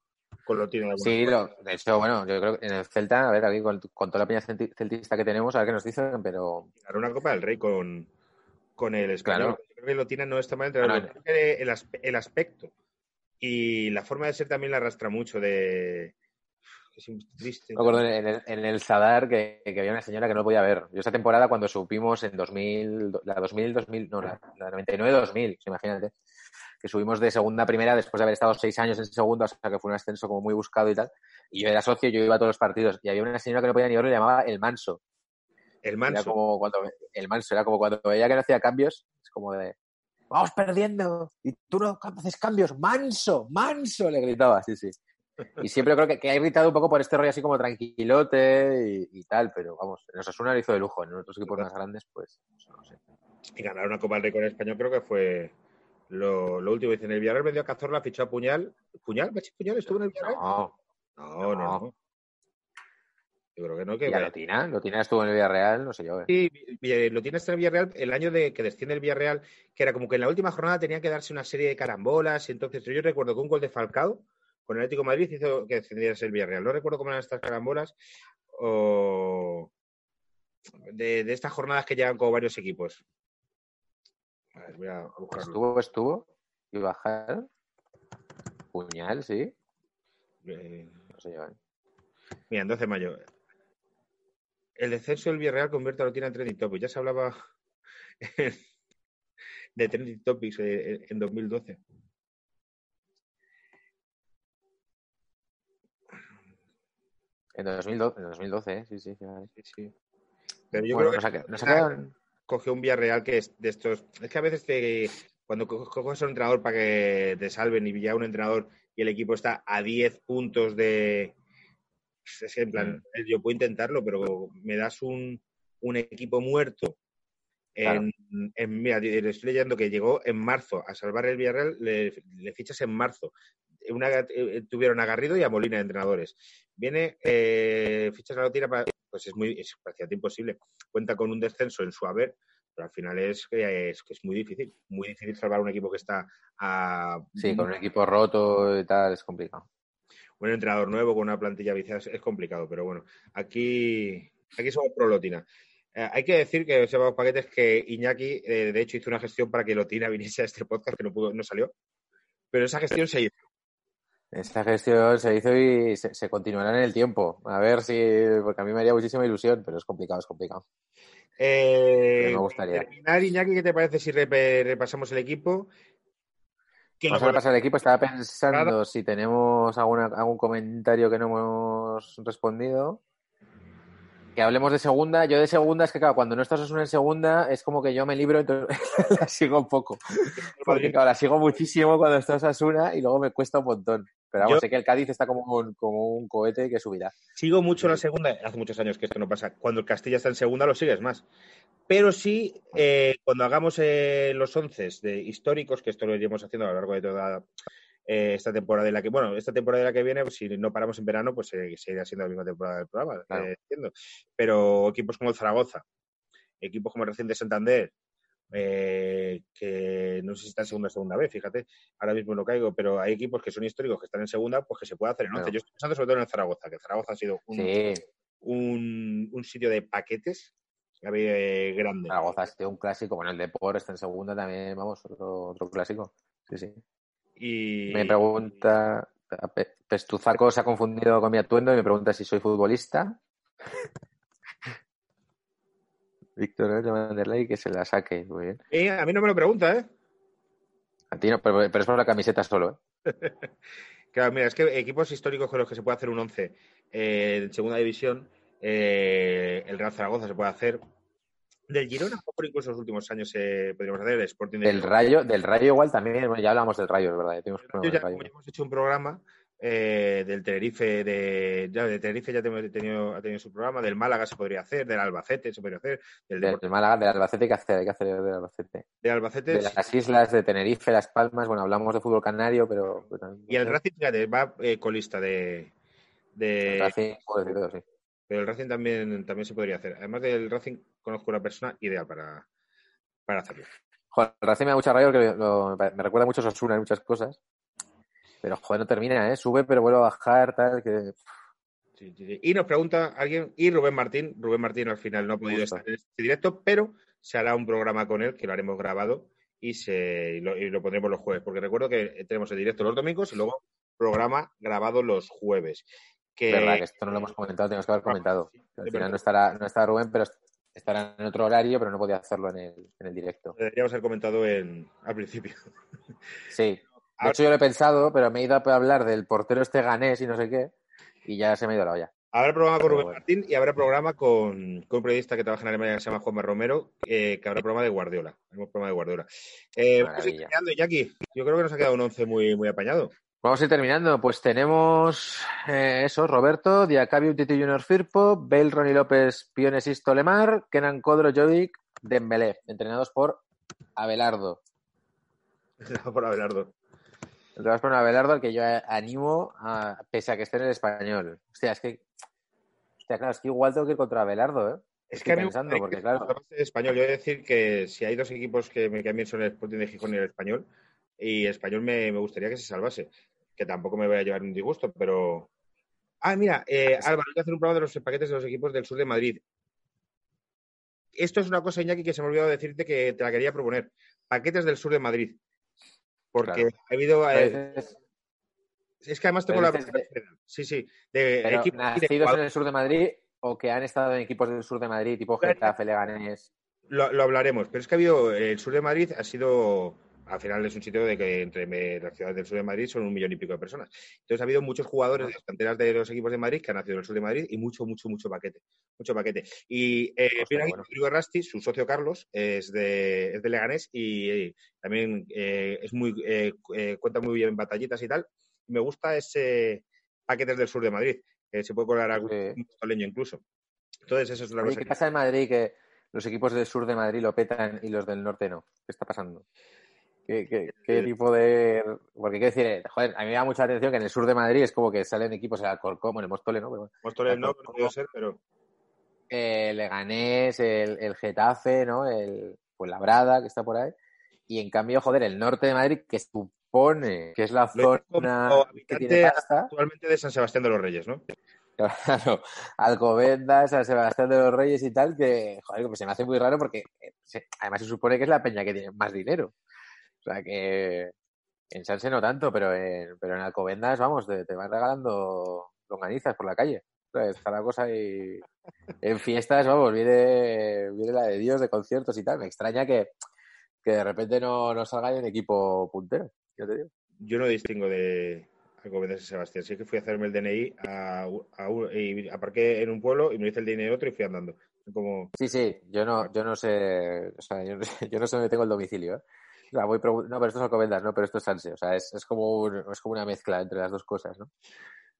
con lo tiene. Sí, lo, de hecho, bueno, yo creo que en el Celta, a ver, aquí con, con toda la peña celti- celtista que tenemos, a ver qué nos dicen, pero Ganó una Copa del Rey con, con el español. Claro. Yo creo que lo tiene no está mal que el, aspe- el aspecto y la forma de ser también la arrastra mucho de... Es un- triste. me acuerdo en el, en el Zadar que, que había una señora que no podía ver. Yo esa temporada cuando supimos en 2000, la 2000, 2000, no, la, la 99-2000, imagínate, que subimos de segunda a primera después de haber estado seis años en segunda, o sea que fue un ascenso como muy buscado y tal. Y yo era socio, yo iba a todos los partidos y había una señora que no podía ni verlo y le llamaba el manso. El Era manso. como cuando el manso, era como cuando veía que no hacía cambios, es como de vamos perdiendo y tú no haces cambios, manso, manso, le gritaba, sí, sí. Y siempre creo que, que ha irritado un poco por este rollo así como tranquilote y, y tal, pero vamos, en Osasuna lo hizo de lujo, en otros equipos más grandes, pues no sé. Y ganar una Copa del Rey con el español creo que fue lo, lo último. Dice, en el Villarreal vendió a Cazorla, fichó a Puñal. ¿Puñal? ¿Bachi Puñal estuvo en el Villarreal? No, No, no. Yo creo que no. Que y a Lotina, Lotina estuvo en el Villarreal, no sé yo. eh. Sí, eh, lo tiene este el Villarreal el año de que desciende el Villarreal, que era como que en la última jornada tenía que darse una serie de carambolas. Y entonces yo recuerdo que un gol de Falcao con el Atlético de Madrid hizo que descendiese el Villarreal. No recuerdo cómo eran estas carambolas o de, de estas jornadas que llegan como varios equipos. A ver, voy a buscarlo. Estuvo, estuvo, y bajar. Puñal, sí, Eh, no yo. eh. mira, en 12 de mayo. El descenso del Villarreal convierte a Lotina en trending topic. Ya se hablaba de trending topics eh, en 2012. En 2012, en 2012 ¿eh? sí, sí. Sí, sí. Pero yo Bueno, creo que nos cogió un Villarreal que es de estos. Es que a veces te, cuando co- coges a un entrenador para que te salven y ya un entrenador y el equipo está a 10 puntos de. Es que en plan, yo puedo intentarlo, pero me das un, un equipo muerto. En, en- mira, le estoy leyendo que llegó en marzo a salvar el Villarreal, le, le fichas en marzo. Una, eh, tuvieron a Garrido y a Molina de entrenadores. Viene, eh, fichas a la tira para, pues es muy, es prácticamente imposible. Cuenta con un descenso en su haber, pero al final es que es, es muy difícil, muy difícil salvar un equipo que está a Sí, con un equipo roto y tal, es complicado. un entrenador nuevo con una plantilla viciada es, es complicado, pero bueno, aquí, aquí somos pro Lotina. Eh, hay que decir que sepamos paquetes que Iñaki, eh, de hecho, hizo una gestión para que Lotina viniese a este podcast que no pudo, no salió, pero esa gestión se hizo. Esta gestión se hizo y se, se continuará en el tiempo. A ver si, porque a mí me haría muchísima ilusión, pero es complicado, es complicado. Eh, me gustaría. terminar, Iñaki, ¿qué te parece si rep- repasamos el equipo? Vamos a repasar el equipo. Estaba pensando si tenemos alguna, algún comentario que no hemos respondido. Que hablemos de segunda. Yo de segunda es que, claro, cuando no estás en segunda es como que yo me libro, entonces la sigo un poco. Porque, claro, la sigo muchísimo cuando estás Asuna y luego me cuesta un montón. Pero vamos, Yo- sé que el Cádiz está como un, como un cohete que subirá. Sigo mucho la segunda, hace muchos años que esto no pasa. Cuando el Castilla está en segunda, lo sigues más. Pero sí, eh, cuando hagamos eh, los once de históricos, que esto lo iremos haciendo a lo largo de toda eh, esta temporada de la que, bueno, esta temporada de la que viene, pues, si no paramos en verano, pues seguirá siendo la misma temporada del programa, Claro. entiendo. Pero equipos como el Zaragoza, equipos como el reciente Santander, eh, que no sé si está en segunda o segunda vez, fíjate, ahora mismo no caigo, pero hay equipos que son históricos que están en segunda, pues que se puede hacer en once. Claro. Yo estoy pensando sobre todo en el Zaragoza, que el Zaragoza ha sido un, Sí, un, un sitio de paquetes eh, grande. Zaragoza sido un clásico. Bueno, el Depor está en segunda también, vamos, otro, otro clásico. Sí, sí. Y Me pregunta, Pe- Pestuzaco se ha confundido con mi atuendo y me pregunta si soy futbolista. Víctor de Vanderlei que se la saque. Muy bien. Eh, a mí no me lo pregunta, ¿eh? A ti no, pero, pero es por la camiseta solo, ¿eh? Claro, mira, es que equipos históricos con los que se puede hacer un 11 eh, en segunda división, eh, el Real Zaragoza se puede hacer. Del Girona, mejor incluso en los últimos años eh, podríamos hacer el Sporting de Del Rayo, del Rayo igual también, bueno, ya hablamos del Rayo, verdad. del Rayo. ya hemos hecho un programa eh, del Tenerife, de, ya de Tenerife ya tenido, ha tenido su programa, del Málaga se podría hacer, del Albacete se podría hacer, del, Málaga, del Albacete, que hacer, hay que hacer del Albacete. de Albacete. De las islas de Tenerife, Las Palmas, bueno, hablamos de fútbol canario, pero... pero también- Y el Racing, fíjate, va eh, colista de, de, el Racing, todo, sí. Pero el Racing también, también se podría hacer. Además del Racing, conozco una persona ideal para, para hacerlo. Joder, el Racing me da mucha rabia porque lo- me recuerda mucho a Osasuna en muchas cosas. Pero, joder, no termina, ¿eh? Sube, pero vuelve a bajar, tal, que... Sí, sí, sí. Y nos pregunta alguien, y Rubén Martín, Rubén Martín al final no ha podido Justo. estar en este directo, pero se hará un programa con él, que lo haremos grabado, y, se, y lo, y lo pondremos los jueves, porque recuerdo que tenemos el directo los domingos y luego programa grabado los jueves. Que, verdad que esto no lo hemos comentado, tenemos que haber comentado. Al final no estará, no estará Rubén, pero estará en otro horario, pero no podía hacerlo en el, en el directo. Deberíamos haber comentado en, al principio. Sí. De hecho, yo lo he pensado, pero me he ido a hablar del portero este ganés y no sé qué, y ya se me ha ido la olla. Habrá programa con Rubén bueno. Martín y habrá programa con, con un periodista que trabaja en Alemania que se llama Juanma Romero, eh, que habrá programa de Guardiola. Haremos programa de Guardiola. Eh, vamos a ir terminando, Jackie. Yo creo que nos ha quedado un once muy, muy apañado. Vamos a ir terminando. Pues tenemos eh, eso, Roberto, Diacabi, Titi Junior Firpo, Bale, Ronnie López, Piones Isto Lemar, Kenan Codro, Jovic, Dembélé, entrenados por Abelardo. Por Abelardo. Entrenados por un Abelardo al que yo animo, a, pese a que esté en el español. Hostia, es que... Hostia, claro, es que igual tengo que ir contra Abelardo, ¿eh? Es Estoy que pensando, porque que claro- español. Yo voy a decir que si hay dos equipos que me cambian son el Sporting de Gijón y el Español, y Español me, me gustaría que se salvase. Que tampoco me voy a llevar un disgusto, pero. Ah, mira, eh, Álvaro, hay que hacer un programa de los paquetes de los equipos del sur de Madrid. Esto es una cosa, Iñaki, que se me ha olvidado decirte que te la quería proponer. Paquetes del sur de Madrid. Porque Claro. ha habido. eh, es que además tengo la. Sí, sí. De pero equipos de nacidos en el sur de Madrid o que han estado en equipos del sur de Madrid, tipo Getafe, Leganés. Lo, lo hablaremos, pero es que ha habido, el sur de Madrid ha sido, al final es un sitio de que entre las ciudades del sur de Madrid son un millón y pico de personas. Entonces ha habido muchos jugadores de las canteras de los equipos de Madrid que han nacido en el sur de Madrid y mucho, mucho, mucho paquete. Mucho paquete. Y eh, Hostia, bueno. Rodrigo Rasti, su socio Carlos, es de, es de Leganés y eh, también eh, es muy, eh, cuenta muy bien batallitas y tal. Me gusta ese paquetes del sur de Madrid, que se puede colar algún Sí. incluso. Entonces, eso es una Oye, cosa ¿Qué que- pasa en Madrid que los equipos del sur de Madrid lo petan y los del norte no? ¿Qué está pasando? ¿Qué, qué- qué Eh, tipo de...? Porque quiero decir, eh, joder, a mí me da mucha atención que en el sur de Madrid es como que salen equipos, el Alcorcón, bueno, el Móstoles, ¿no? Pero Móstoles no, no puede ser, pero el Leganés, el, el Getafe, ¿no? El pues Labrada, que está por ahí. Y en cambio, joder, el norte de Madrid, que supone que es la Lo zona que tiene pasta, actualmente de San Sebastián de los Reyes, ¿no? Claro, Alcobendas, San Sebastián de los Reyes y tal, que, joder, pues se me hace muy raro porque eh, se- además se supone que es la peña que tiene más dinero. O sea que en Sanse no tanto, pero en, pero en Alcobendas, vamos, te, te van regalando longanizas por la calle. O sea, Está la cosa y en fiestas, vamos, viene, viene la de Dios de conciertos y tal. Me extraña que, que de repente no, no salga un equipo puntero. Yo te digo. Yo no distingo de Alcobendas San Sebastián. Sí que fui a hacerme el DNI a, a y aparqué en un pueblo y me hice el DNI en otro y fui andando. Como, Sí, sí, yo no, yo no sé, o sea, yo no sé, yo no sé dónde tengo el domicilio, ¿eh? La voy pregun- no, pero esto es Alcobendas, no, pero esto es Sanse. O sea, es, es, como un- es como una mezcla entre las dos cosas, ¿no?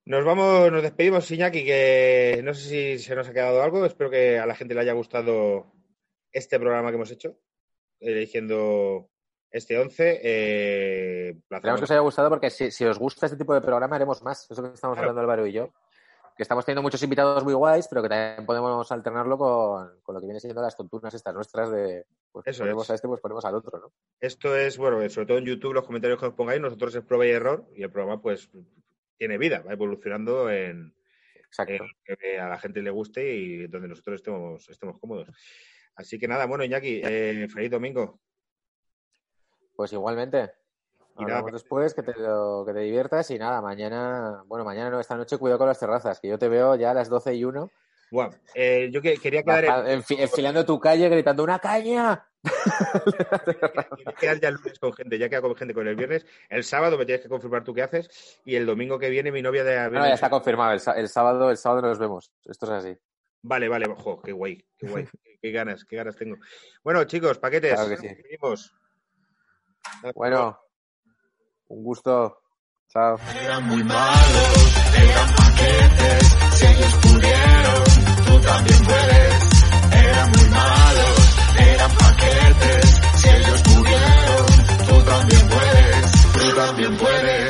Nos vamos, nos despedimos, Iñaki, que no sé si se nos ha quedado algo. Espero que a la gente le haya gustado este programa que hemos hecho, eligiendo este 11. Eh, Esperamos que os haya gustado porque si, si os gusta este tipo de programa haremos más. Eso que estamos Claro. hablando Álvaro y yo. Que estamos teniendo muchos invitados muy guays, pero que también podemos alternarlo con, con lo que viene siendo las tontunas estas nuestras de pues Eso ponemos es. a este, pues ponemos al otro, ¿no? Esto es, bueno, sobre todo en YouTube, los comentarios que os pongáis, nosotros es prueba y error y el programa pues tiene vida, va evolucionando en, Exacto. en lo que a la gente le guste y donde nosotros estemos, estemos cómodos. Así que nada, bueno, Iñaki, eh, feliz domingo. Pues igualmente. Y nada, Hablamos después, que te, lo- que te diviertas y nada, mañana, bueno, mañana no, esta noche cuidado con las terrazas, que yo te veo ya a las 12 y 1 Buah, eh, yo que, quería quedar, baja- enfi- enfilando tu calle gritando ¡una caña! quedar ya el lunes con gente, ya queda con gente con el viernes. El sábado me tienes que confirmar tú qué haces y el domingo que viene mi novia de No, ya está confirmado, el, sábado, el sábado nos vemos. Esto es así. Vale, vale, ojo, qué guay, qué guay, qué, ganas, qué ganas tengo. Bueno, chicos, paquetes, Claro que sí. Bueno, un gusto. Chao. Eran muy malos, eran paquetes. Si ellos pudieron, tú también puedes. Eran muy malos, eran paquetes. Si ellos pudieron, tú también puedes. Tú también puedes.